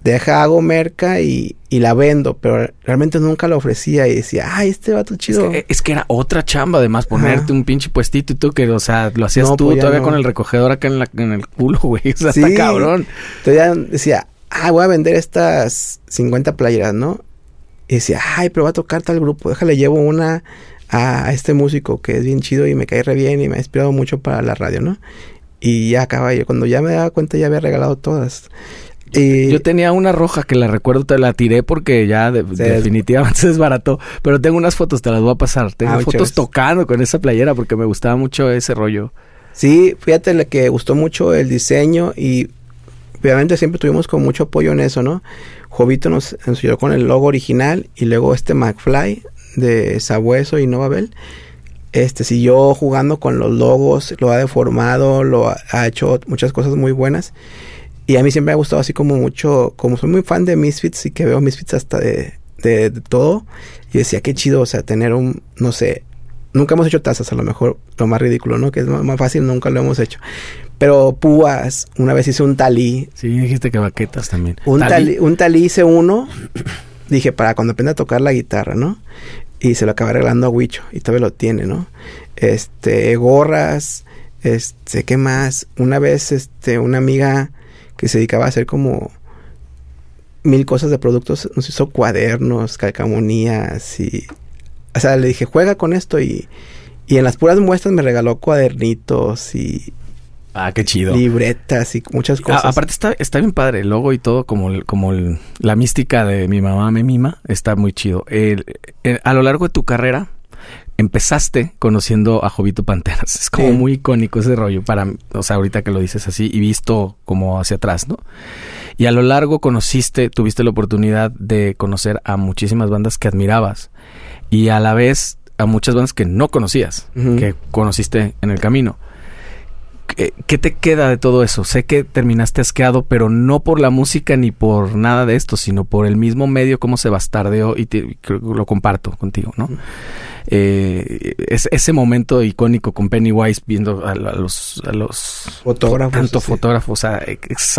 deja, hago merca y, la vendo, pero realmente nunca la ofrecía y decía, ay, este vato chido. Es que, era otra chamba, además, ponerte un pinche puestito y tú que, o sea, lo hacías tú pues todavía con el recogedor acá en, en el culo, güey. O sea, está cabrón. Entonces ya decía, ah, voy a vender estas 50 playeras, ¿no? Y decía, ay, pero va a tocar tal grupo, déjale, llevo una a, este músico que es bien chido y me cae re bien y me ha inspirado mucho para la radio, ¿no? Y ya acaba, yo cuando ya me daba cuenta ya había regalado todas. Yo tenía una roja que la recuerdo, te la tiré porque ya definitivamente se desbarató. Pero tengo unas fotos, te las voy a pasar. Tengo ah, fotos tocando con esa playera porque me gustaba mucho ese rollo. Sí, fíjate la que gustó mucho el diseño y obviamente siempre tuvimos con mucho apoyo en eso, ¿no? Jovito nos, enseñó con el logo original y luego este McFly de Sabueso y Novabel. Este siguió jugando con los logos, lo ha deformado, lo ha hecho muchas cosas muy buenas. Y a mí siempre me ha gustado así como mucho, como soy muy fan de Misfits y que veo Misfits hasta de, de, todo. Y decía, qué chido, o sea, tener un, no sé, nunca hemos hecho tazas, a lo mejor lo más ridículo, ¿no? Que es más, fácil, nunca lo hemos hecho. Pero púas, una vez hice un talí. Sí, dijiste que baquetas también. Un talí, un talí hice uno, dije, para cuando aprenda a tocar la guitarra, ¿no? Y se lo acabé regalando a Huicho, y todavía lo tiene, ¿no? Este, gorras, este, ¿qué más? Una vez, este, una amiga que se dedicaba a hacer como mil cosas de productos, nos hizo cuadernos, calcamonías y... O sea, le dije, juega con esto y, y en las puras muestras me regaló cuadernitos y... Ah, qué chido. Libretas y muchas cosas. aparte está, está bien padre el logo y todo, como, como la mística de mi mamá me mima, está muy chido. a lo largo de tu carrera, empezaste conociendo a Jovito Panteras. Es como muy icónico ese rollo para, o sea, ahorita que lo dices así y visto como hacia atrás, ¿no? Y a lo largo conociste, tuviste la oportunidad de conocer a muchísimas bandas que admirabas y a la vez a muchas bandas que no conocías, que conociste en el camino. ¿Qué, te queda de todo eso? Sé que terminaste asqueado, pero no por la música ni por nada de esto, sino por el mismo medio, cómo se bastardeó y lo comparto contigo, ¿no? Eh, es, ese momento icónico con Pennywise viendo a, los, a los fotógrafos. Tanto fotógrafos, o sea,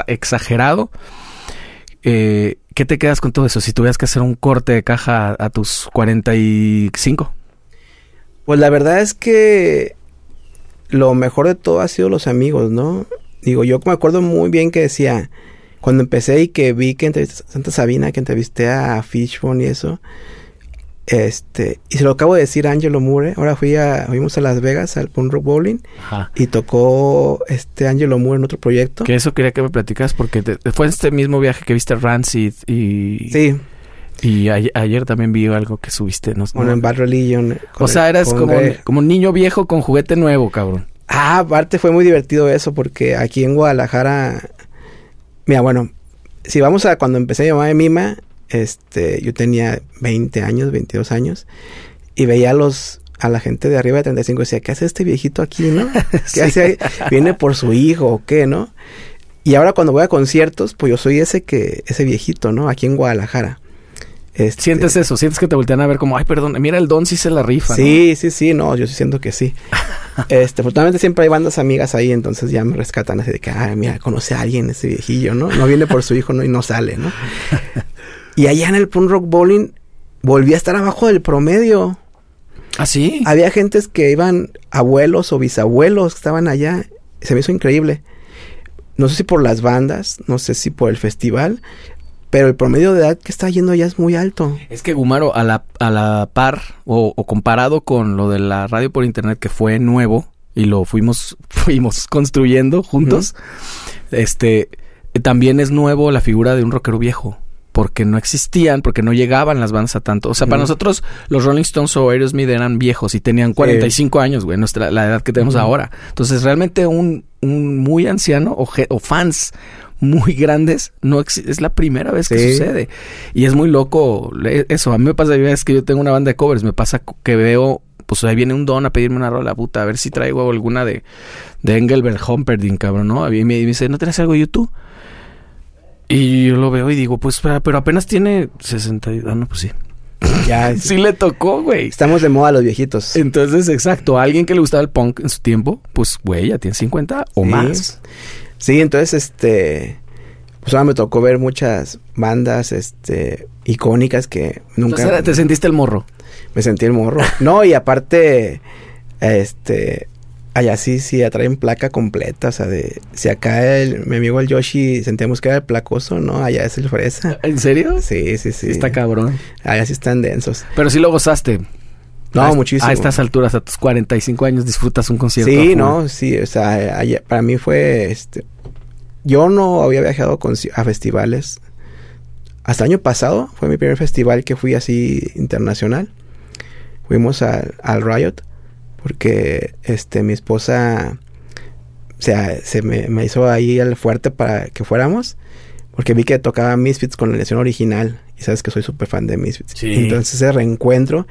exagerado. Eh, ¿Qué te quedas con todo eso? Si tuvieras que hacer un corte de caja a, tus 45. Pues la verdad es que lo mejor de todo ha sido los amigos, ¿no? Digo, yo me acuerdo muy bien que decía, cuando empecé y que vi que entrevisté a Santa Sabina, que entrevisté a Fishbone y eso, este, y se lo acabo de decir a Angelo Moore, ahora fui a, fuimos a Las Vegas al Punk Rock Bowling y tocó este Angelo Moore en otro proyecto. Que eso quería que me platicas porque fue este mismo viaje que viste Rancid y... Sí. Y ayer también vi algo que subiste, ¿no? Bueno, en Bad Religion. O sea, eras como, como un niño viejo con juguete nuevo, cabrón. Ah, aparte fue muy divertido eso porque aquí en Guadalajara... Mira, bueno, si vamos a cuando empecé a llamar de Mima, este, yo tenía 20 años, 22 años, y veía a los, a la gente de arriba de 35 y decía, ¿qué hace este viejito aquí, no? ¿Qué hace ¿Viene por su hijo o qué, no? Y ahora cuando voy a conciertos, pues yo soy ese que, ese viejito, ¿no? Aquí en Guadalajara. Este, Sientes eso, sientes que te voltean a ver como, ay, perdón, mira el don sí se la rifa. Sí, sí, sí, no, yo sí siento que sí. este, afortunadamente siempre hay bandas amigas ahí, entonces ya me rescatan así de que, ay, mira, conoce a alguien ese viejillo, ¿no? No viene por su hijo, ¿no? Y no sale, ¿no? y allá en el Punk Rock Bowling volví a estar abajo del promedio. ¿Ah, sí? Había gentes que iban abuelos o bisabuelos que estaban allá. Se me hizo increíble. No sé si por las bandas, no sé si por el festival, pero el promedio de edad que está yendo allá es muy alto. Es que Gumaro, a la, a la par o, o comparado con lo de la radio por internet que fue nuevo y lo fuimos, fuimos construyendo juntos, este, también es nuevo la figura de un rockero viejo. Porque no existían, porque no llegaban las bandas a tanto. O sea, para nosotros los Rolling Stones o Aerosmith eran viejos y tenían 45 años, güey, nuestra, la edad que tenemos ahora. Entonces, realmente un, un muy anciano o fans muy grandes no es la primera vez que Sí. sucede. Y es muy loco eso. A mí me pasa, es que yo tengo una banda de covers, me pasa que veo, pues ahí viene un don a pedirme una rola, puta, a ver si traigo alguna de, de Engelbert Humperdinck, cabrón, ¿no? Y me, me dice, ¿no tienes algo de YouTube? Y yo lo veo y digo, pues, pero, apenas tiene 60 y... Ah, no, pues sí. Ya, Sí le tocó, güey. estamos de moda los viejitos. Entonces, exacto, a alguien que le gustaba el punk en su tiempo, pues, güey, ya tiene 50 o Sí. más. Sí, entonces, este, pues ahora me tocó ver muchas bandas, este, icónicas que nunca Entonces, te sentiste el morro. me sentí el morro. No, y aparte, este, allá sí, sí, atraen placa completa, o sea, de, si acá el, mi amigo el Yoshi sentíamos que era el placoso, ¿no? Allá es el fresa. ¿En serio? Sí, sí, sí. Está cabrón. Allá sí están densos. Pero sí lo gozaste. No, A muchísimo. A estas alturas, a tus 45 años, disfrutas un concierto. Sí, no, sí, o sea, allá- para mí fue, este, yo no había viajado con- a festivales. Hasta el año pasado fue mi primer festival que fui así internacional. Fuimos al, al Riot porque, este, mi esposa, o sea, se me, me hizo ahí el fuerte para que fuéramos porque vi que tocaba Misfits con la lección original y sabes que soy súper fan de Misfits. Sí. Entonces ese reencuentro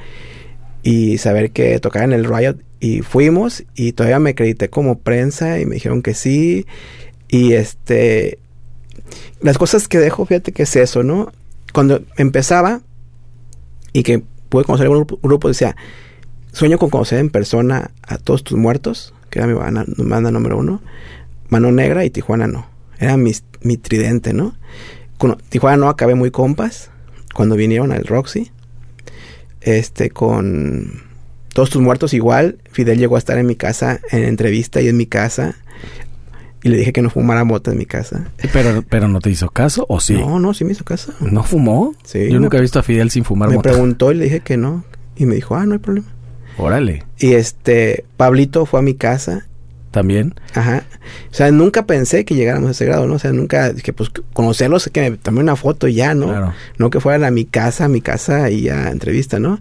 y saber que tocaban el Riot y fuimos y todavía me acredité como prensa y me dijeron que sí y este las cosas que dejo fíjate que es eso no cuando empezaba y que pude conocer un grupo, decía sueño con conocer en persona a todos tus muertos que era mi banda, número uno. Mano Negra y Tijuana no. Era mi, mi tridente no Tijuana no acabé muy compas cuando vinieron al Roxy. Este con todos tus muertos igual Fidel llegó a estar en mi casa en entrevista y en mi casa y le dije que no fumara mota en mi casa Pero, pero no te hizo caso, ¿o sí? no no sí me hizo caso ¿No fumó? Sí, Yo me- nunca he visto a Fidel sin fumar me mota. preguntó y le dije que no y me dijo ah no hay problema Órale. y este Pablito fue a mi casa También. Ajá. O sea, nunca pensé que llegáramos a ese grado, ¿no? O sea, nunca dije, pues conocerlos, que me tomé una foto y ya, ¿no? Claro. No que fueran a mi casa, a mi casa y ya entrevista, ¿no?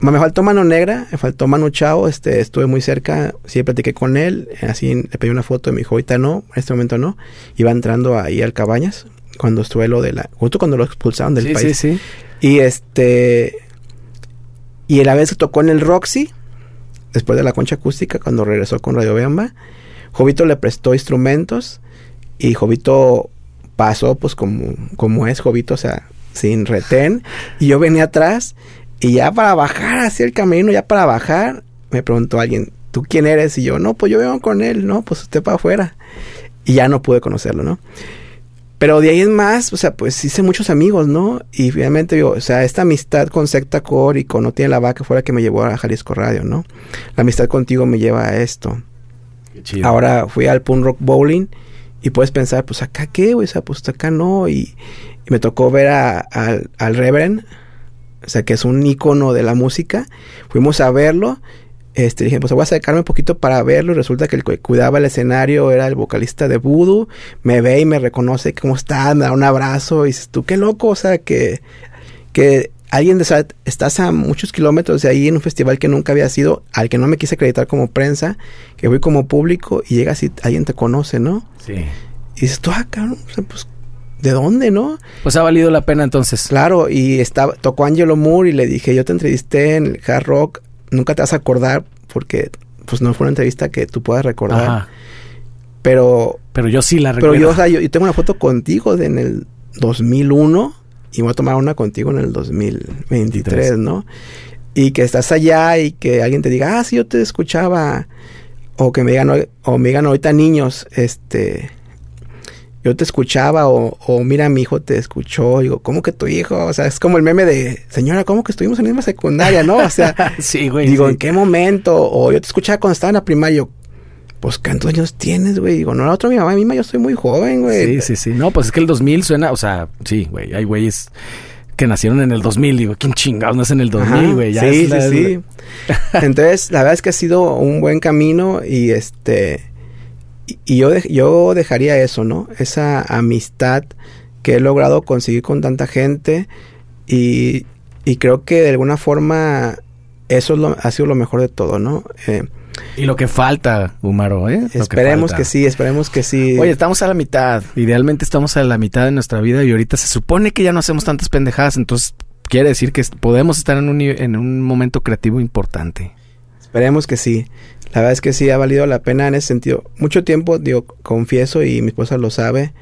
Me faltó Mano Negra, me faltó Manu Chao, este, estuve muy cerca, sí platiqué con él, así le pedí una foto y me dijo, ahorita no, en este momento no. Iba entrando ahí al Cabañas, cuando estuve lo de la, justo cuando lo expulsaron del Sí, país. sí, sí. Y este. Y la vez que tocó en el Roxy, después de la concha acústica, cuando regresó con Radio Bamba, Jovito le prestó instrumentos y Jovito pasó, pues como, como es Jovito, o sea, sin retén. Y yo venía atrás y ya para bajar hacia el camino, ya para bajar, me preguntó alguien, ¿tú quién eres? Y yo, no, pues yo vengo con él, no, pues usted para afuera. Y ya no pude conocerlo, ¿no? Pero de ahí en más, o sea, pues hice muchos amigos, ¿no? Y finalmente, digo, o sea, esta amistad con Secta Core y con No Tiene la Vaca fue la que me llevó a Jalisco Radio, ¿no? La amistad contigo me lleva a esto. Qué chido. Ahora fui al Punk Rock Bowling y puedes pensar, pues acá qué, güey, o sea, pues acá no. Y, y me tocó ver a- al, al Reverend, o sea, que es un ícono de la música. Fuimos a verlo. Este, dije, pues voy a acercarme un poquito para verlo. Y resulta que el que cuidaba el escenario era el vocalista de Voodoo. Me ve y me reconoce, ¿cómo estás? Me da un abrazo. Y dices, tú, qué loco, o sea, que, que alguien, de, o sea, estás a muchos kilómetros de ahí en un festival que nunca había sido, al que no me quise acreditar como prensa, que fui como público y llegas y alguien te conoce, ¿no? Sí. Y dices, tú, ah, cabrón, o sea, pues, ¿de dónde, no? Pues ha valido la pena entonces. Claro, y estaba, tocó Angelo Moore y le dije, yo te entrevisté en el Hard Rock, nunca te vas a acordar porque, pues, no fue una entrevista que tú puedas recordar. Ajá. Pero, Pero yo sí la pero recuerdo. yo, o sea, yo, yo tengo una foto contigo de en el 2001 y voy a tomar una contigo en el 2023, ¿no? Y que estás allá y que alguien te diga, ah, sí, yo te escuchaba. O que me digan, o me digan ahorita niños, este, yo te escuchaba o, o, mira, mi hijo te escuchó. Digo, ¿cómo que tu hijo? O sea, es como el meme de, señora, ¿cómo que estuvimos en la misma secundaria, no? O sea, sí, güey. Digo, ¿en qué momento? O yo te escuchaba cuando estaba en la primaria. pues, ¿cuántos años tienes, güey? Digo, no, la otra mi mamá misma, yo soy muy joven, güey. Sí, sí, sí. No, pues es que el 2000 suena, o sea, sí, güey, hay güeyes que nacieron en el 2000. Digo, ¿quién chingados nace en el 2000, güey? Sí, sí, sí. Entonces, la verdad es que ha sido un buen camino y este y yo, yo dejaría eso, ¿no? Esa amistad que he logrado conseguir con tanta gente y, y creo que de alguna forma eso es lo, ha sido lo mejor de todo, ¿no? Eh, y lo que falta, Humaro, ¿eh? esperemos que, sí, esperemos que sí. Oye, estamos a la mitad. Idealmente estamos a la mitad de nuestra vida y ahorita se supone que ya no hacemos tantas pendejadas, entonces quiere decir que podemos estar en un, en un momento creativo importante. Esperemos que sí. La verdad es que sí ha valido la pena en ese sentido. Mucho tiempo, digo, confieso y mi esposa lo sabe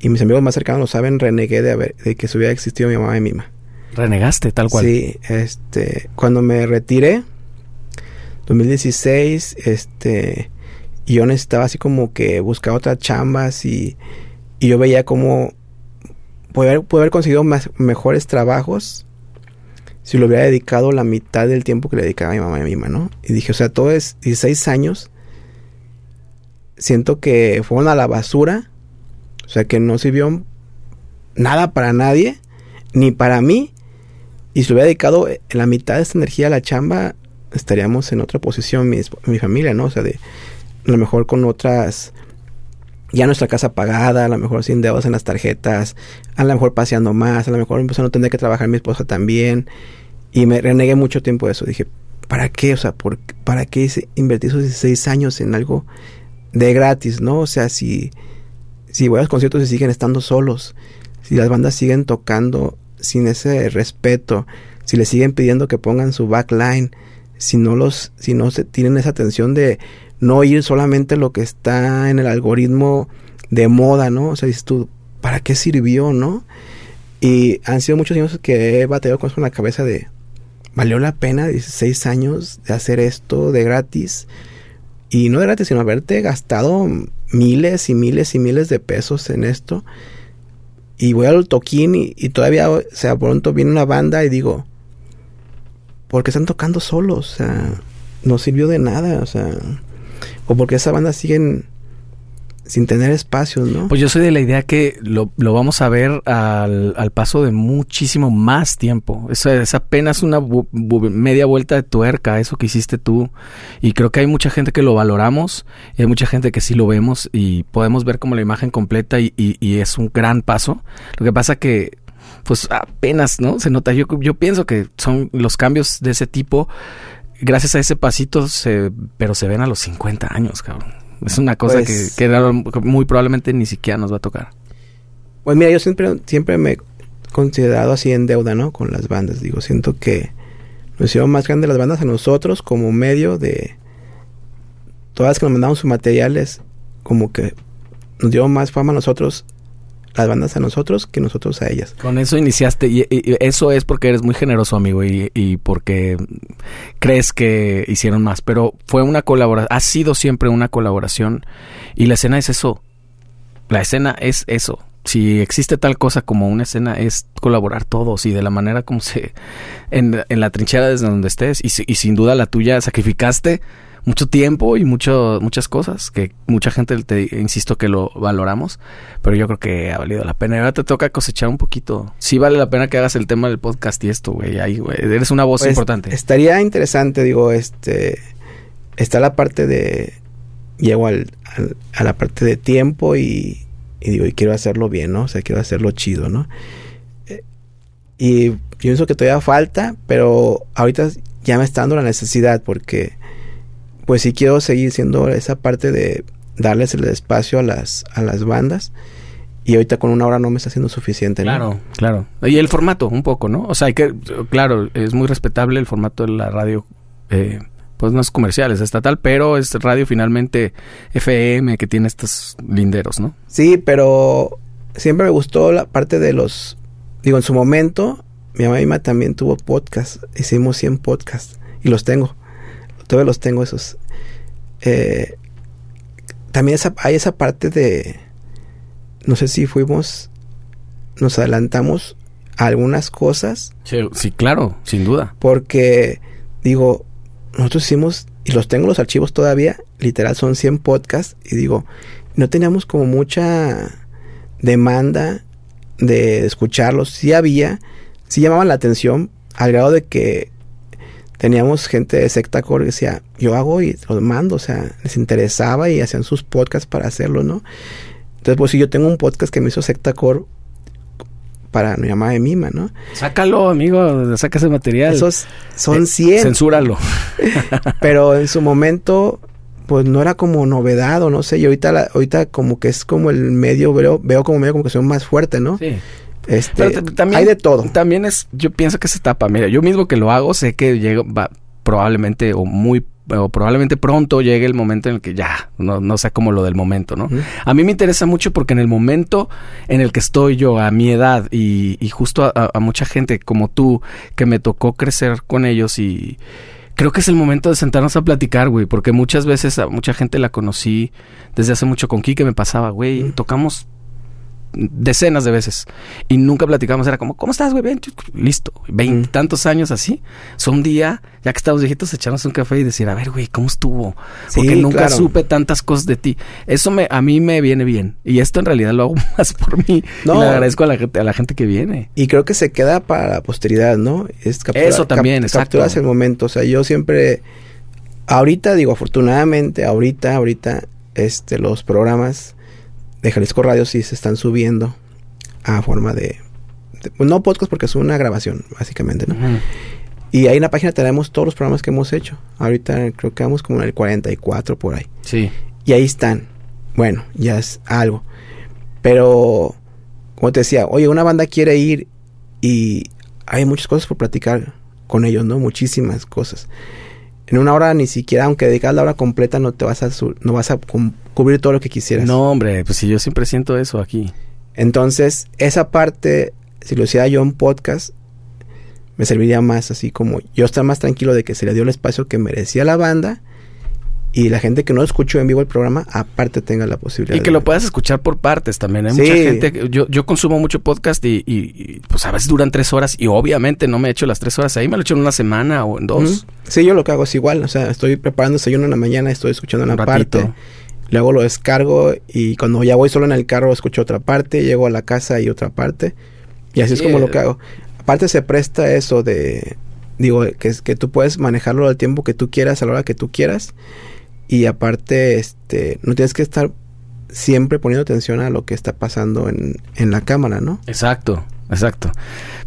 y mis amigos más cercanos lo saben, renegué de, haber, de que se hubiera existido mi mamá y mi mamá. Renegaste tal cual. Sí, este, cuando me retiré, 2016, este, yo necesitaba así como que buscar otras chambas y, y yo veía como poder haber, haber conseguido más, mejores trabajos si lo hubiera dedicado la mitad del tiempo que le dedicaba a mi mamá y a mi mamá, ¿no? Y dije, o sea, todo es 16 años. Siento que fueron a la basura. O sea, que no sirvió nada para nadie, ni para mí. Y si lo hubiera dedicado la mitad de esta energía a la chamba, estaríamos en otra posición, mi, mi familia, ¿no? O sea, de a lo mejor con otras ya nuestra casa pagada, a lo mejor sin deudas en las tarjetas, a lo mejor paseando más, a lo mejor pues, no tendría que trabajar mi esposa también. Y me renegué mucho tiempo de eso. Dije, ¿para qué? O sea, ¿por, ¿para qué invertir esos 16 años en algo de gratis, no? O sea, si, si voy a los conciertos y siguen estando solos, si las bandas siguen tocando sin ese respeto, si le siguen pidiendo que pongan su backline, si no los, si no se tienen esa atención de no oír solamente lo que está en el algoritmo de moda, ¿no? O sea, dices tú, ¿para qué sirvió, no? Y han sido muchos años que he batallado con eso en la cabeza de, valió la pena 16 años de hacer esto de gratis. Y no de gratis, sino haberte gastado miles y miles y miles de pesos en esto. Y voy al toquín y, todavía, o sea, pronto viene una banda y digo, ¿por qué están tocando solos? O sea, no sirvió de nada, o sea, o porque esa banda siguen sin tener espacios, ¿no? Pues yo soy de la idea que lo, lo vamos a ver al, al, paso de muchísimo más tiempo. Eso es apenas una media vuelta de tuerca, eso que hiciste tú. Y creo que hay mucha gente que lo valoramos, y hay mucha gente que sí lo vemos y podemos ver como la imagen completa y, y, y es un gran paso. Lo que pasa que pues apenas, ¿no? Se nota. Yo, yo pienso que son los cambios de ese tipo gracias a ese pasito, se, pero se ven a los 50 años, cabrón. Es una cosa que, pues que, muy probablemente ni siquiera nos va a tocar. Pues mira, yo siempre, siempre me he considerado así en deuda, ¿no? Con las bandas. Digo, siento que nos hicieron más grandes las bandas a nosotros como medio de... Todas las que nos mandaron sus materiales, como que nos dio más fama a nosotros las bandas a nosotros que nosotros a ellas. Con eso iniciaste y, eso es porque eres muy generoso, amigo, y, y, porque crees que hicieron más, pero fue una colaboración, ha sido siempre una colaboración y la escena es eso. La escena es eso. Si existe tal cosa como una escena es colaborar todos y de la manera como se en, en la trinchera desde donde estés y, y sin duda la tuya sacrificaste mucho tiempo y mucho, muchas cosas que mucha gente, te insisto, que lo valoramos, pero yo creo que ha valido la pena. Y ahora te toca cosechar un poquito. Sí vale la pena que hagas el tema del podcast y esto, güey. Ahí, güey. Eres una voz pues, importante. Estaría interesante, digo, este... Está la parte de... Llego al, a la parte de tiempo y, y digo, y quiero hacerlo bien, ¿no? O sea, quiero hacerlo chido, ¿no? Eh, y pienso que todavía falta, pero ahorita ya me está dando la necesidad porque pues sí quiero seguir siendo esa parte de darles el espacio a las, a las bandas. Y ahorita con una hora no me está siendo suficiente. Claro, claro. Y el formato, un poco, ¿no? O sea, hay que, claro, es muy respetable el formato de la radio, eh, pues no es comercial, es estatal, pero es radio finalmente FM que tiene estos linderos, ¿no? Sí, pero siempre me gustó la parte de los digo, en su momento, mi mamá y mamá también tuvo podcast. Hicimos 100 podcasts. Y los tengo. Todavía los tengo esos. Eh, también esa, hay esa parte de... No sé si fuimos... Nos adelantamos a algunas cosas. Sí, sí, claro, sin duda. Porque, digo, nosotros hicimos... Y los tengo los archivos todavía. Literal, son 100 podcasts. Y digo, no teníamos como mucha demanda de escucharlos. Sí había, sí llamaban la atención al grado de que teníamos gente de secta core que decía, yo hago y los mando, o sea, les interesaba y hacían sus podcasts para hacerlo, ¿no? Entonces, pues si yo tengo un podcast que me hizo secta core para mi mamá de Mima, ¿no? Sácalo, amigo, saca ese material. Esos son 100. Eh, censúralo. Pero en su momento pues no era como novedad o no sé, y ahorita la, ahorita como que es como el medio, veo, veo como medio como que son más fuerte, ¿no? Sí. Este, Pero también, hay de todo. También es, yo pienso que se tapa. Mira, yo mismo que lo hago, sé que llega, va, probablemente o muy, o probablemente pronto llegue el momento en el que ya, no, no sea como lo del momento, ¿no? A mí me interesa mucho porque en el momento en el que estoy yo a mi edad y, y justo a, mucha gente como tú que me tocó crecer con ellos y creo que es el momento de sentarnos a platicar, güey, porque muchas veces a mucha gente la conocí desde hace mucho con Kike me pasaba, güey, tocamos decenas de veces y nunca platicamos, era como, ¿cómo estás, güey? Ven, listo, veintitantos años así. So, un día, ya que estábamos viejitos, echarnos un café y decir, a ver, güey, ¿cómo estuvo? Sí, Porque nunca claro. supe tantas cosas de ti. Eso me, a mí me viene bien. Y esto en realidad lo hago más por mí. No. Y le agradezco a la gente, a la gente que viene. Y creo que se queda para la posteridad, ¿no? Es captura- Eso también, exacto. Capturas el momento. O sea, yo siempre. Ahorita, digo, afortunadamente, ahorita, ahorita, este, los programas de Jalisco Radio sí se están subiendo a forma de. de- pues, no podcast porque es una grabación, básicamente, ¿no? Y ahí en la página tenemos todos los programas que hemos hecho. Ahorita creo que vamos como en el 44 por ahí. Sí. Y ahí están. Bueno, ya es algo. Pero, como te decía, oye, una banda quiere ir y hay muchas cosas por platicar con ellos, ¿no? Muchísimas cosas. En una hora ni siquiera, aunque dedicas la hora completa, no te vas a no vas a cubrir todo lo que quisieras. No, hombre, pues si yo siempre siento eso aquí. Entonces, esa parte, si lo hiciera yo en podcast, me serviría más así como yo estar más tranquilo de que se le dio el espacio que merecía la banda y la gente que no escuchó en vivo el programa, aparte tenga la posibilidad. Y que de- lo puedas escuchar por partes también. Hay Sí. mucha gente. Yo, yo consumo mucho podcast y, y- y, pues a veces duran tres horas. Y obviamente no me he hecho las tres horas ahí, me lo he hecho en una semana o en dos. Sí, yo lo que hago es igual. O sea, estoy preparando desayuno en la mañana, estoy escuchando una parte. Luego lo descargo y cuando ya voy solo en el carro escucho otra parte, llego a la casa y otra parte. Y así es como lo que hago. Aparte se presta eso de, digo, que, es- que tú puedes manejarlo al tiempo que tú quieras, a la hora que tú quieras. Y aparte, este, no tienes que estar siempre poniendo atención a lo que está pasando en, en la cámara, ¿no? Exacto, exacto.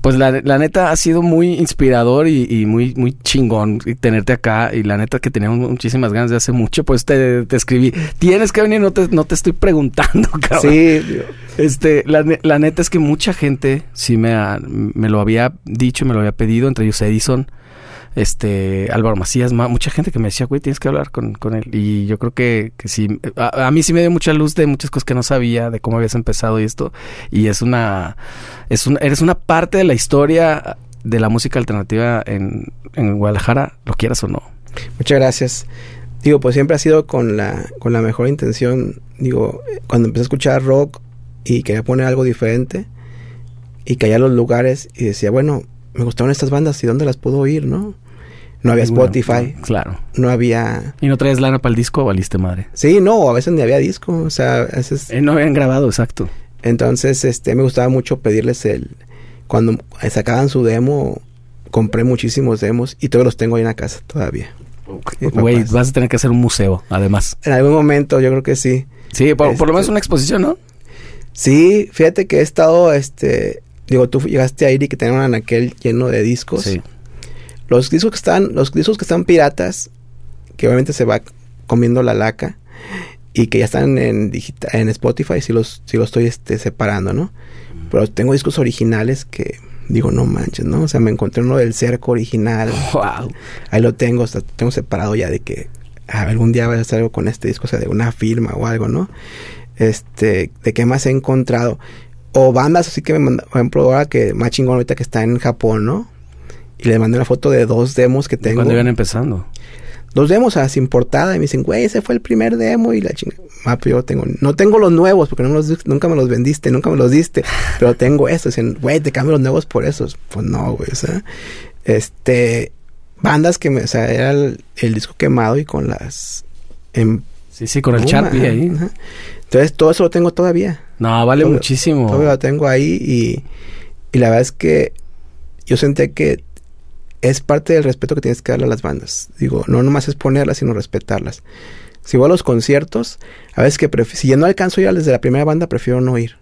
Pues la, la neta ha sido muy inspirador y, y muy, muy chingón tenerte acá. Y la neta que tenía mu- muchísimas ganas de hace mucho, pues te, te escribí. Tienes que venir, no te, no te estoy preguntando, cabrón. Sí, Este, la, la neta es que mucha gente sí me, ha- me lo había dicho, me lo había pedido, entre ellos Edison, este, Álvaro Macías, ma- mucha gente que me decía, güey, tienes que hablar con, con él. Y yo creo que, que sí, a, a mí sí me dio mucha luz de muchas cosas que no sabía, de cómo habías empezado y esto. Y es una, es una, eres una parte de la historia de la música alternativa en, en Guadalajara, lo quieras o no. Muchas gracias. Digo, pues siempre ha sido con la, con la mejor intención. Digo, cuando empecé a escuchar rock y quería poner algo diferente y caía a los lugares y decía, bueno, me gustaron estas bandas y dónde las puedo oír, ¿no? No había Spotify, claro. no había... ¿Y no traes lana para el disco o valiste madre? Sí, no, a veces ni había disco, o sea, a veces... Eh, no habían grabado, exacto. Entonces, este, me gustaba mucho pedirles el... Cuando sacaban su demo, compré muchísimos demos y todos los tengo ahí en la casa todavía. Güey, vas a tener que hacer un museo, además. En algún momento yo creo que sí. Sí, por, por lo menos Este- una exposición, ¿no? Sí, fíjate que he estado, este, digo, tú llegaste a ir y que tenían un anaquel lleno de discos. Sí. Los discos que están, los discos que están piratas, que obviamente se va comiendo la laca y que ya están en Spotify, sí los, sí los estoy este, separando, ¿no? Pero tengo discos originales que digo, no manches, ¿no? O sea, me encontré uno del cerco original. Wow. Ahí lo tengo, o sea, tengo separado ya de que ah, algún día vaya a hacer algo con este disco, o sea, de una firma o algo, ¿no? Este, de qué más he encontrado. O bandas así que me mandan, por ejemplo, ahora que más chingón ahorita que está en Japón, ¿no? Y le mandé una foto de dos demos que tengo. Cuando iban empezando. Dos demos así sin portada y me dicen, güey, ese fue el primer demo y la chingada. Ah, pues yo tengo, no tengo los nuevos porque no me los, nunca me los vendiste, nunca me los diste, pero tengo estos. Dicen, güey, te cambio los nuevos por esos. Pues no, güey, o sea, este, bandas que me, o sea, era el, el disco quemado y con las, en Sí, sí, con el Sharpie ahí. Ajá. Entonces todo eso lo tengo todavía. No, vale Todo- muchísimo. Todavía lo tengo ahí y, y la verdad es que yo sentí que es parte del respeto que tienes que darle a las bandas. Digo, no nomás es ponerlas, sino respetarlas. Si voy a los conciertos, a veces que si ya no alcanzo ya desde la primera banda, prefiero no ir.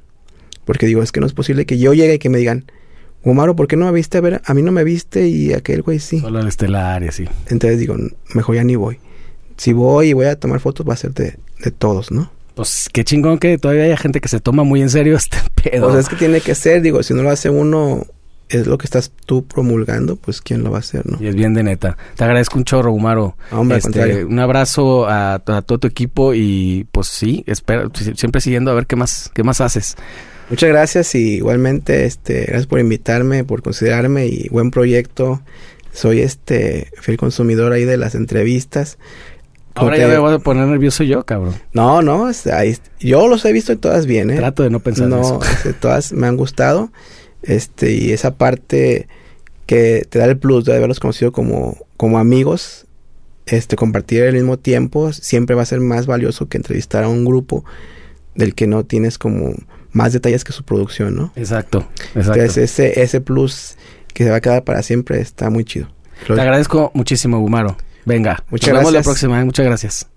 Porque digo, es que no es posible que yo llegue y que me digan, Gumaro, ¿por qué no me viste a ver? A mí no me viste y aquel güey sí. Solo el estelar y así. Entonces digo, mejor ya ni voy. Si voy y voy a tomar fotos, va a ser de, de todos, ¿no? Pues qué chingón que todavía haya gente que se toma muy en serio este pedo. O sea, es que tiene que ser, digo, si no lo hace uno, es lo que estás tú promulgando, pues quién lo va a hacer, ¿no? Y es bien de neta. Te agradezco un chorro, Gumaro. Hombre, Este, un abrazo a, a todo tu equipo y pues sí, espero, si- siempre siguiendo a ver qué más, qué más haces. Muchas gracias y igualmente, este, gracias por invitarme, por considerarme y buen proyecto. Soy este fiel consumidor ahí de las entrevistas. Como Ahora te- ya me voy a poner nervioso yo, cabrón. No, no, ahí- yo los he visto y todas bien, ¿eh? Trato de no pensar en no, eso. este, todas me han gustado. Este, y esa parte que te da el plus de haberlos conocido como, como amigos, este, compartir el mismo tiempo, siempre va a ser más valioso que entrevistar a un grupo del que no tienes como más detalles que su producción, ¿no? Exacto, exacto. Entonces ese, ese plus que se va a quedar para siempre está muy chido. Te agradezco muchísimo, Gumaro. Venga, Muchas nos vemos la próxima. ¿eh? Muchas gracias.